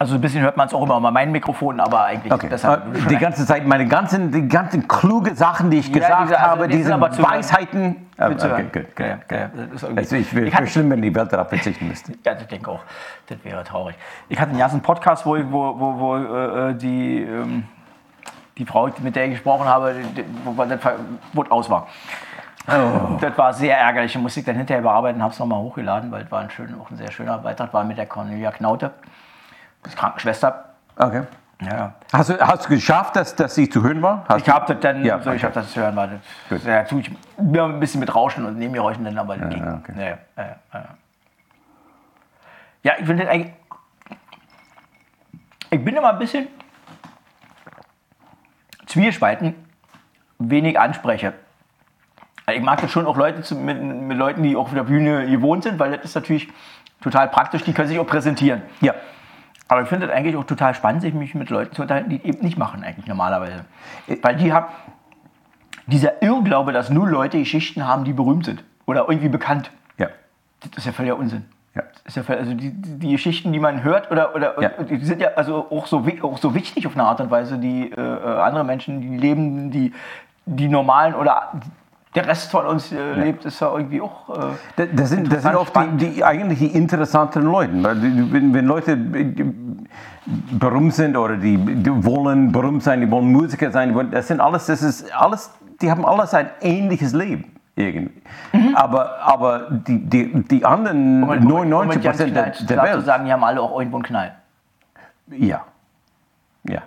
[SPEAKER 1] Also ein bisschen hört man es auch immer bei meinen Mikrofonen, aber eigentlich
[SPEAKER 2] okay. besser. Die ganze Zeit, meine ganzen, die ganzen kluge Sachen, die ich ja, gesagt diese, also habe, diese Weisheiten.
[SPEAKER 1] Okay, gut, gut,
[SPEAKER 2] ja, also ich ich schlimm, wenn die Welt darauf verzichten müsste.
[SPEAKER 1] ja, ich denke auch. Das wäre traurig. Ich hatte einen ganzen Podcast, wo, wo, wo, wo äh, die, ähm, die Frau, mit der ich gesprochen habe, wo das aus war. Oh. Das war sehr ärgerlich. Ich musste ich dann hinterher bearbeiten, habe es nochmal hochgeladen, weil es war ein, schön, auch ein sehr schöner Beitrag, war mit der Cornelia Knaute, das Krankenschwester.
[SPEAKER 2] Okay. Ja. Hast, du, hast du geschafft, dass, dass sie zu hören war? Hast
[SPEAKER 1] ich habe das dann, ja, so, ich habe das zu hören war. Das, ja, tue ich mir ein bisschen mit Rauschen und Nebengeräuschen dann, aber ja, ging. Okay. Ja, ja, ja. ja, ich finde eigentlich. Ich bin immer ein bisschen zwiespalten, wenig anspreche. Ich mag das schon auch Leute zu, mit, mit, Leuten, die auch auf der Bühne gewohnt sind, weil das ist natürlich total praktisch, die können sich auch präsentieren. Ja. Aber ich finde es eigentlich auch total spannend, sich mich mit Leuten zu unterhalten, die eben nicht machen eigentlich normalerweise. Weil die haben dieser Irrglaube, dass nur Leute Geschichten haben, die berühmt sind oder irgendwie bekannt. Ja. Das ist ja völliger Unsinn. Ja. ist ja also die, die, Geschichten, die man hört, oder, oder ja. die sind ja also auch so, auch so wichtig auf eine Art und Weise, die äh, äh andere Menschen, die leben, die, die normalen oder der Rest von uns äh, ja. lebt, ist ja irgendwie auch.
[SPEAKER 2] Äh, das, sind, das sind oft die, die, eigentlich die interessanten Leute. Wenn, wenn Leute berühmt sind oder die, die, wollen berühmt sein, die wollen Musiker sein, das sind alles, das ist alles, die haben alles ein ähnliches Leben. Irgendwie. Mhm. Aber, aber die, die, die anderen
[SPEAKER 1] Moment, 99 Prozent der, der Welt. sagen, die haben alle auch irgendwo einen Knall.
[SPEAKER 2] Ja. Ja.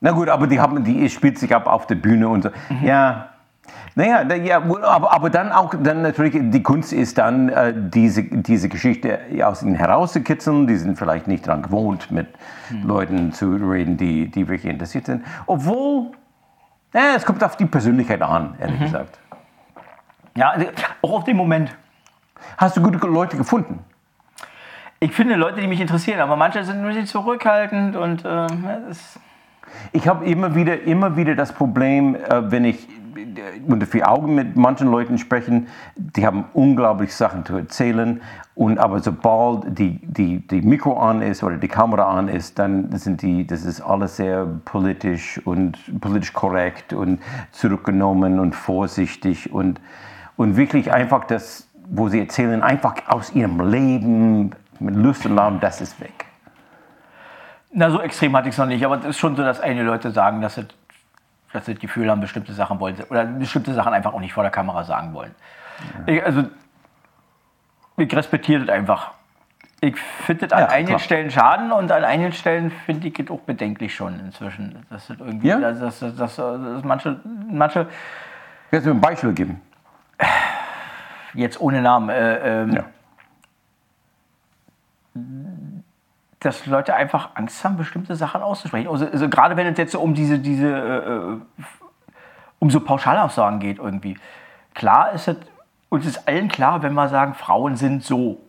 [SPEAKER 2] Na gut, aber die, haben, die spielt sich ab auf der Bühne und so. Mhm. Ja, naja, ja, aber, aber dann auch, dann natürlich, die Kunst ist dann, äh, diese, diese Geschichte aus ihnen herauszukitzeln. Die sind vielleicht nicht daran gewohnt, mit hm. Leuten zu reden, die, die wirklich interessiert sind. Obwohl, ja, es kommt auf die Persönlichkeit an, ehrlich mhm. gesagt.
[SPEAKER 1] Ja, also, auch auf den Moment.
[SPEAKER 2] Hast du gute Leute gefunden?
[SPEAKER 1] Ich finde Leute, die mich interessieren, aber manche sind ein bisschen zurückhaltend und äh,
[SPEAKER 2] ich habe immer wieder, immer wieder das Problem, äh, wenn ich unter vier Augen mit manchen Leuten sprechen, die haben unglaublich Sachen zu erzählen. Und aber sobald die, die, die Mikro an ist oder die Kamera an ist, dann sind die, das ist alles sehr politisch und politisch korrekt und zurückgenommen und vorsichtig und, und wirklich einfach das, wo sie erzählen, einfach aus ihrem Leben mit Lust und Laune, das ist weg.
[SPEAKER 1] Na, so extrem hatte ich es noch nicht, aber es ist schon so, dass einige Leute sagen, dass sie, dass sie das Gefühl haben, bestimmte Sachen wollen oder bestimmte Sachen einfach auch nicht vor der Kamera sagen wollen. Ja. Ich, also, ich respektiere das einfach. Ich finde das an ja, einigen klar. Stellen schaden und an einigen Stellen finde ich es auch bedenklich schon inzwischen. Dass das irgendwie, ja? dass, dass, dass, dass manche, manche.
[SPEAKER 2] Kannst du ein Beispiel geben?
[SPEAKER 1] Jetzt ohne Namen. Äh, ähm, ja dass Leute einfach Angst haben, bestimmte Sachen auszusprechen. Also, also gerade wenn es jetzt um diese, diese äh, äh, um so Pauschalaussagen geht irgendwie. Klar ist es, uns ist allen klar, wenn wir sagen, Frauen sind so,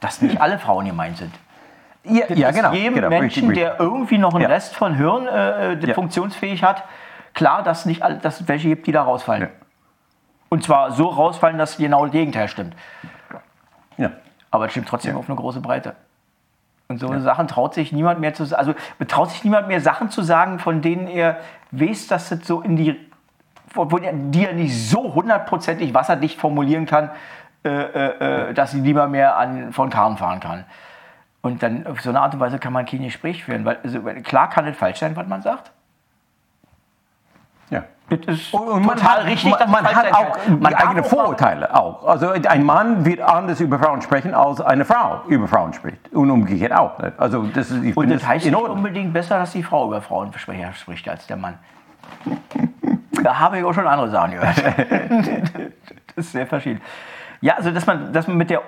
[SPEAKER 1] dass nicht alle Frauen gemeint sind. Ja, ja genau. Jedem genau, Menschen, der irgendwie noch einen ja. Rest von Hirn äh, äh ja. funktionsfähig hat, klar, dass nicht alle, dass welche gibt, die da rausfallen. Und zwar so rausfallen, dass genau das Gegenteil stimmt. Ja. Aber es stimmt trotzdem auf eine große Breite. Und so ja. Sachen traut sich niemand mehr zu sagen. Also traut sich niemand mehr Sachen zu sagen, von denen er weiß, dass es so in die, wo er, die er nicht so hundertprozentig wasserdicht formulieren kann, äh, äh, äh dass sie lieber mehr an, von Karren fahren kann. Und dann auf so eine Art und Weise kann man kein Gespräch führen. Weil also, klar kann es falsch sein, was man sagt.
[SPEAKER 2] Das ist und man hat, richtig, man, man hat auch man eigene Vorurteile auch. Also ein Mann wird anders über Frauen sprechen, als eine Frau über Frauen spricht. Und umgekehrt auch. Also das ist,
[SPEAKER 1] und das heißt nicht unbedingt besser, dass die Frau über Frauen spricht als der Mann. da habe ich auch schon andere Sachen gehört. das ist sehr verschieden. Ja, also dass man, dass man mit der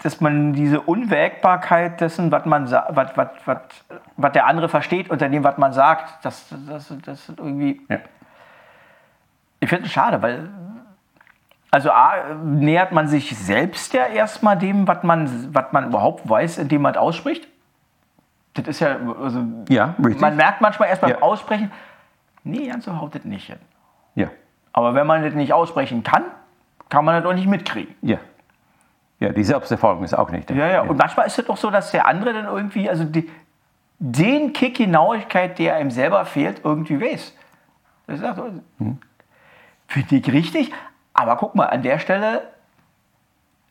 [SPEAKER 1] dass man diese Unwägbarkeit dessen, was man was, was, was, was der andere versteht unter dem, was man sagt, das, das, das irgendwie ja ich finde es schade, weil also A, nähert man sich selbst ja erstmal dem, was man, was man überhaupt weiß, indem man ausspricht. Das ist ja, also ja richtig. man merkt manchmal erst beim ja. Aussprechen, nee, ganz so haut das nicht hin. Ja. Aber wenn man das nicht aussprechen kann, kann man das auch nicht mitkriegen.
[SPEAKER 2] Ja. Ja, die Selbsterfahrung ist auch nicht.
[SPEAKER 1] Ja, ja, und manchmal ist es doch so, dass der andere dann irgendwie, also die, den Kick Genauigkeit, der einem selber fehlt, irgendwie weiß. Das ist auch, hm finde ich richtig. Aber guck mal, an der Stelle,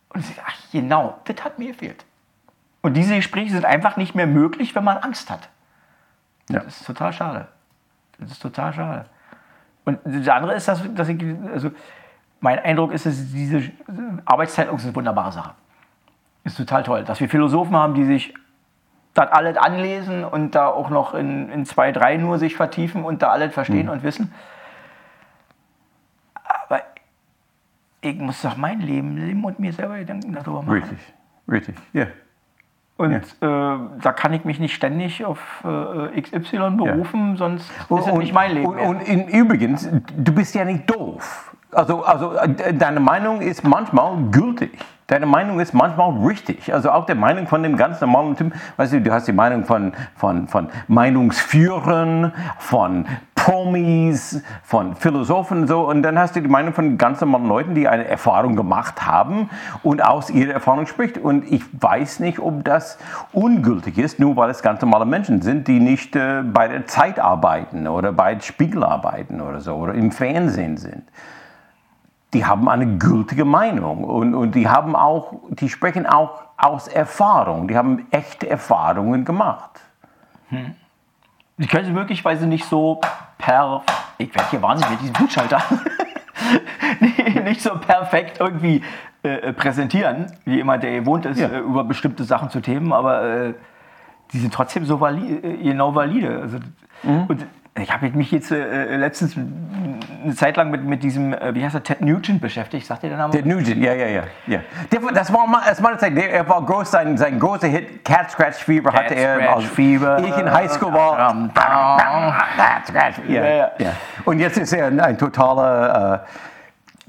[SPEAKER 1] und ich, ach genau, das hat mir gefehlt. Und diese Gespräche sind einfach nicht mehr möglich, wenn man Angst hat. Ja. Das ist total schade. Das ist total schade. Und das andere ist, dass, dass ich, also mein Eindruck ist, dass diese Arbeitsteilung ist eine wunderbare Sache. Ist total toll, dass wir Philosophen haben, die sich das alles anlesen und da auch noch in, in zwei, drei nur sich vertiefen und da alles verstehen mhm. und wissen. Ich muss doch mein Leben leben und mir selber Gedanken darüber machen.
[SPEAKER 2] Richtig, richtig, ja. Yeah.
[SPEAKER 1] Und ja. äh, da kann ich mich nicht ständig auf äh, XY berufen, ja. sonst
[SPEAKER 2] und, ist es nicht mein Leben. Und, und in, übrigens, du bist ja nicht doof. Also, also äh, deine Meinung ist manchmal gültig. Deine Meinung ist manchmal richtig. Also auch der Meinung von dem ganz normalen Typ. Weißt du, du hast die Meinung von, von, von Meinungsführern, von Promis, von Philosophen und so. Und dann hast du die Meinung von ganz normalen Leuten, die eine Erfahrung gemacht haben und aus ihrer Erfahrung spricht. Und ich weiß nicht, ob das ungültig ist, nur weil es ganz normale Menschen sind, die nicht äh, bei der Zeit arbeiten oder bei Spiegel arbeiten oder so oder im Fernsehen sind die haben eine gültige Meinung und, und die haben auch, die sprechen auch aus Erfahrung, die haben echte Erfahrungen gemacht.
[SPEAKER 1] Hm. Die können sie möglicherweise nicht so per, ich werde hier wahnsinnig mit diesem Blutschalter, nicht so perfekt irgendwie äh, präsentieren, wie jemand, der gewohnt ist, ja. äh, über bestimmte Sachen zu themen, aber äh, die sind trotzdem so valide, äh, genau valide. Also, mhm. Und ich habe mich jetzt äh, letztens eine Zeit lang mit, mit diesem, äh, wie heißt er, Ted Nugent beschäftigt. Sagt ihr den Namen?
[SPEAKER 2] Ted Nugent, ja, ja, ja. ja. das war mal, das war eine Zeit, der, er war groß, sein, sein großer Hit Cat Scratch Fever Cat hatte er.
[SPEAKER 1] Scratch Fever.
[SPEAKER 2] Ich in Highschool war. Cat Scratch, ja, ja. ja. Und jetzt ist er ein, ein totaler... Äh,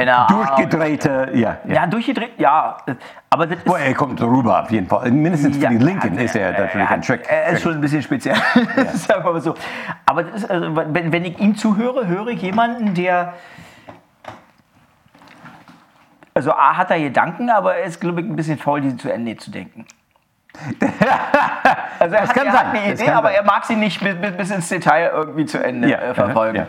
[SPEAKER 2] durchgedrehte, ja.
[SPEAKER 1] Ja, ja durchgedreht, ja. Aber das
[SPEAKER 2] Boah, er kommt rüber auf jeden Fall. Mindestens für
[SPEAKER 1] Ja,
[SPEAKER 2] die Linken
[SPEAKER 1] ja,
[SPEAKER 2] ist er
[SPEAKER 1] ja,
[SPEAKER 2] natürlich
[SPEAKER 1] ja,
[SPEAKER 2] ein Trick.
[SPEAKER 1] Er ist schon ein bisschen speziell, sagen wir mal so. Aber ist, also, wenn, wenn ich ihm zuhöre, höre ich jemanden, der. Also, A hat er Gedanken, aber er ist, glaube ich, ein bisschen faul, diese zu Ende zu denken. Also er
[SPEAKER 2] Das
[SPEAKER 1] hat,
[SPEAKER 2] kann
[SPEAKER 1] er
[SPEAKER 2] sein,
[SPEAKER 1] hat eine Idee, aber er mag sie nicht bis, bis, bis ins Detail irgendwie zu Ende
[SPEAKER 2] Ja,
[SPEAKER 1] äh, verfolgen.
[SPEAKER 2] ja.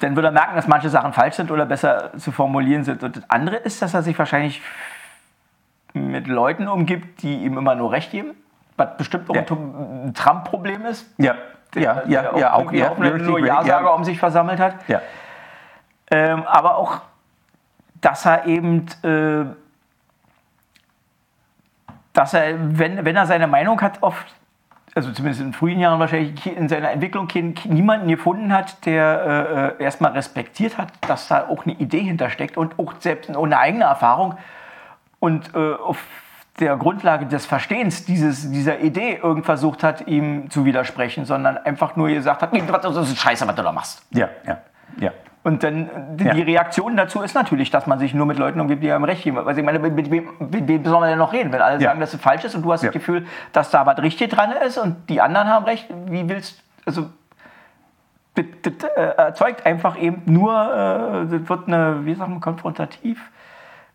[SPEAKER 1] Dann wird er merken, dass manche Sachen falsch sind oder besser zu formulieren sind. Und das andere ist, dass er sich wahrscheinlich mit Leuten umgibt, die ihm immer nur recht geben, was bestimmt auch
[SPEAKER 2] Ja.
[SPEAKER 1] ein, Trump-Problem ist.
[SPEAKER 2] Ja, ja, ja,
[SPEAKER 1] der
[SPEAKER 2] ja, auch, ja,
[SPEAKER 1] auch
[SPEAKER 2] richtig,
[SPEAKER 1] nur Ja-Sager
[SPEAKER 2] ja.
[SPEAKER 1] um sich versammelt hat.
[SPEAKER 2] Ja.
[SPEAKER 1] Ähm, aber auch, dass er eben, äh, dass er, wenn, wenn er seine Meinung hat, oft, also zumindest in frühen Jahren wahrscheinlich in seiner Entwicklung niemanden gefunden hat, der äh, erstmal respektiert hat, dass da auch eine Idee hintersteckt und auch selbst ohne eigene Erfahrung und äh, auf der Grundlage des Verstehens dieses, dieser Idee irgend versucht hat, ihm zu widersprechen, sondern einfach nur gesagt hat, nee, das ist scheiße, was du da machst.
[SPEAKER 2] Ja, ja, ja.
[SPEAKER 1] Und dann die,
[SPEAKER 2] Ja.
[SPEAKER 1] Reaktion dazu ist natürlich, dass man sich nur mit Leuten umgibt, die einem recht geben. Also ich meine, mit, wem- mit wem soll man denn noch reden? Wenn alle
[SPEAKER 2] Ja.
[SPEAKER 1] sagen, dass es falsch ist und du hast
[SPEAKER 2] Ja.
[SPEAKER 1] das Gefühl, dass da was richtig dran ist und die anderen haben recht, wie willst also das, das äh, erzeugt einfach eben nur, äh, das wird eine, wie sagt man, konfrontativ.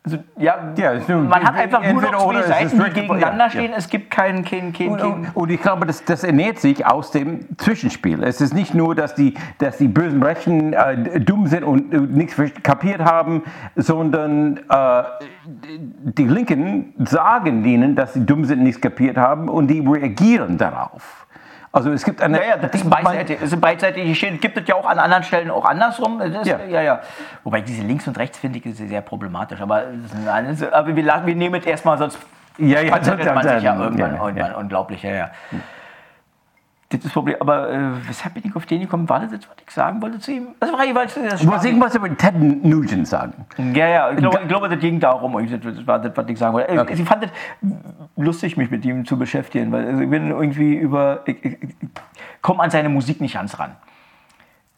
[SPEAKER 1] Also, ja,
[SPEAKER 2] Ja,
[SPEAKER 1] man hat einfach nur noch zwei Seiten, die gegeneinander
[SPEAKER 2] ja,
[SPEAKER 1] stehen.
[SPEAKER 2] ja.
[SPEAKER 1] Es gibt keinen, keinen, keinen,
[SPEAKER 2] Und,
[SPEAKER 1] keinen
[SPEAKER 2] und, ich glaube, das, das ernährt sich aus dem Zwischenspiel. Es ist nicht nur, dass die, dass die bösen Rechten äh, dumm sind und äh, nichts kapiert haben, sondern äh, die Linken sagen ihnen, dass sie dumm sind und nichts kapiert haben und die reagieren darauf. Also es gibt eine...
[SPEAKER 1] Ja, ja, das ist beidseitig. Das ist beidseitig geschehen. Gibt es ja auch an anderen Stellen auch andersrum. Ist, ja.
[SPEAKER 2] Ja.
[SPEAKER 1] ja, Wobei diese links und rechts finde ich sehr problematisch. Aber, aber wir, wir nehmen es erstmal, sonst
[SPEAKER 2] Ja, ja,
[SPEAKER 1] man sich ja irgendwann.
[SPEAKER 2] ja,
[SPEAKER 1] irgendwann. Unglaublich, ja, ja. Das Problem. Aber äh, weshalb bin ich auf den gekommen? War das jetzt, was ich sagen wollte zu ihm? Das war jeweils das
[SPEAKER 2] Du musst irgendwas über Ted Nugent sagen.
[SPEAKER 1] ja, ja, ich glaube, ich glaube, das ging darum. Ich- Das war das, was ich sagen wollte. Äh,
[SPEAKER 2] Okay.
[SPEAKER 1] Ich fand es lustig, mich mit ihm zu beschäftigen, weil also ich bin irgendwie über. Ich, ich, ich komme an seine Musik nicht ganz ran.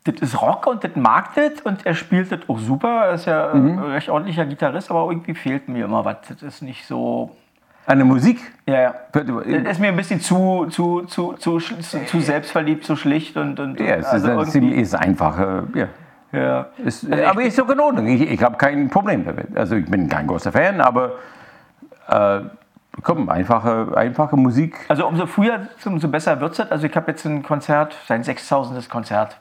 [SPEAKER 1] Das ist Rock und das mag das und er spielt das auch super. Er ist ja
[SPEAKER 2] Mhm.
[SPEAKER 1] recht ordentlicher Gitarrist, aber irgendwie fehlt mir immer was. Das ist nicht so.
[SPEAKER 2] Eine Musik?
[SPEAKER 1] Ja, ja. Das ist mir ein bisschen zu, zu, zu, zu, zu, selbstverliebt, zu schlicht und. und
[SPEAKER 2] Ja, es ist,
[SPEAKER 1] also
[SPEAKER 2] ziemlich ist einfach. Äh, ja.
[SPEAKER 1] ja.
[SPEAKER 2] Ist,
[SPEAKER 1] Also ich-
[SPEAKER 2] aber ist doch in Ordnung. Ich, ich habe kein Problem damit. Also ich bin kein großer Fan, aber äh, komm, einfache, einfache Musik.
[SPEAKER 1] Also umso früher, umso besser wird es. Also ich habe jetzt ein Konzert, sein 6000. Konzert.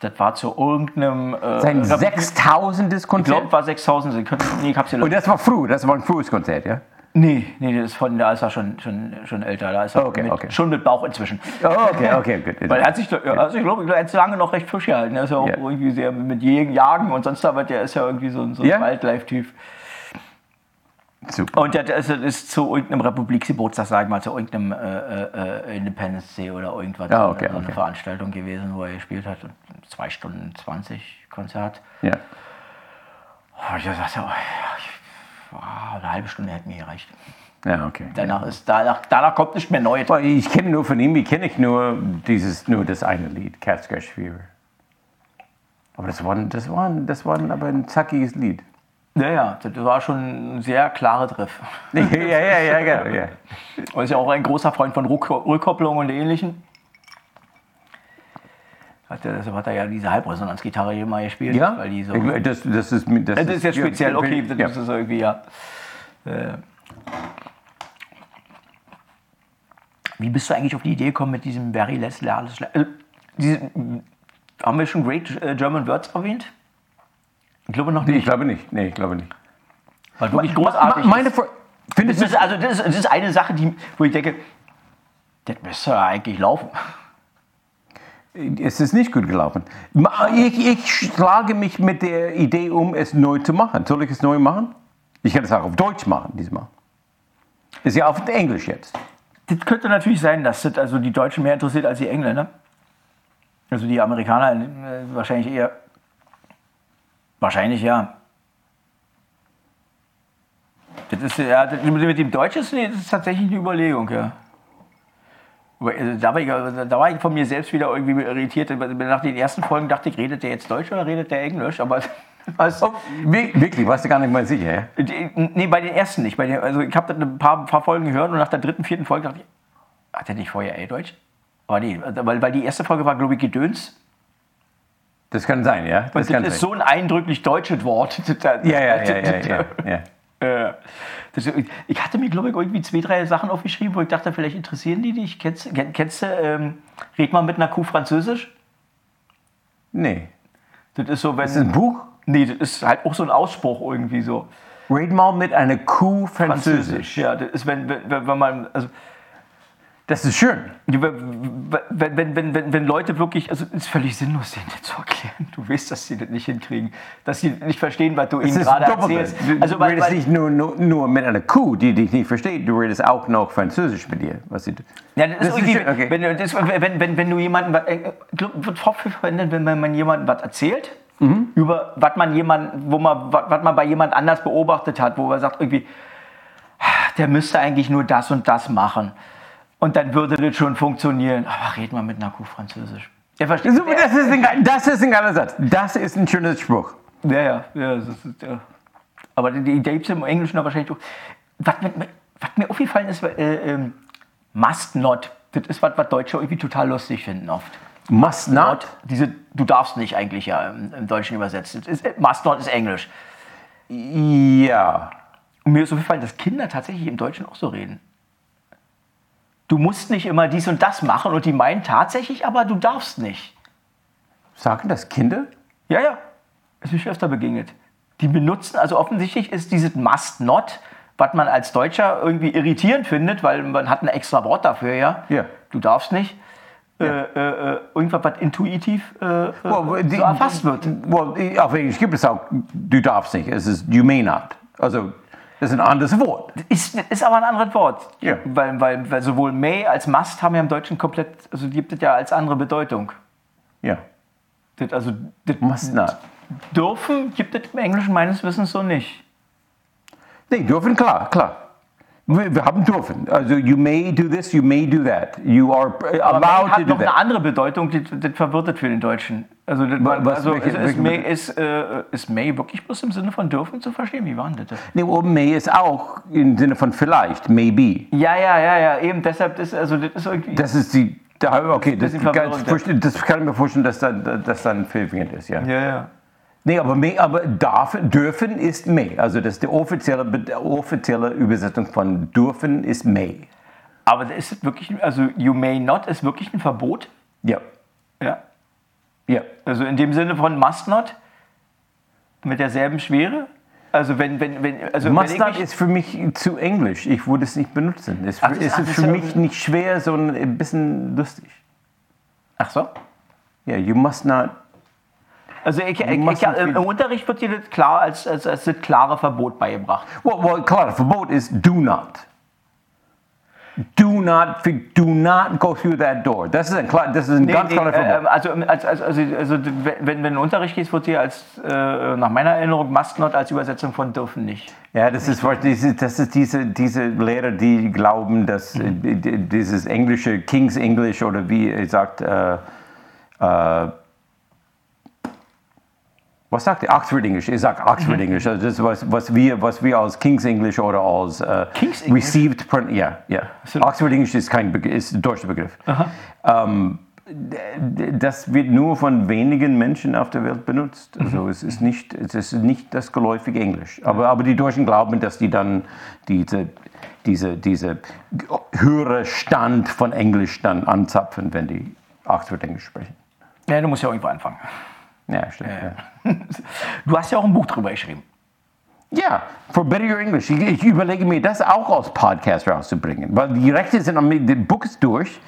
[SPEAKER 1] Das war zu irgendeinem... Äh,
[SPEAKER 2] Sein
[SPEAKER 1] Republik-
[SPEAKER 2] 6000.
[SPEAKER 1] Ich glaube,
[SPEAKER 2] Konzert.
[SPEAKER 1] war 6000. Sie können, nee, ich hab's
[SPEAKER 2] Und das war früh, das war ein frühes Konzert, ja?
[SPEAKER 1] Nee, nee, das ist von, da ist er schon, schon, schon älter. Da ist er
[SPEAKER 2] Okay,
[SPEAKER 1] mit,
[SPEAKER 2] okay.
[SPEAKER 1] schon mit Bauch inzwischen.
[SPEAKER 2] Oh, okay, okay, gut.
[SPEAKER 1] Weil er hat sich, also ich glaube, er hat lange noch recht frisch gehalten. Er ist ja auch
[SPEAKER 2] Ja.
[SPEAKER 1] irgendwie sehr mit Jägen- Jagen und sonst aber der ist ja irgendwie so, ein- so ein
[SPEAKER 2] Ja?
[SPEAKER 1] Wildlife-Typ.
[SPEAKER 2] Super.
[SPEAKER 1] Und der ist, zu irgendeinem Republiksgeburtstag, sagen wir mal, zu irgendeinem äh, äh, Independence Day oder irgendwas.
[SPEAKER 2] Ah, okay,
[SPEAKER 1] so eine
[SPEAKER 2] okay.
[SPEAKER 1] Veranstaltung gewesen, wo er gespielt hat. Und zwei Stunden 20 Konzert.
[SPEAKER 2] Ja.
[SPEAKER 1] Oh, ich dachte, oh, ich, oh, eine halbe Stunde hätte mir gereicht.
[SPEAKER 2] ja, okay.
[SPEAKER 1] Danach, ist, danach, danach kommt nicht mehr Neues.
[SPEAKER 2] Ich kenne nur von ihm, ich kenne ich nur dieses, nur das eine Lied, Cat Scratch Fever. Aber das war, das war, das war aber ein zackiges Lied.
[SPEAKER 1] Ja, ja, das war schon ein sehr klarer Griff.
[SPEAKER 2] ja, ja, ja, genau, ja.
[SPEAKER 1] Und ist ja auch ein großer Freund von Rück Rückkopplung und Ähnlichem. Hat er, deshalb hat er ja diese Halbresonanzgitarre hier mal gespielt.
[SPEAKER 2] Ja,
[SPEAKER 1] Weil die so,
[SPEAKER 2] Ich- das, das ist, das
[SPEAKER 1] das ist jetzt
[SPEAKER 2] ja,
[SPEAKER 1] speziell, okay, das
[SPEAKER 2] ja.
[SPEAKER 1] ist irgendwie, ja. Äh. Wie bist du eigentlich auf die Idee gekommen mit diesem Very Less Lales? Äh, diese, haben wir schon Great äh, German Words erwähnt? Ich glaube noch
[SPEAKER 2] Nee, Ich
[SPEAKER 1] nicht.
[SPEAKER 2] glaube nicht. Nee, ich glaube nicht.
[SPEAKER 1] Weil wirklich großartig.
[SPEAKER 2] Meine
[SPEAKER 1] ist.
[SPEAKER 2] Fre- Findest
[SPEAKER 1] Das ist, also das ist, das ist eine Sache, die, wo ich denke, das müsste ja eigentlich laufen.
[SPEAKER 2] Es ist nicht gut gelaufen. Ich, ich schlage mich mit der Idee um, es neu zu machen. Soll ich es neu machen? Ich kann es auch auf Deutsch machen diesmal. Ist ja auf Englisch jetzt.
[SPEAKER 1] Das könnte natürlich sein, dass das also die Deutschen mehr interessiert als die Engländer. Also die Amerikaner äh, wahrscheinlich eher. Wahrscheinlich ja. Das ist ja das, mit dem Deutsch ist, nee, das ist tatsächlich eine Überlegung, ja. Also, Da war, ich, da war ich von mir selbst wieder irgendwie irritiert. Nach den ersten Folgen dachte ich, redet der jetzt Deutsch oder redet der Englisch? Aber
[SPEAKER 2] Was? Oh, wirklich, warst du gar nicht mal sicher, ja?
[SPEAKER 1] Nee, bei den ersten nicht. Bei den, also ich habe ein paar, paar Folgen gehört und nach der dritten, vierten Folge dachte ich, hat er nicht vorher A-Deutsch? Aber nee, weil, weil die erste Folge war, glaube ich, Gedöns.
[SPEAKER 2] Das kann sein, ja.
[SPEAKER 1] Das, das ist sein. so ein eindrücklich deutsches Wort.
[SPEAKER 2] Ja, ja, ja, ja, ja,
[SPEAKER 1] ja. Das, ich hatte mir, glaube ich, irgendwie zwei, drei Sachen aufgeschrieben, wo ich dachte, vielleicht interessieren die dich. Kennst, kennst du, ähm, red mal mit einer Kuh Französisch?
[SPEAKER 2] Nee.
[SPEAKER 1] Das ist so, wenn.
[SPEAKER 2] Ist das ein Buch?
[SPEAKER 1] Nee, das ist halt auch so ein Ausspruch irgendwie so.
[SPEAKER 2] Red mal mit einer Kuh Französisch. Französisch.
[SPEAKER 1] Ja, das ist, wenn, wenn, wenn man. Also,
[SPEAKER 2] das ist schön.
[SPEAKER 1] Wenn, wenn, wenn, wenn, wenn Leute wirklich, also es ist völlig sinnlos, denen das zu erklären. Du weißt, dass sie das nicht hinkriegen, dass sie nicht verstehen, was du ihnen gerade erzählst.
[SPEAKER 2] Du, also, du weil, redest weil, nicht nur, nur, nur, mit einer Kuh, die dich nicht versteht, du redest auch noch Französisch mit dir. Was sie,
[SPEAKER 1] ja, das, das ist irgendwie, okay. wenn, das, wenn, wenn, wenn du jemanden, äh, wird häufig verwendet, wenn man jemandem was erzählt, mhm. über was man jemand, wo man, was man bei jemand anders beobachtet hat, wo man sagt irgendwie, der müsste eigentlich nur das und das machen. Und dann würde das schon funktionieren. Aber red mal mit einer Kuh Französisch.
[SPEAKER 2] Der versteht. Super, das, ist ein, das ist ein geiler Satz. Das ist ein schöner Spruch.
[SPEAKER 1] Ja, ja. ja, ist, ja. Aber die Idee gibt es im Englischen wahrscheinlich auch. Was, was, mir aufgefallen ist, äh, äh, must not. Das ist was, was Deutsche irgendwie total lustig finden oft.
[SPEAKER 2] Must not?
[SPEAKER 1] Diese, du darfst nicht eigentlich ja im, im Deutschen übersetzt. Ist, must not ist Englisch.
[SPEAKER 2] Ja.
[SPEAKER 1] Und mir ist aufgefallen, dass Kinder tatsächlich im Deutschen auch so reden du musst nicht immer dies und das machen und die meinen tatsächlich, aber du darfst nicht.
[SPEAKER 2] Sagen das Kinder?
[SPEAKER 1] Ja, ja. Ist mir öfter begegnet. Die benutzen, also offensichtlich ist dieses must not, was man als Deutscher irgendwie irritierend findet, weil man hat ein extra Wort dafür, ja.
[SPEAKER 2] Ja.
[SPEAKER 1] Du darfst nicht. Ja. Äh, äh, äh irgendwas, was intuitiv äh, well, die, so erfasst wird.
[SPEAKER 2] Well, auf Englisch gibt es auch, du darfst nicht. Es ist you may not. Also das ist ein anderes Wort.
[SPEAKER 1] Ist, ist aber ein anderes Wort.
[SPEAKER 2] Ja.
[SPEAKER 1] Weil, weil, weil sowohl may als must haben ja im Deutschen komplett, also gibt es ja als andere Bedeutung.
[SPEAKER 2] Ja.
[SPEAKER 1] Das, also, das
[SPEAKER 2] must not.
[SPEAKER 1] Dürfen gibt es im Englischen meines Wissens so nicht.
[SPEAKER 2] Nee, dürfen, klar, klar. Wir haben dürfen. Also, you may do this, you may do that. You are allowed to do that. hat
[SPEAKER 1] noch eine andere Bedeutung, die, das verwirrt für den Deutschen. Also, das, Was, also welche, ist, may, ist, äh, ist, may, wirklich bloß im Sinne von dürfen zu verstehen? Wie war denn das?
[SPEAKER 2] Nee, oben may ist auch im Sinne von vielleicht, maybe.
[SPEAKER 1] Ja, ja, ja, ja, eben deshalb ist, also das ist irgendwie...
[SPEAKER 2] Das ist die, okay, das, das, kann, das kann ich mir vorstellen, dass das dann verwirrend ist, ja.
[SPEAKER 1] Ja, ja.
[SPEAKER 2] Nee, aber, may, aber darf, dürfen ist may. Also das ist die offizielle, offizielle Übersetzung von dürfen ist may.
[SPEAKER 1] Aber ist es wirklich, also you may not ist wirklich ein Verbot?
[SPEAKER 2] Ja.
[SPEAKER 1] Ja.
[SPEAKER 2] Ja.
[SPEAKER 1] Also in dem Sinne von must not? Mit derselben Schwere? Also wenn, wenn, wenn, also
[SPEAKER 2] must not ist für mich zu englisch. Ich würde es nicht benutzen. Es ach, ist, ach, für mich nicht schwer, sondern ein bisschen lustig.
[SPEAKER 1] Ach so?
[SPEAKER 2] Ja, you must not
[SPEAKER 1] also ich, ich, ich, im Unterricht wird dir das klar als, als, als das klare Verbot beigebracht.
[SPEAKER 2] Well, well, klar, Verbot ist do not. Do not, do not go through that door. Das ist ein, das ist ein nee, ganz nee, klares Verbot.
[SPEAKER 1] Äh, also, als, als, also, also wenn, wenn du in Unterricht gehst, wird dir als, äh, nach meiner Erinnerung, must not als Übersetzung von dürfen nicht.
[SPEAKER 2] Ja, das ist, das ist diese, diese Lehrer, die glauben, dass mhm. dieses englische King's English oder wie sagt, äh, äh, was sagt ihr? Oxford English. Ich sage Oxford mhm. English. Also das was, was, wir, was wir als King's English oder als uh,
[SPEAKER 1] King's
[SPEAKER 2] English? Received, ja, ja. So. Oxford English ist kein ist ein deutscher Begriff. Ähm, das wird nur von wenigen Menschen auf der Welt benutzt. Also mhm. es, ist nicht, es ist nicht das geläufige Englisch. Aber, aber die Deutschen glauben, dass die dann diese, diese, diese höhere Stand von Englisch dann anzapfen, wenn die Oxford Englisch sprechen.
[SPEAKER 1] Ja, du musst ja irgendwo anfangen.
[SPEAKER 2] Ja, stimmt.
[SPEAKER 1] Ja. Du hast ja auch ein Buch drüber geschrieben.
[SPEAKER 2] Ja, For Better Your English. Ich, ich, überlege mir, das auch als Podcast rauszubringen. Weil die Rechte sind, das Buch ist durch,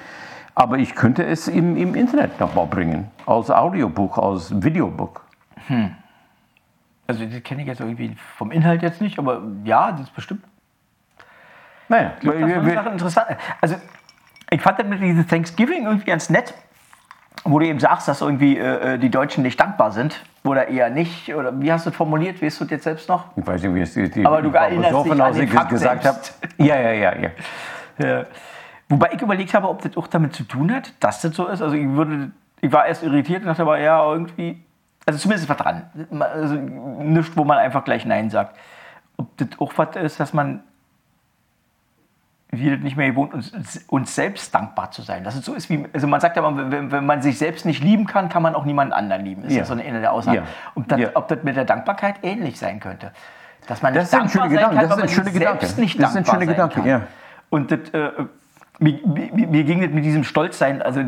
[SPEAKER 2] aber ich könnte es im, im Internet nochmal bringen. Als Audiobuch, als Videobuch. Hm.
[SPEAKER 1] Also, das kenne ich jetzt irgendwie vom Inhalt jetzt nicht, aber ja, das ist bestimmt.
[SPEAKER 2] Naja,
[SPEAKER 1] das wir, wir, interessant. Also, ich fand das mit diesem Thanksgiving irgendwie ganz nett wo du eben sagst, dass irgendwie äh, äh, die Deutschen nicht dankbar sind oder eher nicht. Oder wie hast du es formuliert? Weißt du das jetzt selbst noch?
[SPEAKER 2] Ich weiß nicht, wie es die, die
[SPEAKER 1] Aber du erinnerst dich an den Fakt
[SPEAKER 2] gesagt habe. Ja, ja, ja, ja,
[SPEAKER 1] ja. Wobei ich überlegt habe, ob das auch damit zu tun hat, dass das so ist. Also ich würde, ich war erst irritiert und dachte aber, ja, irgendwie, Also zumindest was dran. Also nichts, wo man einfach gleich Nein sagt. Ob das auch was ist, dass man wir nicht mehr gewohnt, uns, uns selbst dankbar zu sein. Dass es so ist wie, also man sagt ja immer, wenn, wenn man sich selbst nicht lieben kann, kann man auch niemanden anderen lieben. Ist ja, ja so eine der Aussagen. Ja. Und das, ja. ob das mit der Dankbarkeit ähnlich sein könnte. Dass man
[SPEAKER 2] nicht das dankbar sein Gedanke. kann, das ist ein schöner Gedanke.
[SPEAKER 1] nicht das ist ein schöner Gedanke, kann. ja. Und das, äh, mir, mir, mir, ging das mit diesem Stolzsein, also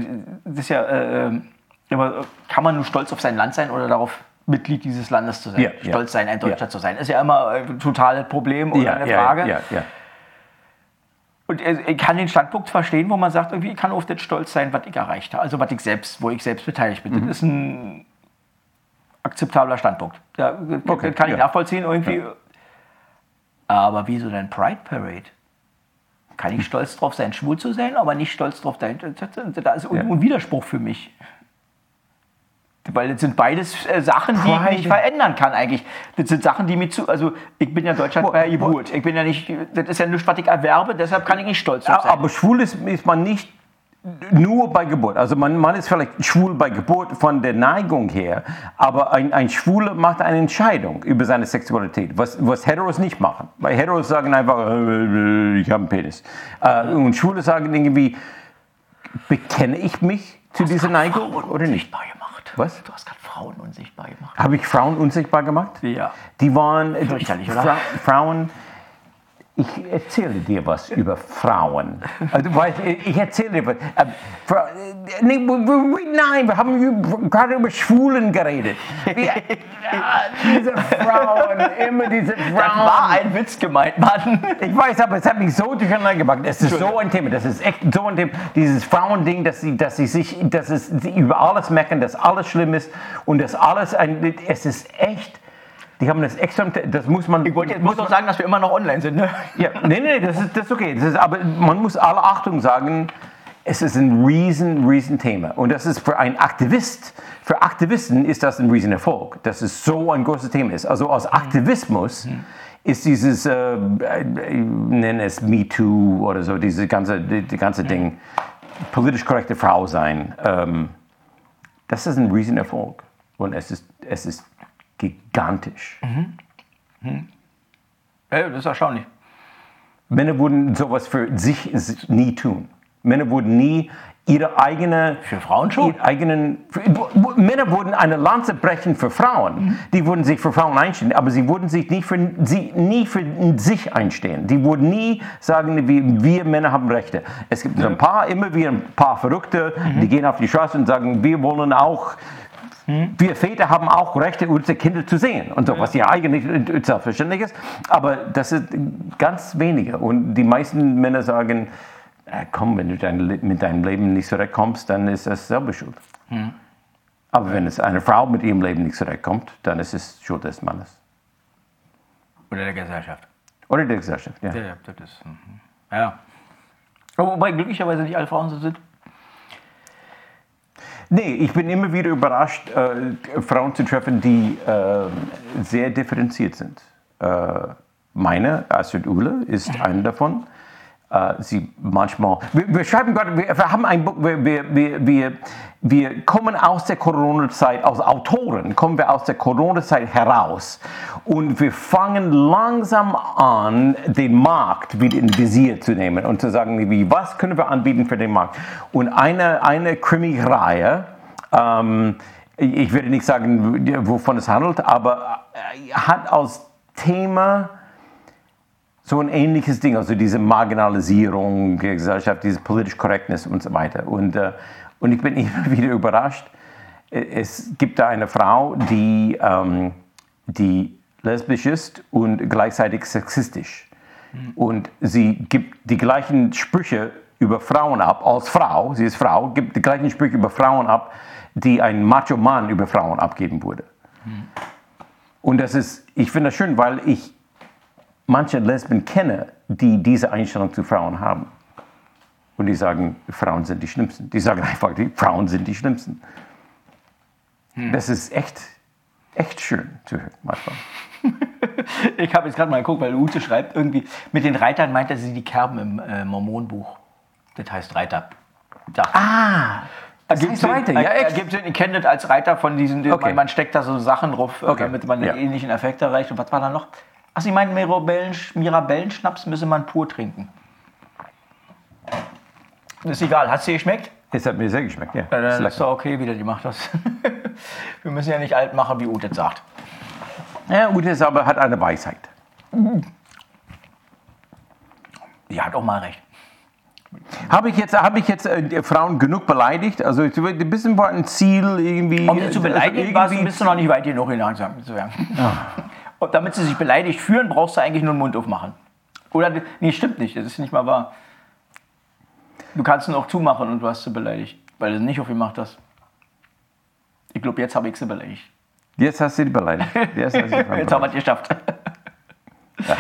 [SPEAKER 1] das ist ja äh, äh, immer, kann man nur stolz auf sein Land sein oder darauf Mitglied dieses Landes zu sein, stolz sein, ein Deutscher zu sein. Ist ja immer ein totales Problem oder eine Frage. Ja, ja, und ich kann den Standpunkt verstehen, wo man sagt, irgendwie, ich kann auf das stolz sein, was ich erreicht habe. Also was ich selbst, wo ich selbst beteiligt bin. Mhm. Das ist ein akzeptabler Standpunkt. Ja, okay, kann ich ja. nachvollziehen irgendwie. Ja. Aber wieso denn Pride Parade? Kann ich stolz drauf sein, schwul zu sein, aber nicht stolz drauf sein? Da ist ja. ein Widerspruch für mich. Weil das sind beides äh, Sachen, die ich nicht verändern kann eigentlich. Das sind Sachen, die mir zu. Also ich bin ja Deutschland bei Geburt. Ich bin ja nicht. Das ist ja nichts, was ich erwerbe, deshalb kann ich nicht stolz
[SPEAKER 2] sein. Aber schwul ist, ist man nicht nur bei Geburt. Also man, man ist vielleicht schwul bei Geburt von der Neigung her, aber ein, ein Schwuler macht eine Entscheidung über seine Sexualität, was, was Heteros nicht machen. Weil Heteros sagen einfach, äh, ich habe einen Penis. Äh, und Schwule sagen irgendwie, bekenne ich mich zu dieser Neigung oder nicht?
[SPEAKER 1] Was? Du hast gerade Frauen unsichtbar gemacht.
[SPEAKER 2] Habe ich Frauen unsichtbar gemacht?
[SPEAKER 1] Ja.
[SPEAKER 2] Die waren. Fürchterlich, oder? Fra Frauen ich erzähle dir was über Frauen. Also, ich erzähle dir was. Äh, nee, nein, wir haben gerade über Schwulen geredet. Wir, diese Frauen, immer diese Frauen. Das
[SPEAKER 1] war ein Witz gemeint, Mann.
[SPEAKER 2] Ich weiß, aber es hat mich so durcheinander gemacht. Es ist so ein Thema. Das ist echt so ein Thema. Dieses Frauending, dass sie, dass sie sich, dass es, sie über alles meckern, dass alles schlimm ist und dass alles ein, es ist echt die haben das extra, das muss man.
[SPEAKER 1] Ich wollte jetzt muss auch sagen, dass wir immer noch online sind, ne?
[SPEAKER 2] Ja, nee, nee, das ist, das ist okay. Das ist, aber man muss alle Achtung sagen, es ist ein riesen, riesen Thema. Und das ist für einen Aktivist, für Aktivisten ist das ein riesen Erfolg, dass es so ein großes Thema ist. Also aus Aktivismus mhm. ist dieses, äh, äh nenne es MeToo oder so, diese ganze, die, die ganze mhm. Ding, politisch korrekte Frau sein, ähm, das ist ein riesen Erfolg. Und es ist, es ist gigantisch. Mhm.
[SPEAKER 1] Mhm. Ja, das ist erstaunlich.
[SPEAKER 2] Männer würden sowas für sich nie tun. Männer würden nie ihre eigene
[SPEAKER 1] für Frauen schon
[SPEAKER 2] eigenen für, Männer würden eine Lanze brechen für Frauen mhm. die würden sich für Frauen einstehen aber sie würden sich nicht für sie nie für sich einstehen die würden nie sagen wie wir Männer haben Rechte es gibt so ein paar immer wieder ein paar Verrückte mhm. die gehen auf die Straße und sagen wir wollen auch hm? Wir Väter haben auch Rechte, unsere Kinder zu sehen und so, was ja eigentlich selbstverständlich ist. Aber das ist ganz wenige. Und die meisten Männer sagen, äh, komm, wenn du dein, mit deinem Leben nicht zurechtkommst, dann ist das selber schuld. Hm. Aber wenn es eine Frau mit ihrem Leben nicht zurechtkommt, dann ist es Schuld des Mannes.
[SPEAKER 1] Oder der Gesellschaft.
[SPEAKER 2] Oder der Gesellschaft, ja.
[SPEAKER 1] Ja, das ist, mhm. ja. Wobei glücklicherweise nicht alle Frauen so sind.
[SPEAKER 2] Nee, ich bin immer wieder überrascht, äh, Frauen zu treffen, die äh, sehr differenziert sind. Äh, meine, Astrid Uhle, ist eine davon. Äh, sie manchmal, wir, wir schreiben gerade, wir, wir, haben ein Buch, wir, wir, wir, wir kommen aus der Corona-Zeit, als Autoren kommen wir aus der Corona-Zeit heraus und wir fangen langsam an, den Markt wieder in Visier zu nehmen und zu sagen, wie, was können wir anbieten für den Markt. Und eine, eine Krimi-Reihe, ähm, ich werde nicht sagen, wovon es handelt, aber hat als Thema so ein ähnliches Ding, also diese Marginalisierung der Gesellschaft, diese politische Korrektness und so weiter. Und, äh, und ich bin immer wieder überrascht. Es gibt da eine Frau, die, ähm, die lesbisch ist und gleichzeitig sexistisch. Und sie gibt die gleichen Sprüche über Frauen ab als Frau, sie ist Frau, gibt die gleichen Sprüche über Frauen ab, die ein Macho-Mann über Frauen abgeben würde. Und das ist, ich finde das schön, weil ich manche Lesben kenne, die diese Einstellung zu Frauen haben. Und die sagen, Frauen sind die Schlimmsten. Die sagen einfach, die Frauen sind die Schlimmsten. Hm. Das ist echt, echt schön zu hören manchmal.
[SPEAKER 1] ich habe jetzt gerade mal geguckt, weil Ute schreibt irgendwie, mit den Reitern meint er sie die Kerben im äh, Mormonbuch. Das heißt Reiter.
[SPEAKER 2] Dachte. Ah!
[SPEAKER 1] Ergibt Sinn, weiter. Ja, ergibt Sinn. Ich kenne das als Reiter von diesen, okay. man, man, steckt da so Sachen drauf, okay. damit man ja. ähnlichen Effekt erreicht. Und was war da noch? Ach, Sie meinen Mirabellenschnaps müsse man pur trinken. Ist egal. Hat es dir geschmeckt?
[SPEAKER 2] Es hat mir sehr geschmeckt, ja.
[SPEAKER 1] ja dann ist, ist doch okay, wie du die macht hast. Wir müssen ja nicht alt machen, wie Ute sagt.
[SPEAKER 2] Ja, Ute aber hat eine Weisheit.
[SPEAKER 1] Die hat auch mal recht.
[SPEAKER 2] Habe ich jetzt, habe ich jetzt äh, Frauen genug beleidigt? Also ein bisschen war ein Ziel irgendwie.
[SPEAKER 1] Um sie zu beleidigen, also bist du noch nicht weit genug hinaus. Ja. Und damit sie sich beleidigt fühlen, brauchst du eigentlich nur den Mund aufmachen. Oder, nee, stimmt nicht, das ist nicht mal wahr. Du kannst ihn auch zumachen und du hast sie beleidigt, weil du es nicht aufgemacht hast. Ich glaube, jetzt habe ich sie beleidigt.
[SPEAKER 2] Jetzt hast du sie beleidigt.
[SPEAKER 1] Jetzt, jetzt haben wir es geschafft. Ja.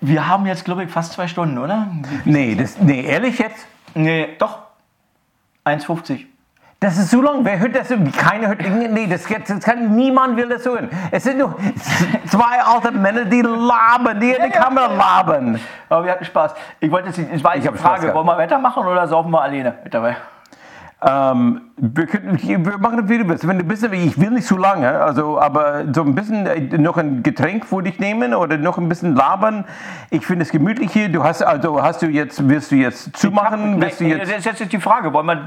[SPEAKER 1] Wir haben jetzt, glaube ich, fast zwei Stunden, oder?
[SPEAKER 2] Nee, das, nee, ehrlich jetzt?
[SPEAKER 1] Nee, doch. 1,50.
[SPEAKER 2] Das ist so lang. Wer hört das? Keiner hört. Nee, das, das kann, niemand will das hören. Es sind nur zwei alte Männer, die labern, die in die Kamera labern.
[SPEAKER 1] Aber wir hatten Spaß. Ich wollte jetzt, es war ich eine Frage, wollen wir weitermachen oder saufen wir alleine mit dabei?
[SPEAKER 2] Ähm, wir, können, wir machen du willst. Wenn du bist, ich will nicht zu lange, also, aber so ein bisschen äh, noch ein Getränk würde ich nehmen oder noch ein bisschen labern. Ich finde es gemütlich hier. Du hast also, hast du jetzt, willst du jetzt zumachen?
[SPEAKER 1] Willst du jetzt das ist jetzt die Frage. Wollen wir,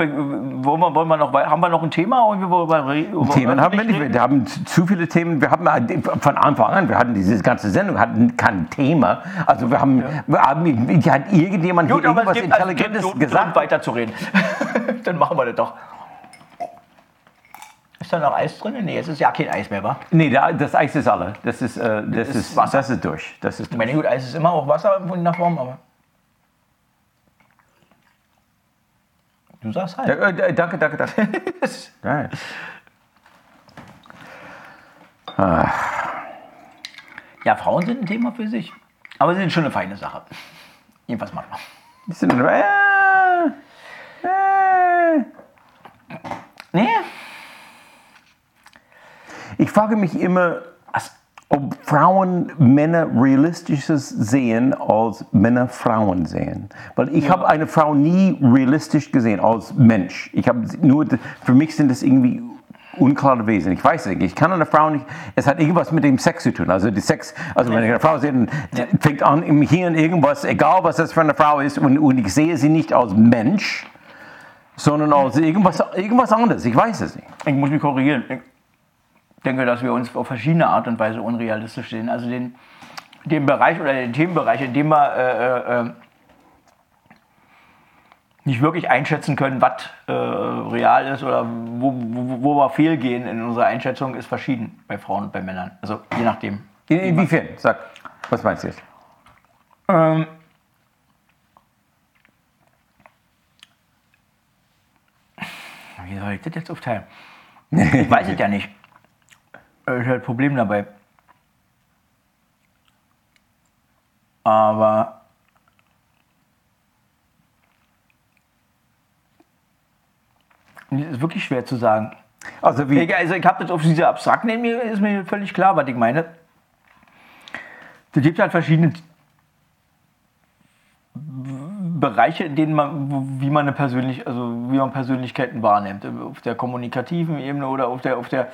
[SPEAKER 1] wollen wir, wollen wir noch, haben wir noch ein Thema?
[SPEAKER 2] Worüber, Themen haben wir nicht. Wir haben zu viele Themen. Wir haben äh, von Anfang an, wir hatten diese ganze Sendung, hatten kein Thema. Also wir haben, ja. wir haben hat irgendjemand Gut, hier irgendwas gibt, Intelligentes also, gesagt.
[SPEAKER 1] Grund, weiterzureden. Dann machen wir das doch. Ist da noch Eis drin? Nee, es ist ja kein Eis mehr, wa?
[SPEAKER 2] Nee, das Eis ist alle. Das ist, äh, das, das ist, Wasser. Das ist durch. Das ist
[SPEAKER 1] durch. Ich meine, gut, Eis ist immer auch Wasser in der Form, aber. Du sagst halt. Ja,
[SPEAKER 2] äh, danke, danke, danke. Geil.
[SPEAKER 1] Ah. Ja, Frauen sind ein Thema für sich. Aber sie sind schon eine feine Sache. Jedenfalls manchmal. Die sind, äh,
[SPEAKER 2] äh. Nee. Ich frage mich immer, ob Frauen Männer realistisches sehen, als Männer Frauen sehen. Weil ich ja. habe eine Frau nie realistisch gesehen als Mensch. Ich habe nur, für mich sind das irgendwie unklare Wesen. Ich weiß es nicht. Ich kann eine Frau nicht. Es hat irgendwas mit dem Sex zu tun. Also die Sex. Also wenn ich eine Frau sehe, dann fängt an im Hirn irgendwas, egal was das für eine Frau ist, und, und ich sehe sie nicht als Mensch, sondern als irgendwas, irgendwas anderes. Ich weiß es nicht.
[SPEAKER 1] Ich muss mich korrigieren denke, dass wir uns auf verschiedene Art und Weise unrealistisch sehen. Also den, den Bereich oder den Themenbereich, in dem wir äh, äh, nicht wirklich einschätzen können, was äh, real ist oder wo, wo, wo, wir fehlgehen in unserer Einschätzung, ist verschieden bei Frauen und bei Männern. Also je nachdem.
[SPEAKER 2] In, inwiefern? Sag, was meinst du jetzt? Ähm,
[SPEAKER 1] wie soll ich das jetzt aufteilen? Ich weiß es ja nicht. Das ist halt ein Problem dabei. Aber das ist wirklich schwer zu sagen. Also, wie? Ich, also ich habe das auf diese abstrakten mir, ist mir völlig klar, was ich meine. Es gibt halt verschiedene Bereiche, in denen man, wie man eine persönlich, also wie man Persönlichkeiten wahrnimmt. Auf der kommunikativen Ebene oder auf der, auf der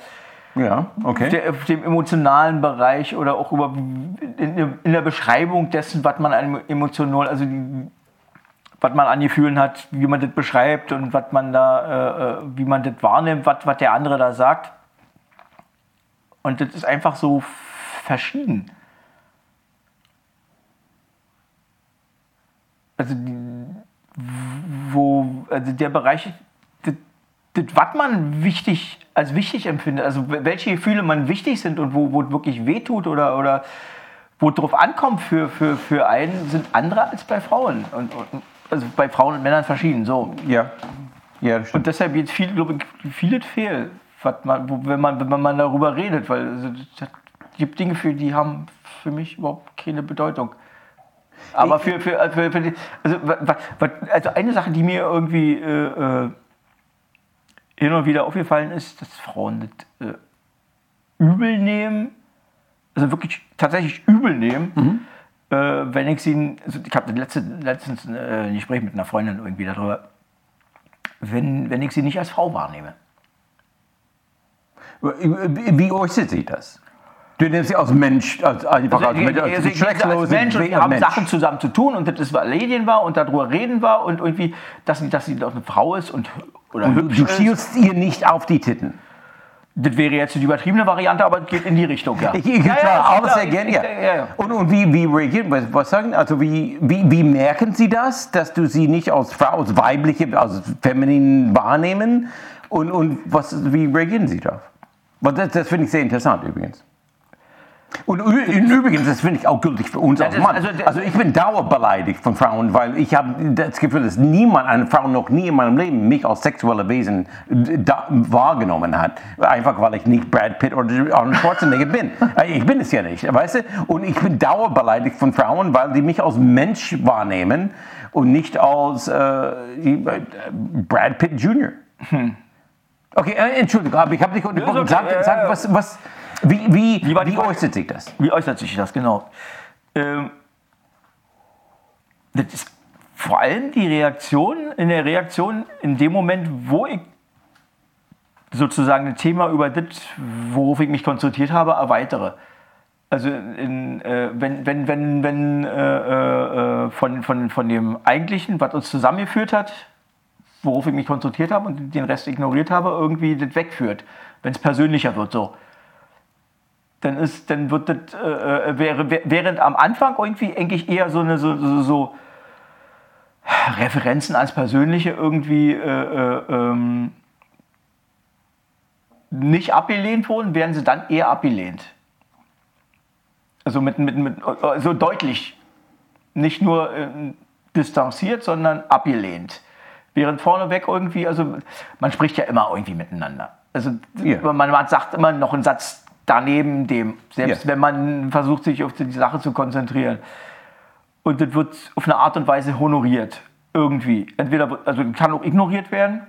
[SPEAKER 2] ja, okay.
[SPEAKER 1] Der, auf dem emotionalen Bereich oder auch über, in, in der Beschreibung dessen, was man emotional, also die, was man an Gefühlen hat, wie man das beschreibt und was man da, äh, äh, wie man das wahrnimmt, was, was der andere da sagt. Und das ist einfach so verschieden. Also, wo, also der Bereich, das, was man wichtig, als wichtig empfindet, also welche Gefühle man wichtig sind und wo, wo es wirklich wehtut oder, oder wo es drauf ankommt für, für, für einen, sind andere als bei Frauen. Und, und, also bei Frauen und Männern verschieden. So.
[SPEAKER 2] Ja. ja
[SPEAKER 1] und deshalb jetzt viel, glaube ich, vieles fehl, was man, wo, wenn, man, wenn man darüber redet, weil also, es gibt Dinge, für die haben für mich überhaupt keine Bedeutung. Aber für, für, für, für die, also, also eine Sache, die mir irgendwie äh, äh hin und wieder aufgefallen ist, dass Frauen das äh, übel nehmen, also wirklich tatsächlich übel nehmen, mhm. äh, wenn ich sie, also ich habe letzte, letztens äh, ein Gespräch mit einer Freundin irgendwie darüber, wenn, wenn ich sie nicht als Frau wahrnehme.
[SPEAKER 2] Wie äußert sich das? Du nimmst sie als Mensch, als einfach
[SPEAKER 1] Also,
[SPEAKER 2] als, Mensch, als,
[SPEAKER 1] als, als Mensch und wir
[SPEAKER 2] Mensch.
[SPEAKER 1] haben Sachen zusammen zu tun und das was Medien war und darüber reden war und irgendwie, dass sie, dass sie doch eine Frau ist und oder
[SPEAKER 2] Du,
[SPEAKER 1] hübsch
[SPEAKER 2] du
[SPEAKER 1] ist.
[SPEAKER 2] schielst ihr nicht auf die Titten.
[SPEAKER 1] Das wäre jetzt die übertriebene Variante, aber es geht in die Richtung, ja.
[SPEAKER 2] Ich, ich
[SPEAKER 1] ja, ist
[SPEAKER 2] alles
[SPEAKER 1] klar.
[SPEAKER 2] sehr gerne, ja.
[SPEAKER 1] ja, ja.
[SPEAKER 2] Und, und wie, wie reagieren, was, was sagen, also wie, wie, wie merken Sie das, dass du sie nicht als Frau, als weibliche, als feminin wahrnehmen? Und, und was, wie reagieren Sie darauf? Das, das finde ich sehr interessant übrigens. Und übrigens, das finde ich auch gültig für uns als Mann.
[SPEAKER 1] also
[SPEAKER 2] Also, ich bin dauerbeleidigt von Frauen, weil ich habe das Gefühl, dass niemand, eine Frau noch nie in meinem Leben mich als sexuelle Wesen da, wahrgenommen hat. Einfach weil ich nicht Brad Pitt oder Arnold Schwarzenegger bin. Äh, Ich bin es ja nicht, weißt du? Und ich bin dauerbeleidigt von Frauen, weil die mich als Mensch wahrnehmen und nicht als äh, Brad Pitt Jr. Okay, äh, Entschuldigung, aber ich habe dich unterbrochen.
[SPEAKER 1] Hm. okay,
[SPEAKER 2] Sag, sag, was, was, wie, wie,
[SPEAKER 1] Wie
[SPEAKER 2] wie äußert sich das?
[SPEAKER 1] Wie äußert sich das genau? Ähm, das ist vor allem die Reaktion, in der Reaktion in dem Moment, wo ich sozusagen ein Thema über das, worauf ich mich konzentriert habe, erweitere. Also in, äh, wenn, wenn, wenn, wenn äh, äh, von, von, von dem Eigentlichen, was uns zusammengeführt hat, worauf ich mich konzentriert habe und den Rest ignoriert habe, irgendwie das wegführt, wenn es persönlicher wird so dann ist, dann wird das, äh, äh, wäre, wär- während am Anfang irgendwie eigentlich eher so eine so, so, so Referenzen ans Persönliche irgendwie äh, äh, ähm, nicht abgelehnt wurden, werden sie dann eher abgelehnt. Also mit, mit, mit äh, so deutlich, nicht nur distanziert, sondern abgelehnt. Während vorneweg irgendwie, also man spricht ja immer irgendwie miteinander. Also
[SPEAKER 2] Ja.
[SPEAKER 1] man, man sagt immer noch einen Satz daneben dem, selbst
[SPEAKER 2] Ja.
[SPEAKER 1] wenn man versucht, sich auf die Sache zu konzentrieren. Und das wird auf eine Art und Weise honoriert. Irgendwie. Entweder, also kann auch ignoriert werden,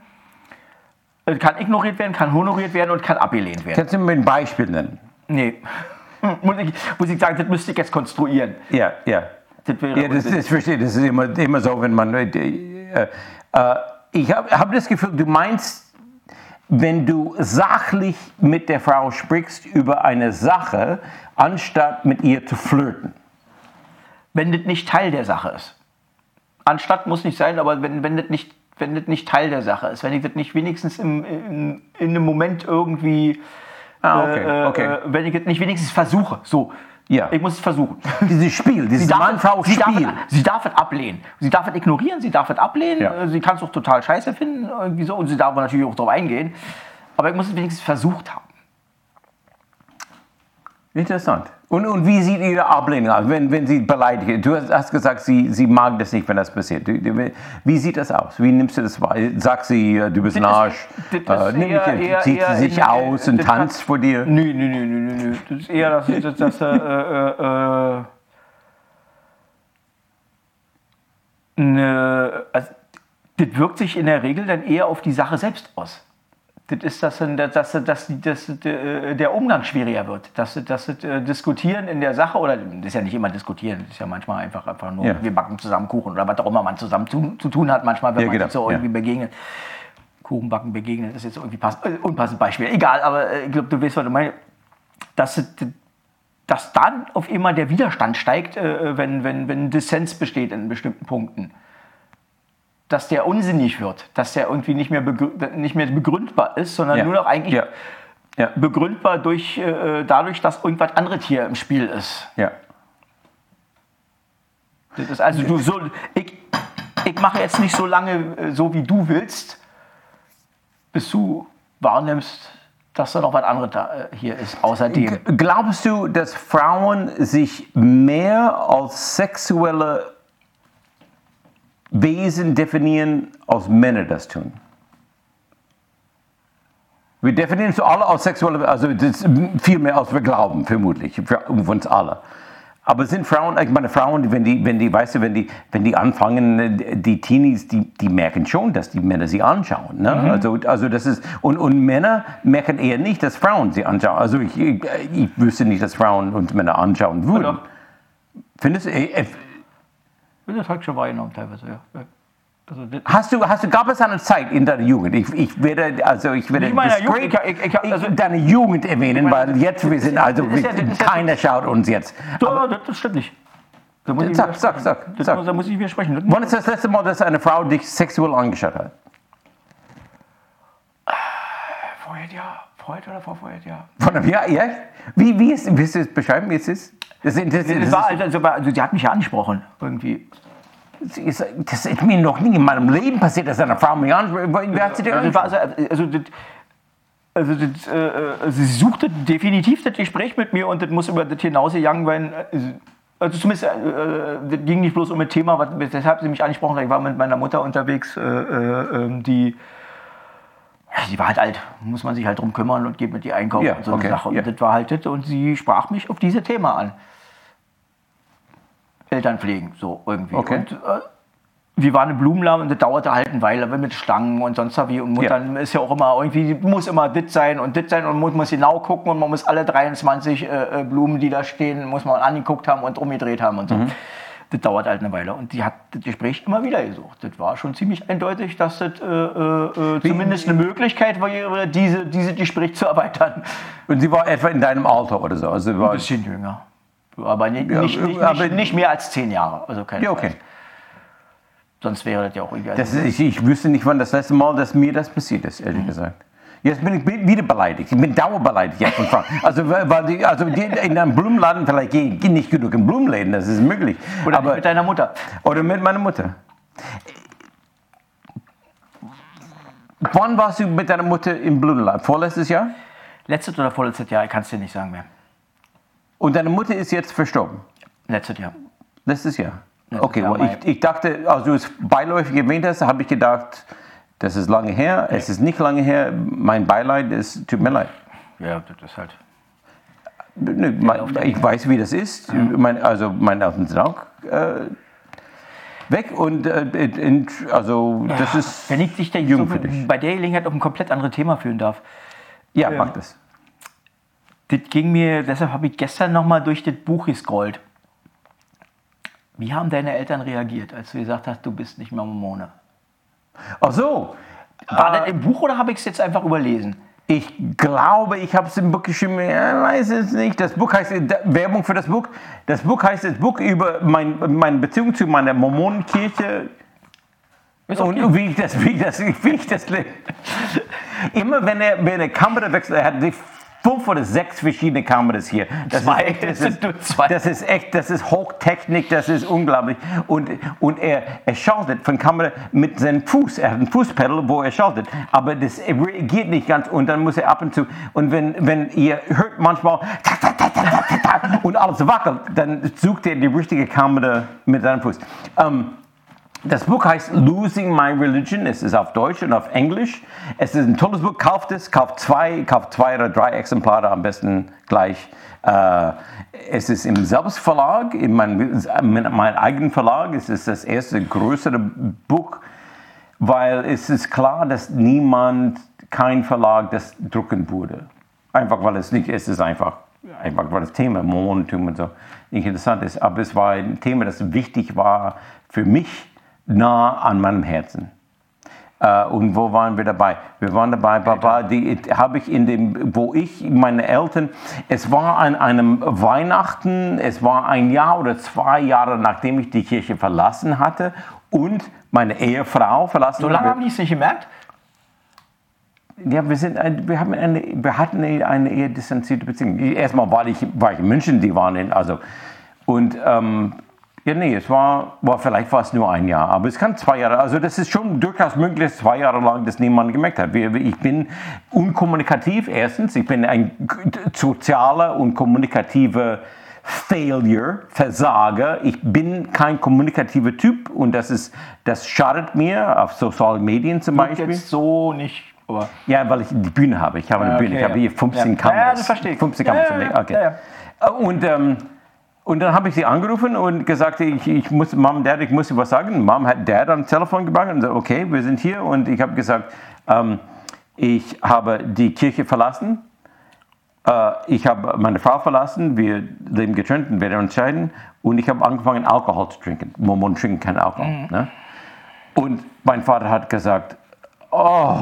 [SPEAKER 1] kann ignoriert werden, kann honoriert werden und kann abgelehnt werden.
[SPEAKER 2] Kannst du mir ein Beispiel nennen?
[SPEAKER 1] Nee. muss, ich, muss ich sagen, das müsste ich jetzt konstruieren.
[SPEAKER 2] Ja, ja.
[SPEAKER 1] Das wäre
[SPEAKER 2] Ja, das, das verstehe ich. Das ist immer, immer so, wenn man. Äh, äh, äh, ich habe hab das Gefühl, du meinst, wenn du sachlich mit der Frau sprichst über eine Sache, anstatt mit ihr zu flirten.
[SPEAKER 1] wenn das nicht Teil der Sache ist. Anstatt muss nicht sein, aber wenn, wenn, das, nicht, wenn das nicht Teil der Sache ist, wenn ich das nicht wenigstens im, in, in einem Moment irgendwie,
[SPEAKER 2] Ah, okay,
[SPEAKER 1] äh,
[SPEAKER 2] okay.
[SPEAKER 1] äh, wenn ich das nicht wenigstens versuche, so,
[SPEAKER 2] Ja.
[SPEAKER 1] ich muss es versuchen.
[SPEAKER 2] Dieses Spiel, dieses
[SPEAKER 1] Sie darf, sie, darf,
[SPEAKER 2] Mann-Frau-Spiel.
[SPEAKER 1] sie darf es ablehnen. Sie darf es ignorieren, sie darf es ablehnen,
[SPEAKER 2] Ja.
[SPEAKER 1] sie kann es auch total scheiße finden, irgendwie so, und sie darf natürlich auch darauf eingehen. Aber ich muss es wenigstens versucht haben.
[SPEAKER 2] Interessant. Und, und wie sieht Ihre Ablehnung aus, wenn, wenn Sie beleidigt Du hast, hast gesagt, sie, sie mag das nicht, wenn das passiert. Wie sieht das aus? Wie nimmst du das wahr? Sagt sie, äh, du bist ein Arsch? Äh,
[SPEAKER 1] eher- eher-
[SPEAKER 2] zieht
[SPEAKER 1] eher
[SPEAKER 2] sie sich
[SPEAKER 1] in-
[SPEAKER 2] aus und tanzt vor dir?
[SPEAKER 1] Nö, nö, nö, nö, nö, nö. Das ist eher, dass, dass, dass äh, äh, äh, ne, also, das wirkt sich in der Regel dann eher auf die Sache selbst aus. Das ist, dass, dass, dass, dass, äh, der Umgang schwieriger wird. Dass, das äh, Diskutieren in der Sache, oder das ist ja nicht immer Diskutieren, das ist ja manchmal einfach, einfach nur,
[SPEAKER 2] Ja.
[SPEAKER 1] wir backen zusammen Kuchen oder was auch immer man zusammen zu, zu tun hat, manchmal, wenn
[SPEAKER 2] Ja,
[SPEAKER 1] man
[SPEAKER 2] genau,
[SPEAKER 1] sich so
[SPEAKER 2] ja.
[SPEAKER 1] irgendwie begegnet. Kuchenbacken begegnet, das ist jetzt irgendwie pass äh, unpassend Beispiel. Egal, aber äh, ich glaube, du weißt, was du meinst. Dass, dass dann auf immer der Widerstand steigt, äh, wenn, wenn, wenn Dissens besteht in bestimmten Punkten. Dass der unsinnig wird, dass der irgendwie nicht mehr, nicht mehr begründbar ist, sondern
[SPEAKER 2] Ja.
[SPEAKER 1] nur noch eigentlich
[SPEAKER 2] Ja. Ja.
[SPEAKER 1] begründbar durch, äh, dadurch, dass irgendwas anderes hier im Spiel ist.
[SPEAKER 2] ja.
[SPEAKER 1] Das ist also du so, ich, ich mache jetzt nicht so lange äh, so, wie du willst, bis du wahrnimmst, dass da noch was anderes da, äh, hier ist, außerdem.
[SPEAKER 2] Glaubst du, dass Frauen sich mehr als sexuelle Wesen definieren, als Männer das tun? Wir definieren uns alle als sexuelle, also viel mehr als wir glauben, vermutlich, für uns alle. Aber sind Frauen, ich meine Frauen, wenn die, wenn die, weißt du, wenn die, wenn die anfangen, die Teenies, die, die merken schon, dass die Männer sie anschauen. Ne? Also, also das ist, und, und Männer merken eher nicht, dass Frauen sie anschauen. Also ich, ich, ich wüsste nicht, dass Frauen uns Männer anschauen würden.
[SPEAKER 1] Oder?
[SPEAKER 2] Findest du, äh, äh,
[SPEAKER 1] Das habe ich schon wahrgenommen teilweise, ja. Ja.
[SPEAKER 2] Also hast du, hast du, gab es eine Zeit in deiner Jugend? Ich, ich werde, also ich werde
[SPEAKER 1] Jugend, ich,
[SPEAKER 2] ich, also deine Jugend erwähnen, weil jetzt wir sind, also wir, keiner schaut uns jetzt.
[SPEAKER 1] Doch, das stimmt nicht.
[SPEAKER 2] Da muss sag, sag, sag, sag.
[SPEAKER 1] Da muss ich widersprechen.
[SPEAKER 2] Wann ist das letzte Mal, dass eine Frau dich sexuell angeschaut hat?
[SPEAKER 1] Vorher ja. Vorher oder vorvorher ja.
[SPEAKER 2] Von einem Jahr, ja? Wie, wie ist, willst du es beschreiben, wie es ist?
[SPEAKER 1] Das, das, das, das war, also, also, die hat mich ja angesprochen, irgendwie.
[SPEAKER 2] Das ist mir noch nie in meinem Leben passiert, dass eine Frau mich anspricht. Wie hat
[SPEAKER 1] also, also, also, das, also das, äh, äh, sie suchte definitiv das Gespräch mit mir und das muss über das hinausgegangen werden. Also zumindest, äh, äh, das ging nicht bloß um ein Thema, was, weshalb sie mich angesprochen hat. Ich war mit meiner Mutter unterwegs, äh, äh, die, die war halt alt, muss man sich halt drum kümmern und geht mit ihr einkaufen
[SPEAKER 2] ja,
[SPEAKER 1] und so
[SPEAKER 2] okay,
[SPEAKER 1] eine Sache. Und
[SPEAKER 2] ja.
[SPEAKER 1] das war halt das und sie sprach mich auf diese Thema an. Eltern pflegen, so irgendwie.
[SPEAKER 2] Okay.
[SPEAKER 1] Und, äh, wir waren im Blumenladen und das dauerte halt eine Weile mit Stangen und sonst wie. Und
[SPEAKER 2] Ja.
[SPEAKER 1] dann ist ja auch immer irgendwie, muss immer dit sein und dit sein und man muss genau gucken und man muss alle 23 äh, äh, Blumen, die da stehen, muss man angeguckt haben und umgedreht haben und so.
[SPEAKER 2] Mhm.
[SPEAKER 1] Das dauert halt eine Weile. Und die hat das Gespräch immer wieder gesucht. Das war schon ziemlich eindeutig, dass das äh, äh, zumindest eine Möglichkeit war, diese, dieses Gespräch zu erweitern.
[SPEAKER 2] Und sie war etwa in deinem Alter oder so? Also war,
[SPEAKER 1] Ein bisschen jünger. Aber nicht,
[SPEAKER 2] Ja,
[SPEAKER 1] nicht, nicht,
[SPEAKER 2] aber-
[SPEAKER 1] nicht, mehr als zehn Jahre. Also keine
[SPEAKER 2] ja, okay.
[SPEAKER 1] Sonst wäre das ja auch egal.
[SPEAKER 2] Das ist, ich, ich wüsste nicht, wann das letzte Mal, dass mir das passiert ist, ehrlich gesagt. Jetzt bin ich wieder beleidigt. Ich bin dauerbeleidigt jetzt von Frauen. Also, weil die, also die in einem Blumenladen, vielleicht gehe ich nicht genug in Blumenläden, das ist möglich.
[SPEAKER 1] Oder
[SPEAKER 2] Aber,
[SPEAKER 1] mit deiner Mutter.
[SPEAKER 2] oder mit meiner Mutter. Wann warst du mit deiner Mutter im Blumenladen? Vorletztes Jahr?
[SPEAKER 1] Letztes oder vorletztes Jahr, ich kann es dir nicht sagen mehr.
[SPEAKER 2] Und deine Mutter ist jetzt verstorben?
[SPEAKER 1] Letztes Jahr.
[SPEAKER 2] Letztes Jahr?
[SPEAKER 1] Letztes
[SPEAKER 2] Okay,
[SPEAKER 1] Jahr, Mai.
[SPEAKER 2] ich, ich dachte, als du es beiläufig erwähnt hast, habe ich gedacht, das ist lange her. Es ist nicht lange her. Mein Beileid ist, tut mir leid.
[SPEAKER 1] Ja, das ist halt.
[SPEAKER 2] Nö, mein, ich weiß, wie das ist. Mein, also meine Eltern sind auch äh, weg und äh, in, also das ist
[SPEAKER 1] Wenn ich dich da
[SPEAKER 2] jung
[SPEAKER 1] so bei der Gelegenheit auf ein komplett anderes Thema führen darf.
[SPEAKER 2] Ja,
[SPEAKER 1] ähm,
[SPEAKER 2] mach das.
[SPEAKER 1] Das ging mir, deshalb habe ich gestern noch mal durch das Buch gescrollt. Wie haben deine Eltern reagiert, als du gesagt hast, du bist nicht mehr Mormone?
[SPEAKER 2] Ach so.
[SPEAKER 1] War das im Buch oder habe ich es jetzt einfach überlesen?
[SPEAKER 2] Ich glaube, ich habe es im Buch geschrieben, ja, weiß es nicht. Das Buch heißt, äh, Werbung für das Buch. Das Buch heißt das Buch über mein, meine Beziehung zu meiner Mormonenkirche.
[SPEAKER 1] Okay.
[SPEAKER 2] Und wie ich das, wie ich das, wie ich das lebe. Immer wenn er, wenn er Kamera wechselt, er hat die fünf oder sechs verschiedene Kameras hier. Das
[SPEAKER 1] Zwei.
[SPEAKER 2] ist echt, das ist, das ist echt, das ist Hochtechnik, das ist unglaublich. Und, und er, er schaltet von Kamera mit seinem Fuß. Er hat ein Fußpedal, wo er schaltet. Aber das reagiert nicht ganz und dann muss er ab und zu. Und wenn, wenn ihr hört manchmal und alles wackelt, dann sucht er die richtige Kamera mit seinem Fuß. Ähm, das Buch heißt Losing My Religion. Es ist auf Deutsch und auf Englisch. Es ist ein tolles Buch. Kauft es, kauft zwei, kauft zwei oder drei Exemplare am besten gleich. Äh, es ist im Selbstverlag, in meinem, in meinem eigenen Verlag. Es ist das erste größere Buch, weil es ist klar, dass niemand, kein Verlag das drucken würde. Einfach weil es nicht, es ist einfach, einfach weil das Thema Mormonentum und so nicht interessant ist. Aber es war ein Thema, das wichtig war für mich, nah an meinem Herzen. Äh, und wo waren wir dabei? Wir waren dabei, Baba, die habe ich in dem, wo ich, meine Eltern, es war an einem Weihnachten, es war ein Jahr oder zwei Jahre, nachdem ich die Kirche verlassen hatte und meine Ehefrau verlassen
[SPEAKER 1] So lange haben die es nicht gemerkt?
[SPEAKER 2] Ja, wir, sind wir, haben eine, wir hatten eine, eine eher distanzierte Beziehung. Erstmal war ich, war ich in München, die waren in, also, und, ähm, ja, nee, es war, war, vielleicht war es nur ein Jahr, aber es kann zwei Jahre, also das ist schon durchaus möglich, dass zwei Jahre lang das niemand gemerkt hat. Ich bin unkommunikativ, erstens, ich bin ein sozialer und kommunikativer Failure, Versager. Ich bin kein kommunikativer Typ und das, ist, das schadet mir auf sozialen Medien zum Beispiel.
[SPEAKER 1] Jetzt so nicht. Aber
[SPEAKER 2] Ja, weil ich die Bühne habe. Ich habe eine
[SPEAKER 1] Ja,
[SPEAKER 2] Bühne.
[SPEAKER 1] okay,
[SPEAKER 2] Ich habe hier 15
[SPEAKER 1] Ja.
[SPEAKER 2] Kameras.
[SPEAKER 1] Ja, das verstehe ich.
[SPEAKER 2] 15
[SPEAKER 1] Ja,
[SPEAKER 2] Kameras.
[SPEAKER 1] ja, ja,
[SPEAKER 2] okay. Und, ähm, und dann habe ich sie angerufen und gesagt, ich, ich muss, Mom, Dad, ich muss dir was sagen. Mom hat Dad ans Telefon gebracht und gesagt, okay, wir sind hier. Und ich habe gesagt, ähm, ich habe die Kirche verlassen. Äh, ich habe meine Frau verlassen. Wir leben getrennt und werden uns scheiden. Und ich habe angefangen, Alkohol zu trinken. Mormonen trinken keinen Alkohol.
[SPEAKER 1] Mhm.
[SPEAKER 2] Ne? Und mein Vater hat gesagt, oh,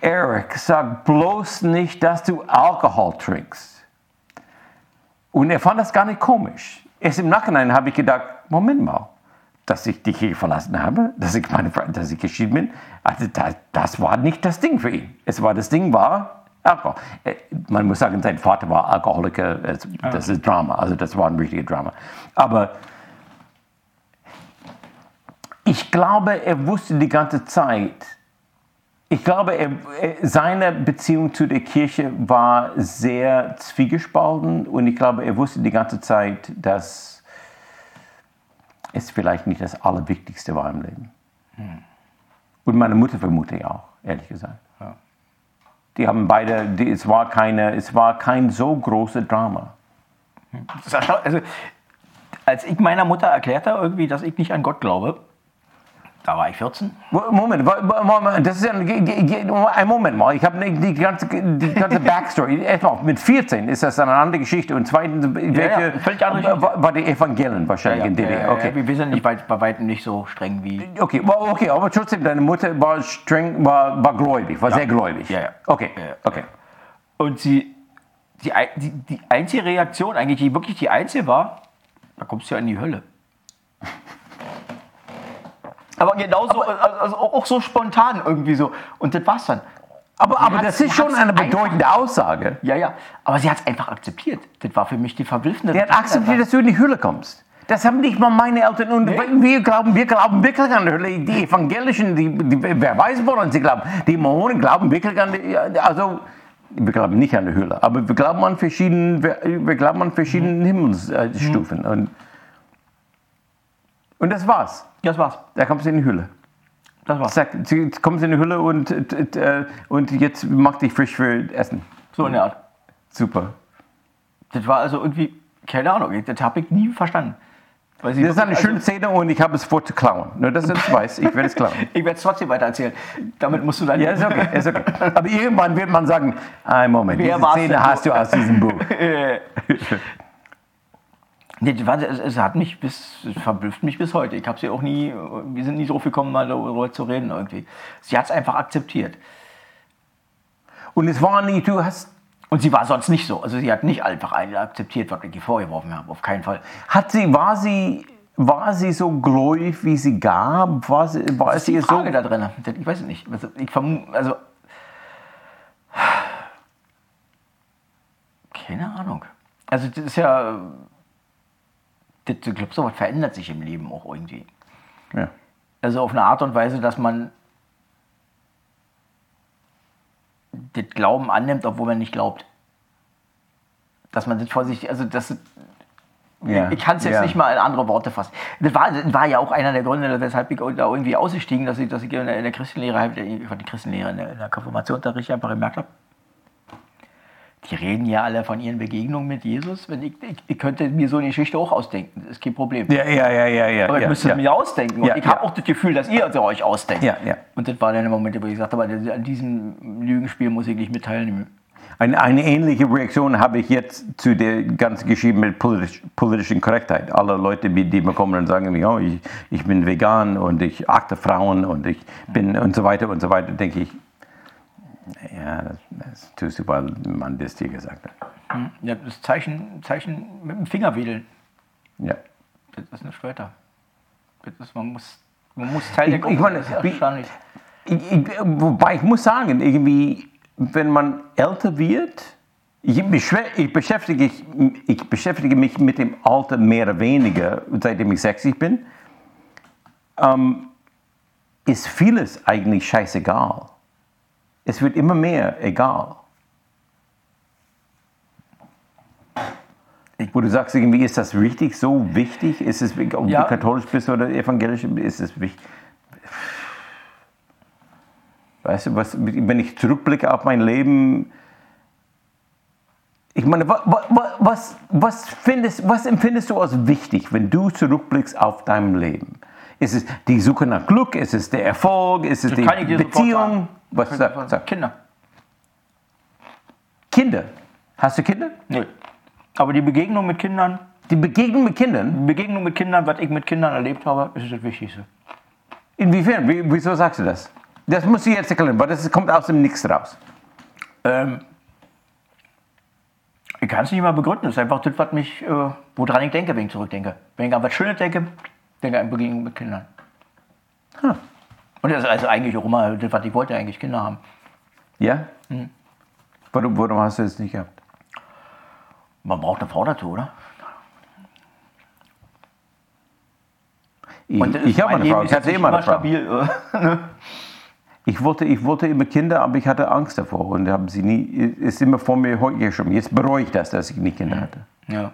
[SPEAKER 2] Eric, sag bloß nicht, dass du Alkohol trinkst. Und er fand das gar nicht komisch. Erst im Nachhinein habe ich gedacht, Moment mal, dass ich die Kirche verlassen habe, dass ich, meine, dass ich geschieden bin, also das, das war nicht das Ding für ihn. Es war das Ding war Alkohol. Äh, man muss sagen, sein Vater war Alkoholiker, das ist Drama, also das war ein richtiger Drama. Aber ich glaube, er wusste die ganze Zeit, ich glaube, er, seine Beziehung zu der Kirche war sehr zwiegespalten und ich glaube, er wusste die ganze Zeit, dass es vielleicht nicht das Allerwichtigste war im Leben. Hm. Und meine Mutter vermute ich auch, ehrlich gesagt. Ja. Die haben beide, die, es, war keine, es war kein so großes Drama.
[SPEAKER 1] Also, als ich meiner Mutter erklärte, irgendwie, dass ich nicht an Gott glaube, da war ich 14.
[SPEAKER 2] Moment, Moment das ist ja ein Moment mal. Ich habe die ganze, die ganze Backstory. Erstmal, mit 14 ist das eine andere Geschichte. Und zweitens, welche ja, ja, völlig andere war, war die Evangelien wahrscheinlich ja, in DDR?
[SPEAKER 1] Okay. wir sind nicht bei, bei weitem nicht so streng wie.
[SPEAKER 2] Okay, okay, aber trotzdem, deine Mutter war streng, war, war gläubig, war sehr gläubig.
[SPEAKER 1] Ja, ja.
[SPEAKER 2] Okay, okay.
[SPEAKER 1] Und sie, die, die, die einzige Reaktion, eigentlich die wirklich die einzige war, da kommst du ja in die Hölle. Aber genauso, aber, also auch so spontan irgendwie so. Und das war's dann.
[SPEAKER 2] Aber, aber das ist schon eine bedeutende einfach, Aussage.
[SPEAKER 1] Ja, ja. Aber sie hat es einfach akzeptiert. Das war für mich die verblüffende.
[SPEAKER 2] Sie hat akzeptiert, dass du in die Hölle kommst. Das haben nicht mal meine Eltern. Und nee. wir glauben, wir glauben wirklich an die Hölle. Die Evangelischen, die, die, wer weiß, woran sie glauben. Die Mormonen glauben wirklich an die, also, wir glauben nicht an die Hölle, aber wir glauben an verschiedene, wir, wir glauben an verschiedenen mhm. Himmelsstufen. Mhm. Und, und das war's.
[SPEAKER 1] Das war's.
[SPEAKER 2] Da kommst du in die Hülle. Das war's. Zack, du kommst in die Hülle und, äh, und jetzt mach dich frisch für Essen.
[SPEAKER 1] So in der Art.
[SPEAKER 2] Super.
[SPEAKER 1] Das war also irgendwie, keine Ahnung, das habe ich nie verstanden.
[SPEAKER 2] das ist eine also, schöne Szene und ich habe es vor zu klauen. Nur, dass du das weißt, ich werde es klauen.
[SPEAKER 1] ich werde es trotzdem weiter erzählen. Damit musst du dann.
[SPEAKER 2] Ja, ist okay, ist okay. Aber irgendwann wird man sagen: ein Moment, Wer diese Szene hast du aus diesem Buch.
[SPEAKER 1] Nee, es hat mich bis, verblüfft mich bis heute. Ich habe sie auch nie, wir sind nie so viel gekommen, mal darüber zu reden irgendwie. Sie hat es einfach akzeptiert.
[SPEAKER 2] Und es war nie, du hast.
[SPEAKER 1] Und sie war sonst nicht so. Also sie hat nicht einfach akzeptiert, was ich vorgeworfen habe, auf keinen Fall.
[SPEAKER 2] Hat sie, war sie, war sie so gläubig, wie sie gab? War sie, war
[SPEAKER 1] das ist die Frage so da drin. Ich weiß es nicht. Also, ich vermute, also keine Ahnung. Also das ist ja ich glaube, sowas verändert sich im Leben auch irgendwie. Ja. Also auf eine Art und Weise, dass man das Glauben annimmt, obwohl man nicht glaubt. Dass man das vor sich, also das, ja. ich kann es jetzt ja. nicht mal in andere Worte fassen. Das war, das war ja auch einer der Gründe, weshalb ich da irgendwie ausgestiegen, dass ich, dass ich in der, in der Christenlehre, ich war die Christenlehre in der, in der Konfirmationsunterricht einfach gemerkt habe, die reden ja alle von ihren Begegnungen mit Jesus. Wenn ich, ich, ich, könnte mir so eine Geschichte auch ausdenken, das ist kein Problem.
[SPEAKER 2] Ja, ja, ja, ja. ja
[SPEAKER 1] Aber ich
[SPEAKER 2] ja,
[SPEAKER 1] müsste
[SPEAKER 2] ja.
[SPEAKER 1] mir ausdenken. Und
[SPEAKER 2] ja,
[SPEAKER 1] ich habe auch das Gefühl, dass ihr sie euch ausdenkt.
[SPEAKER 2] Ja, ja.
[SPEAKER 1] Und das war dann der Moment, wo ich gesagt habe, an diesem Lügenspiel muss ich nicht mit teilnehmen.
[SPEAKER 2] Eine, eine, ähnliche Reaktion habe ich jetzt zu der ganzen Geschichte mit politisch, politischen Korrektheit. Alle Leute, die mir kommen und sagen, oh, ich, ich bin vegan und ich achte Frauen und ich bin und so weiter und so weiter, denke ich, ja, das, das tust du, weil man das dir gesagt hat.
[SPEAKER 1] Hm. Ja, das Zeichen, Zeichen mit dem Finger wedeln.
[SPEAKER 2] Ja.
[SPEAKER 1] Das ist nicht weiter. Das ist, man, muss, man muss Teil der Gruppe ich, meine,
[SPEAKER 2] wie, ich, ich, Wobei ich muss sagen, irgendwie, wenn man älter wird, ich, ich, beschäftige, ich, ich beschäftige mich mit dem Alter mehr oder weniger, seitdem ich 60 bin, ähm, ist vieles eigentlich scheißegal. Es wird immer mehr egal. Wo du sagst, irgendwie ist das richtig so wichtig? Ist es, ob ja. du katholisch bist oder evangelisch, ist es wichtig? Weißt du, was, wenn ich zurückblicke auf mein Leben, ich meine, was, was, was, findest, was empfindest du als wichtig, wenn du zurückblickst auf dein Leben? Ist es die Suche nach Glück? Ist es der Erfolg? Ist es das die Beziehung? Was sag, sag.
[SPEAKER 1] Kinder.
[SPEAKER 2] Kinder? Hast du Kinder?
[SPEAKER 1] Nein. Aber die Begegnung mit Kindern.
[SPEAKER 2] Die Begegnung mit Kindern?
[SPEAKER 1] Die Begegnung mit Kindern, was ich mit Kindern erlebt habe, ist das Wichtigste.
[SPEAKER 2] Inwiefern? Wie, wieso sagst du das? Das muss ich jetzt erklären, weil das kommt aus dem Nichts raus.
[SPEAKER 1] Ähm, ich kann es nicht mal begründen. Das ist einfach das, was mich, äh, woran ich denke, wenn ich zurückdenke. Wenn ich an was Schönes denke, denke ich an Begegnungen mit Kindern.
[SPEAKER 2] Huh.
[SPEAKER 1] Und das ist also eigentlich auch immer das, was ich wollte, eigentlich Kinder haben.
[SPEAKER 2] Ja? Mhm. Warum, warum hast du das nicht gehabt?
[SPEAKER 1] Man braucht eine Frau dazu, oder?
[SPEAKER 2] Ich, ich habe eine Frau, ich hatte immer eine Frau. Stabil, ne? Ich wollte, ich wollte immer Kinder, aber ich hatte Angst davor und haben sie nie, ist immer vor mir hergeschoben. Jetzt bereue ich das, dass ich nie Kinder hatte.
[SPEAKER 1] Ja.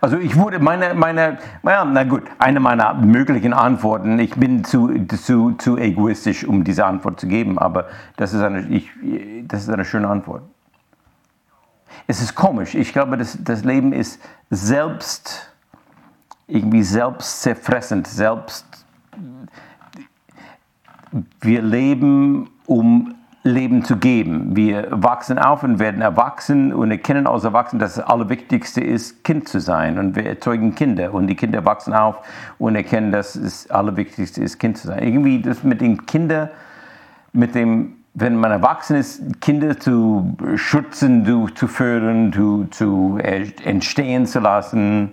[SPEAKER 2] Also ich wurde, meine, meine, na gut, eine meiner möglichen Antworten, ich bin zu, zu, zu egoistisch, um diese Antwort zu geben, aber das ist eine, ich, das ist eine schöne Antwort. Es ist komisch, ich glaube, das, das Leben ist selbst, irgendwie selbstzerfressend, selbst, wir leben, um Leben zu geben. Wir wachsen auf und werden erwachsen und erkennen als Erwachsene, dass das Allerwichtigste ist, Kind zu sein. Und wir erzeugen Kinder und die Kinder wachsen auf und erkennen, dass das Allerwichtigste ist, Kind zu sein. Irgendwie das mit den Kindern, mit dem, wenn man erwachsen ist, Kinder zu schützen, zu, zu fördern, zu, zu entstehen zu lassen,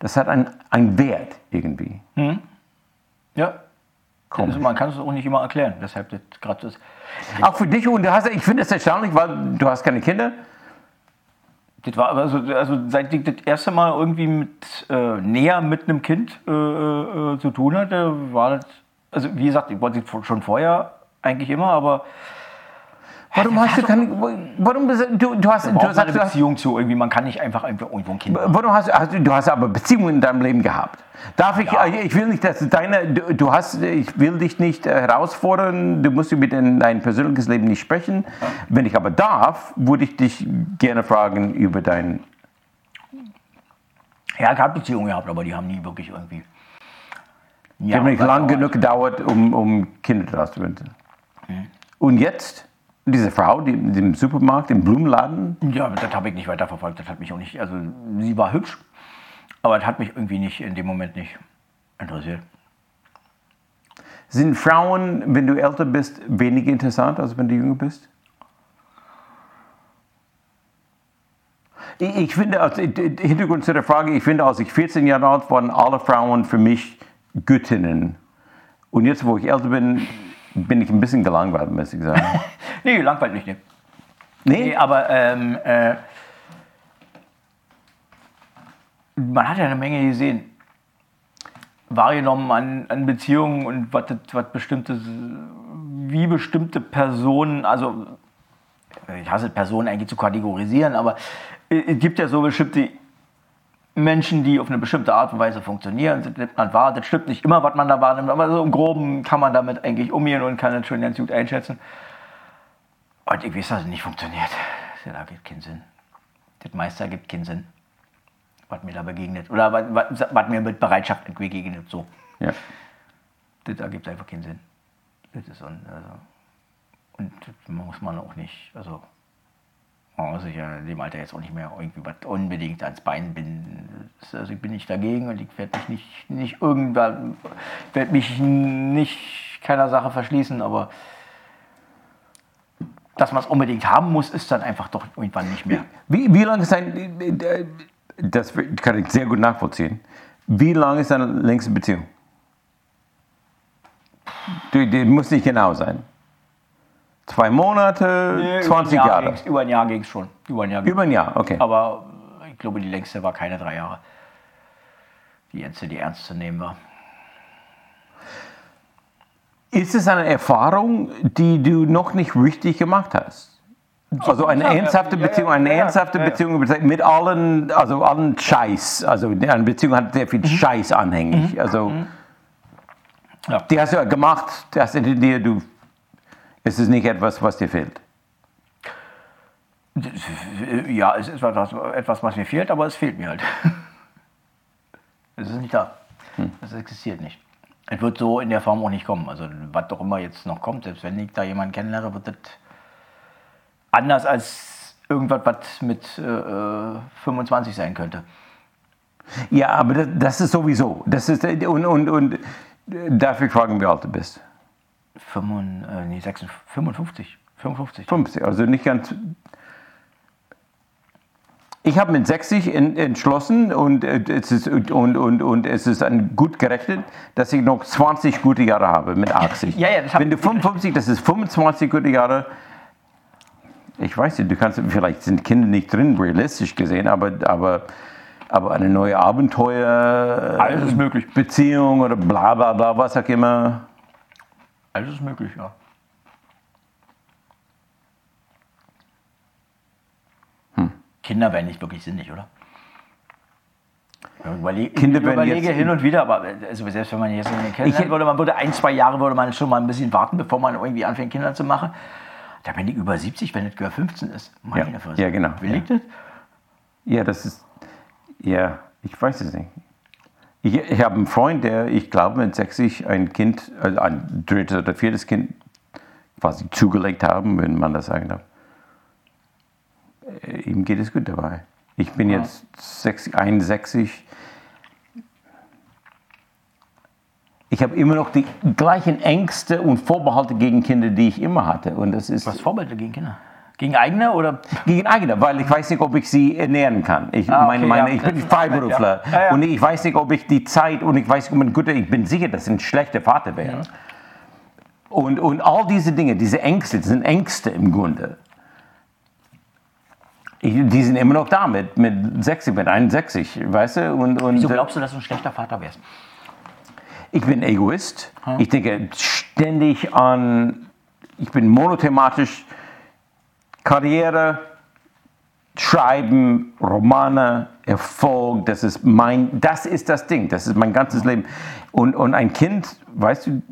[SPEAKER 2] das hat einen Wert irgendwie.
[SPEAKER 1] Mhm. Ja. Also man kann es auch nicht immer erklären, weshalb das gerade ist.
[SPEAKER 2] Auch für dich und du hast, ich finde es erstaunlich, weil du hast keine Kinder.
[SPEAKER 1] Das war also, also seit ich das erste Mal irgendwie mit äh, näher mit einem Kind äh, äh, zu tun hatte, war das, also wie gesagt, ich wollte schon vorher eigentlich immer, aber
[SPEAKER 2] Warum hast du keine. Warum du, du hast,
[SPEAKER 1] du hast eine Beziehung zu irgendwie, man kann nicht einfach irgendwo ein Kind.
[SPEAKER 2] Warum hast, hast du hast aber Beziehungen in deinem Leben gehabt? Darf ich, ja. ich will nicht, dass deine, du, hast, ich will dich nicht herausfordern, du musst über dein persönliches Leben nicht sprechen. Wenn ich aber darf, würde ich dich gerne fragen über dein.
[SPEAKER 1] Ja, ich habe Beziehungen gehabt, aber die haben nie wirklich irgendwie.
[SPEAKER 2] Die haben nicht lang genug gedauert, um, um Kinder daraus zu wünschen. Mhm. Und jetzt? Diese Frau, die im Supermarkt, im Blumenladen?
[SPEAKER 1] Ja, das habe ich nicht weiterverfolgt. Das hat mich auch nicht. Also, sie war hübsch, aber das hat mich irgendwie nicht in dem Moment nicht interessiert.
[SPEAKER 2] Sind Frauen, wenn du älter bist, weniger interessant, als wenn du jünger bist? Ich finde, als Hintergrund zu der Frage, ich finde, als ich 14 Jahre alt war, waren alle Frauen für mich Göttinnen. Und jetzt, wo ich älter bin, bin ich ein bisschen gelangweilt, muss ich sagen.
[SPEAKER 1] nee, langweilt nicht. Nee? nee aber ähm, äh, man hat ja eine Menge gesehen. Wahrgenommen an, an Beziehungen und was, was bestimmte, wie bestimmte Personen, also ich hasse Personen eigentlich zu kategorisieren, aber es gibt ja so bestimmte Menschen, die auf eine bestimmte Art und Weise funktionieren, sind man wahr. Das stimmt nicht immer, was man da wahrnimmt, aber so im Groben kann man damit eigentlich umgehen und kann das schon ganz gut einschätzen. Und ich weiß, dass es nicht funktioniert. Das ergibt keinen Sinn. Das meiste ergibt keinen Sinn, was mir da begegnet. Oder was, was, was mir mit Bereitschaft begegnet. So.
[SPEAKER 2] Ja.
[SPEAKER 1] Das ergibt einfach keinen Sinn. Das ist so, also, und das muss man auch nicht. Also, man muss sich ja in dem Alter jetzt auch nicht mehr irgendwie was unbedingt ans Bein binden. Also ich bin nicht dagegen und ich werde mich nicht, nicht irgendwann, werde mich nicht keiner Sache verschließen, aber dass man es unbedingt haben muss, ist dann einfach doch irgendwann nicht mehr.
[SPEAKER 2] Wie, wie lange ist dein, das kann ich sehr gut nachvollziehen, wie lange ist deine längste Beziehung? Du, die muss nicht genau sein. Zwei Monate, nee, 20
[SPEAKER 1] über
[SPEAKER 2] Jahre?
[SPEAKER 1] über ein Jahr ging es schon.
[SPEAKER 2] Über ein Jahr, über ein Jahr okay.
[SPEAKER 1] Aber ich glaube, die längste war keine drei Jahre. Die ernste, die ernst zu nehmen war.
[SPEAKER 2] Ist es eine Erfahrung, die du noch nicht richtig gemacht hast? Also eine ernsthafte Beziehung, eine ernsthafte Beziehung mit allen, also allen Scheiß. Also eine Beziehung hat sehr viel mhm. Scheiß anhängig. Mhm. Also mhm. die hast du ja gemacht, die hast in dir, du ist es nicht etwas, was dir fehlt?
[SPEAKER 1] Ja, es ist etwas, was mir fehlt, aber es fehlt mir halt. Es ist nicht da. Hm. Es existiert nicht. Es wird so in der Form auch nicht kommen. Also was doch immer jetzt noch kommt, selbst wenn ich da jemanden kennenlerne, wird das anders als irgendwas, was mit äh, 25 sein könnte.
[SPEAKER 2] Ja, aber das, das ist sowieso. Das ist, und, und, und darf ich fragen, wie alt du bist?
[SPEAKER 1] 55, äh, nee, 56, 55. 55.
[SPEAKER 2] 50, also nicht ganz. Ich habe mit 60 entschlossen und äh, es ist, und, und, und es ist gut gerechnet, dass ich noch 20 gute Jahre habe mit 80.
[SPEAKER 1] Ja, ja,
[SPEAKER 2] Wenn du 55, das ist 25 gute Jahre. Ich weiß nicht, du kannst, vielleicht sind Kinder nicht drin, realistisch gesehen, aber, aber, aber eine neue Abenteuer,
[SPEAKER 1] Alles ist möglich.
[SPEAKER 2] Beziehung oder bla bla bla, was auch immer.
[SPEAKER 1] Alles ist möglich, ja. Kinder wären nicht wirklich sinnig, oder? Überle
[SPEAKER 2] Kinder
[SPEAKER 1] ich
[SPEAKER 2] werden
[SPEAKER 1] überlege hin und wieder, aber also selbst wenn man jetzt eine kennenlernen würde, man würde ein, zwei Jahre würde man schon mal ein bisschen warten, bevor man irgendwie anfängt, Kinder zu machen. Da bin ich über 70, wenn das Girl 15 ist. Meine
[SPEAKER 2] Ja, ja, genau,
[SPEAKER 1] Wie
[SPEAKER 2] ja.
[SPEAKER 1] liegt das?
[SPEAKER 2] Ja, das ist, ja, ich weiß es nicht. Ich, ich habe einen Freund, der, ich glaube, mit 60 ein Kind, also ein drittes oder viertes Kind quasi zugelegt haben, wenn man das sagen darf. Äh, Ihm geht es gut dabei. Ich bin jetzt 60, 61. Ich habe immer noch die gleichen Ängste und Vorbehalte gegen Kinder, die ich immer hatte. Und das ist
[SPEAKER 1] Was Vorbilder gegen Kinder? Gegen eigene oder?
[SPEAKER 2] gegen eigene, weil ich weiß nicht, ob ich sie ernähren kann. Ich,
[SPEAKER 1] Ah, okay,
[SPEAKER 2] meine, meine,
[SPEAKER 1] ja.
[SPEAKER 2] ich bin Freiberufler
[SPEAKER 1] ja. Ja,
[SPEAKER 2] und ich weiß nicht, ob ich die Zeit und ich weiß nicht, ob ein guter, ich bin sicher, dass ich ein schlechter Vater wäre. Und, und all diese Dinge, diese Ängste, das sind Ängste im Grunde. Ich, die sind immer noch da mit, mit 60, mit 61, weißt du? Und, und,
[SPEAKER 1] Wieso glaubst du, dass du ein schlechter Vater wärst?
[SPEAKER 2] ich bin Egoist. Ich denke ständig an, ich bin monothematisch, Karriere, Schreiben, Romane, Erfolg, das ist mein, das ist das Ding, das ist mein ganzes Leben. Und, und ein Kind, weißt du,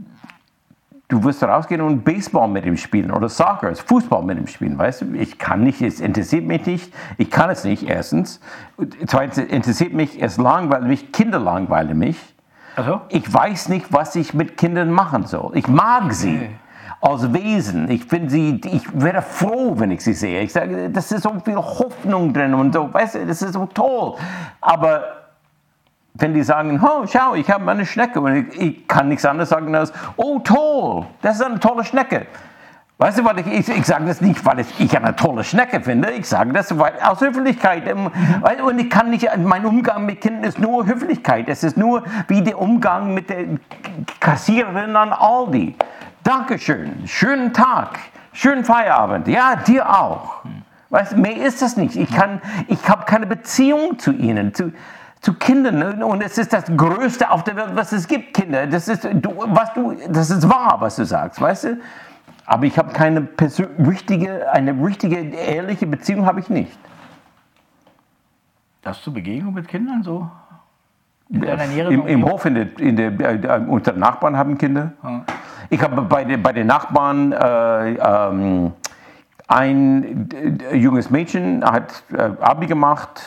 [SPEAKER 2] du wirst rausgehen und Baseball mit ihm spielen oder Soccer, Fußball mit ihm spielen, weißt du? Ich kann nicht, es interessiert mich nicht, ich kann es nicht, erstens. Zweitens, es interessiert mich, es langweilt mich, Kinder langweilen mich.
[SPEAKER 1] Also?
[SPEAKER 2] Ich weiß nicht, was ich mit Kindern machen soll. Ich mag sie
[SPEAKER 1] Okay.
[SPEAKER 2] Als Wesen. Ich bin sie, ich werde froh, wenn ich sie sehe. Ich sage, das ist so viel Hoffnung drin und so, weißt du, das ist so toll. Aber wenn die sagen, oh, schau, ich habe eine Schnecke und ich, ich kann nichts anderes sagen als, oh, toll, das ist eine tolle Schnecke. Weißt du, weil ich, ich, ich sage das nicht, weil ich, eine tolle Schnecke finde, ich sage das aus Höflichkeit. Ähm, Und ich kann nicht, mein Umgang mit Kindern ist nur Höflichkeit. Es ist nur wie der Umgang mit der Kassiererin an Aldi. Dankeschön, schönen Tag, schönen Feierabend. Ja, dir auch. Weißt mehr ist das nicht. Ich, kann- ich habe keine Beziehung zu ihnen, zu, zu Kindern. Und es ist das Größte auf der Welt, was es gibt, Kinder. Das ist, du, was du, das ist wahr, was du sagst, weißt du? Aber ich habe keine richtige, eine richtige, ehrliche Beziehung habe ich nicht.
[SPEAKER 1] Hast du Begegnung mit Kindern so? In
[SPEAKER 2] Im, Im? Hof, in der, in der, äh, unsere Nachbarn haben Kinder. Ich habe bei, den- bei den Nachbarn äh, ähm, ein äh, junges Mädchen hat äh, Abi gemacht,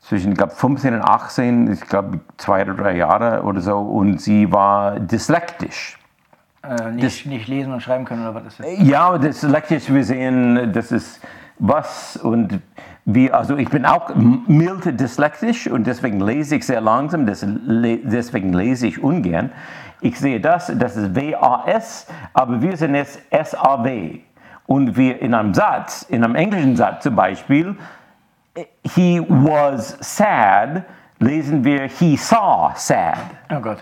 [SPEAKER 2] zwischen ich glaub, 15 und 18, ich glaube zwei oder drei Jahre oder so, und sie war dyslektisch.
[SPEAKER 1] Äh, nicht, nicht lesen und schreiben können oder was ist das?
[SPEAKER 2] Ja, dyslektisch, wir sehen, das ist was und wir, also ich bin auch mild dyslektisch und deswegen lese ich sehr langsam, deswegen lese ich ungern. Ich sehe das, das ist W-A-S, aber wir sind jetzt S-A-W. Und wir in einem Satz, in einem englischen Satz zum Beispiel, he was sad, lesen wir he saw sad
[SPEAKER 1] Oh Gott.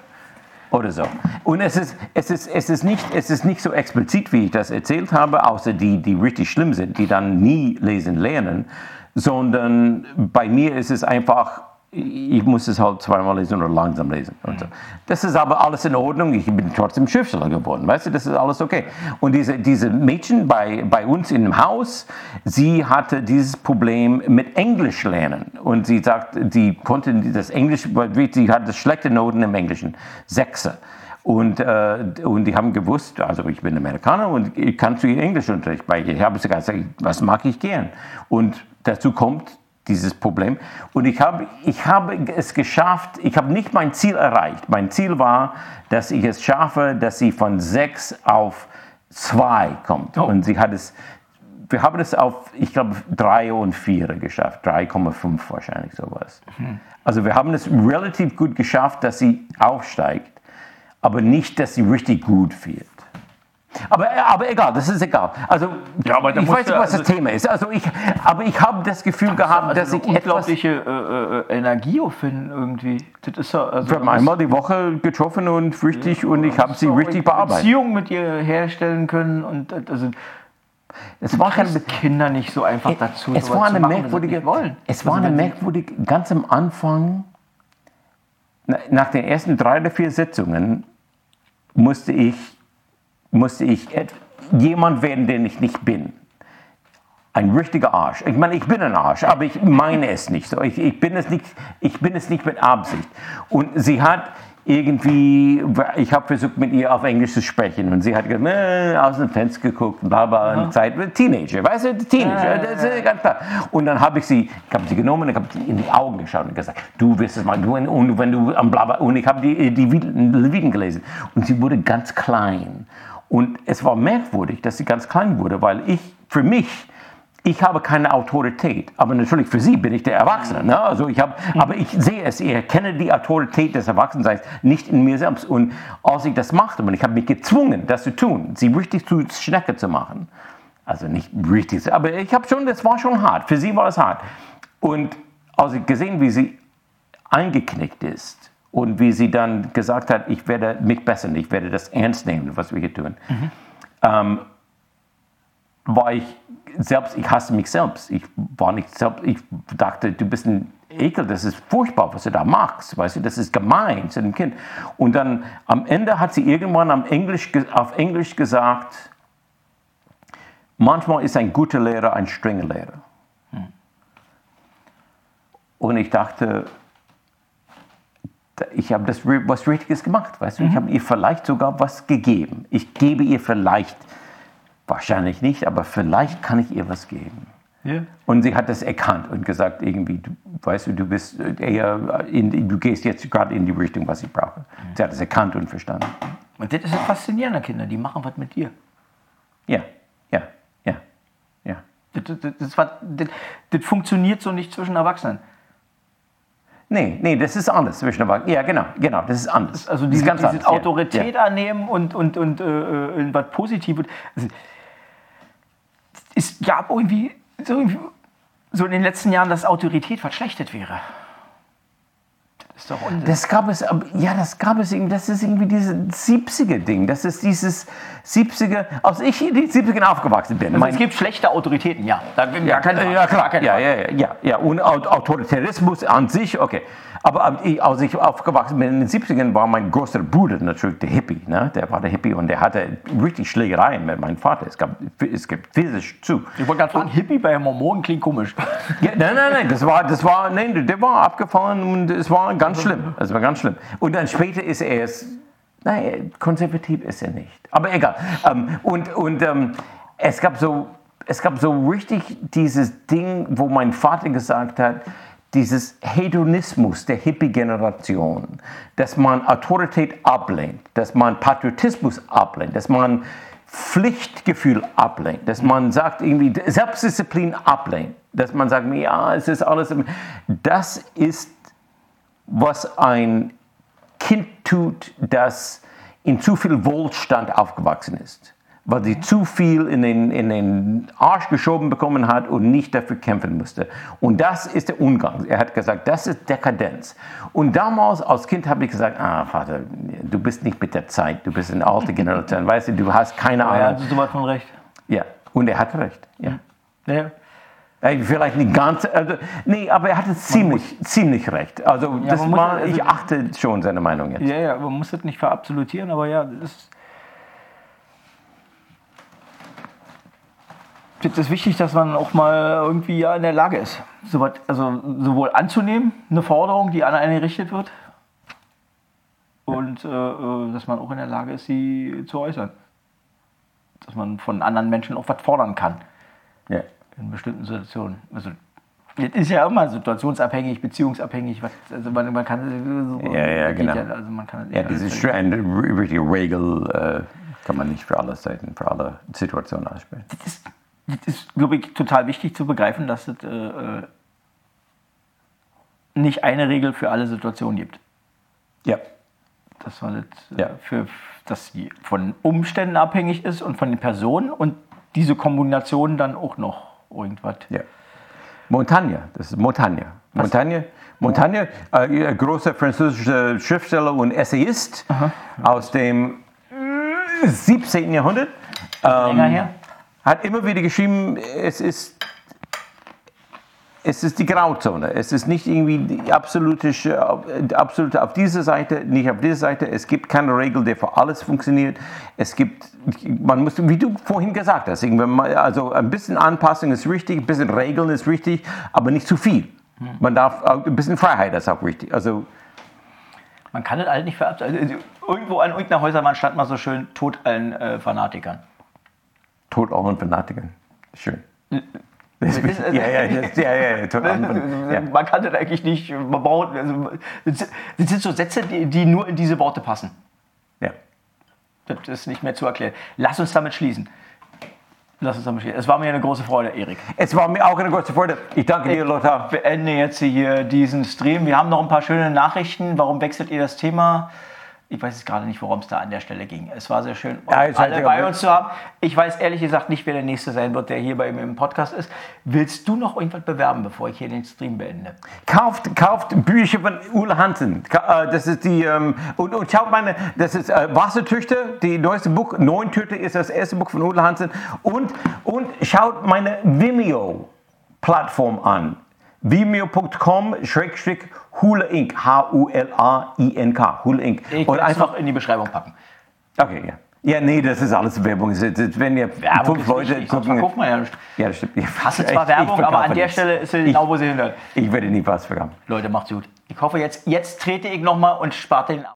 [SPEAKER 2] oder so. Und es ist, es, ist, es, ist nicht, es ist nicht so explizit, wie ich das erzählt habe, außer die, die richtig schlimm sind, die dann nie lesen lernen, sondern bei mir ist es einfach, ich muss es halt zweimal lesen oder langsam lesen. Und so. Das ist aber alles in Ordnung, ich bin trotzdem Schriftsteller geworden, weißt du, das ist alles okay. Und diese, diese Mädchen bei, bei uns im Haus, sie hatte dieses Problem mit Englisch lernen. Und sie sagt, sie konnte das Englisch, sie hatte schlechte Noten im Englischen, Sechse. Und, äh, und die haben gewusst, also ich bin Amerikaner und ich kann zu ihr Englischunterricht bei. Ich habe gesagt, was mag ich gern? Und dazu kommt dieses Problem. Und ich habe, ich habe es geschafft, ich habe nicht mein Ziel erreicht. Mein Ziel war, dass ich es schaffe, dass sie von sechs auf zwei kommt. Und sie hat es wir haben es auf, ich glaube, 3 und 4 geschafft, 3,5 wahrscheinlich sowas. Mhm. Also wir haben es relativ gut geschafft, dass sie aufsteigt, aber nicht, dass sie richtig gut wird. Aber, aber egal, das ist egal. Also, ja, aber ich weiß nicht, was also das Thema ist. Also ich, aber ich habe das Gefühl gehabt, also dass ich
[SPEAKER 1] unglaubliche äh, äh, Energie auffinden irgendwie. Das ist
[SPEAKER 2] ja, also, wir haben einmal die Woche getroffen und richtig ja, und ich habe sie richtig bearbeitet.
[SPEAKER 1] Beziehungen mit ihr herstellen können und also es war keine Kinder nicht so einfach dazu.
[SPEAKER 2] Es war eine machen, merkwürdige, wollen. Es war also eine merkwürdige, ganz am Anfang, nach den ersten drei oder vier Sitzungen musste ich musste ich jemand werden, den ich nicht bin. Ein richtiger Arsch. Ich meine, ich bin ein Arsch, aber ich meine es nicht so. Ich, ich, bin, es nicht, ich bin es nicht mit Absicht. Und sie hat irgendwie, ich habe versucht mit ihr auf Englisch zu sprechen und sie hat gesagt, äh, aus dem Fenster geguckt, bla bla, ja. Zeit, Teenager, weißt du, Teenager, das ist ganz klar. Und dann habe ich sie, ich habe sie genommen, ich habe sie in die Augen geschaut und gesagt, du wirst es mal, du, und wenn du am bla bla, und ich habe die, die Leviten gelesen und sie wurde ganz klein und es war merkwürdig, dass sie ganz klein wurde, weil ich, für mich, ich habe keine Autorität. Aber natürlich für sie bin ich der Erwachsene. Ne? Also ich habe, mhm. aber ich sehe es, ich erkenne die Autorität des Erwachsenseins nicht in mir selbst. Und als ich das machte, und ich habe mich gezwungen, das zu tun, sie richtig zu Schnecke zu machen. Also nicht richtig, aber ich habe schon, das war schon hart. Für sie war es hart. Und als ich gesehen, wie sie eingeknickt ist, und wie sie dann gesagt hat, ich werde mich bessern, ich werde das ernst nehmen, was wir hier tun, mhm. ähm, war ich selbst, ich hasse mich selbst. Ich war nicht selbst, ich dachte, du bist ein Ekel, das ist furchtbar, was du da machst, weißt du, das ist gemein zu dem Kind. Und dann am Ende hat sie irgendwann am Englisch, auf Englisch gesagt, manchmal ist ein guter Lehrer ein strenger Lehrer. Mhm. Und ich dachte, ich habe das was Richtiges gemacht, weißt du? Mhm. Ich habe ihr vielleicht sogar was gegeben. Ich gebe ihr vielleicht, wahrscheinlich nicht, aber vielleicht kann ich ihr was geben. Yeah. Und sie hat das erkannt und gesagt, irgendwie, du, weißt du, du bist eher, in, du gehst jetzt gerade in die Richtung, was ich brauche. Mhm. Sie hat es erkannt und verstanden.
[SPEAKER 1] Und das ist das Faszinierende, Kinder, die machen was mit dir.
[SPEAKER 2] Ja, ja, ja, ja.
[SPEAKER 1] Das, das, das, das, das funktioniert so nicht zwischen Erwachsenen.
[SPEAKER 2] Nee, nee, das ist anders zwischen Erwachsenen. Ja, genau, genau, das ist anders.
[SPEAKER 1] Also diese, diese anders, Autorität ja. annehmen und, und, und äh, äh was Positives. Also, es gab irgendwie so, irgendwie so in den letzten Jahren, dass Autorität verschlechtert wäre.
[SPEAKER 2] Das ist doch Unsinn. Das gab es, ja, das gab es irgendwie, das ist irgendwie dieses 70er-Ding. Das ist dieses 70er, als ich in den 70ern aufgewachsen bin.
[SPEAKER 1] Also es gibt schlechte Autoritäten, ja.
[SPEAKER 2] Da, ja, ja, ja, klar. Ja, ja, ja, ja. Und Autoritarismus an sich, okay. Aber als ich aufgewachsen bin in den 70ern, war mein großer Bruder natürlich der Hippie. Ne? Der war der Hippie und der hatte richtig Schlägereien mit meinem Vater. Es, gab, es gibt physisch zu.
[SPEAKER 1] Ich wollte gerade fragen, Hippie bei Mormonen klingt komisch.
[SPEAKER 2] Ja, nein, nein, nein, das war, das war, nein, der war abgefallen und es war ganz schlimm. Es war ganz schlimm. Und dann später ist er es, nein, konservativ ist er nicht. Aber egal. Ähm, und und ähm, es gab so, es gab so richtig dieses Ding, wo mein Vater gesagt hat, dieses Hedonismus der Hippie-Generation, dass man Autorität ablehnt, dass man Patriotismus ablehnt, dass man Pflichtgefühl ablehnt, dass man sagt, irgendwie Selbstdisziplin ablehnt, dass man sagt, ja, es ist alles. Das ist, was ein Kind tut, das in zu viel Wohlstand aufgewachsen ist weil sie zu viel in den, in den Arsch geschoben bekommen hat und nicht dafür kämpfen musste. Und das ist der Umgang. Er hat gesagt, das ist Dekadenz. Und damals als Kind habe ich gesagt, ah Vater, du bist nicht mit der Zeit, du bist eine alte Generation, weißt du, du hast keine Ahnung. Ja,
[SPEAKER 1] du hast von recht.
[SPEAKER 2] Ja, und er hatte recht. Ja. ja. Vielleicht nicht ganz, also, nee, aber er hatte ziemlich, ziemlich recht. Also, ja, das war, also, ich achte schon seine Meinung jetzt.
[SPEAKER 1] Ja, ja, man muss das nicht verabsolutieren, aber ja, das ist es ist wichtig, dass man auch mal irgendwie ja in der Lage ist, so also sowohl anzunehmen, eine Forderung, die an einen gerichtet wird, und äh, äh, dass man auch in der Lage ist, sie zu äußern. Dass man von anderen Menschen auch was fordern kann. Ja. In bestimmten Situationen. Also, das ist ja immer situationsabhängig, beziehungsabhängig. Also man, man kann
[SPEAKER 2] so, ja, ja, genau. Ja, also man kann ja, diese eine richtige Regel äh, kann man nicht für alle Seiten, für alle Situationen ausspielen.
[SPEAKER 1] Das ist Das ist, glaube ich, total wichtig zu begreifen, dass es äh, nicht eine Regel für alle Situationen gibt.
[SPEAKER 2] Ja.
[SPEAKER 1] Dass man das, ja. für, dass die von Umständen abhängig ist und von den Personen und diese Kombination dann auch noch irgendwas.
[SPEAKER 2] Ja. Montagne, das ist Montagne. Montagne, Montagne äh, großer französischer Schriftsteller und Essayist Aha. aus dem 17. Jahrhundert.
[SPEAKER 1] Ähm, länger her?
[SPEAKER 2] Hat immer wieder geschrieben, es ist es ist die Grauzone. Es ist nicht irgendwie die absolute, absolute auf dieser Seite, nicht auf dieser Seite. Es gibt keine Regel, die für alles funktioniert. Es gibt, man muss, wie du vorhin gesagt hast, also ein bisschen Anpassung ist wichtig, ein bisschen Regeln ist wichtig, aber nicht zu viel. Man darf, ein bisschen Freiheit ist auch wichtig. Also,
[SPEAKER 1] man kann das halt nicht verabschieden. Also, irgendwo an irgendeiner Häuserwand stand mal so schön, tot allen äh, Fanatikern.
[SPEAKER 2] Tot allen Fanatikern. Schön. Das, ja, ja, das, ja, ja, ja,
[SPEAKER 1] Man kann das eigentlich nicht, man braucht, also, das sind so Sätze, die, die nur in diese Worte passen.
[SPEAKER 2] Ja.
[SPEAKER 1] Das ist nicht mehr zu erklären. Lass uns damit schließen. Lass uns damit schließen. Es war mir eine große Freude, Erik.
[SPEAKER 2] Es war mir auch eine große Freude. Ich danke dir, Lothar.
[SPEAKER 1] Ich beende jetzt hier diesen Stream. Wir haben noch ein paar schöne Nachrichten. Warum wechselt ihr das Thema? Ich weiß jetzt gerade nicht, worum es da an der Stelle ging. Es war sehr schön, ja, alle bei uns zu haben. Ich weiß ehrlich gesagt nicht, wer der Nächste sein wird, der hier bei mir im Podcast ist. Willst du noch irgendwas bewerben, bevor ich hier den Stream beende?
[SPEAKER 2] Kauft, kauft Bücher von Ulle Hansen. Äh, das ist die, ähm, und, und schaut meine, das ist äh, Wassertüchter, die neueste Buch. Neun Tüte ist das erste Buch von Ulle Hansen. Und, und schaut meine Vimeo-Plattform an vimeo.com Hula Inc. H-U-L-A-I-N-K. Hula Inc.
[SPEAKER 1] Ich
[SPEAKER 2] und
[SPEAKER 1] einfach in die Beschreibung packen.
[SPEAKER 2] Okay, ja. Ja, nee, das ist alles Werbung. Wenn ihr
[SPEAKER 1] Werbung fünf Leute gucken. Sonst man ja nicht. Ja, das stimmt. Ich hasse zwar Werbung, aber an der Stelle ist sie genau, wo sie hindert.
[SPEAKER 2] Ich werde nie was verkaufen.
[SPEAKER 1] Leute, macht's gut. Ich hoffe, jetzt, jetzt trete ich nochmal und sparte den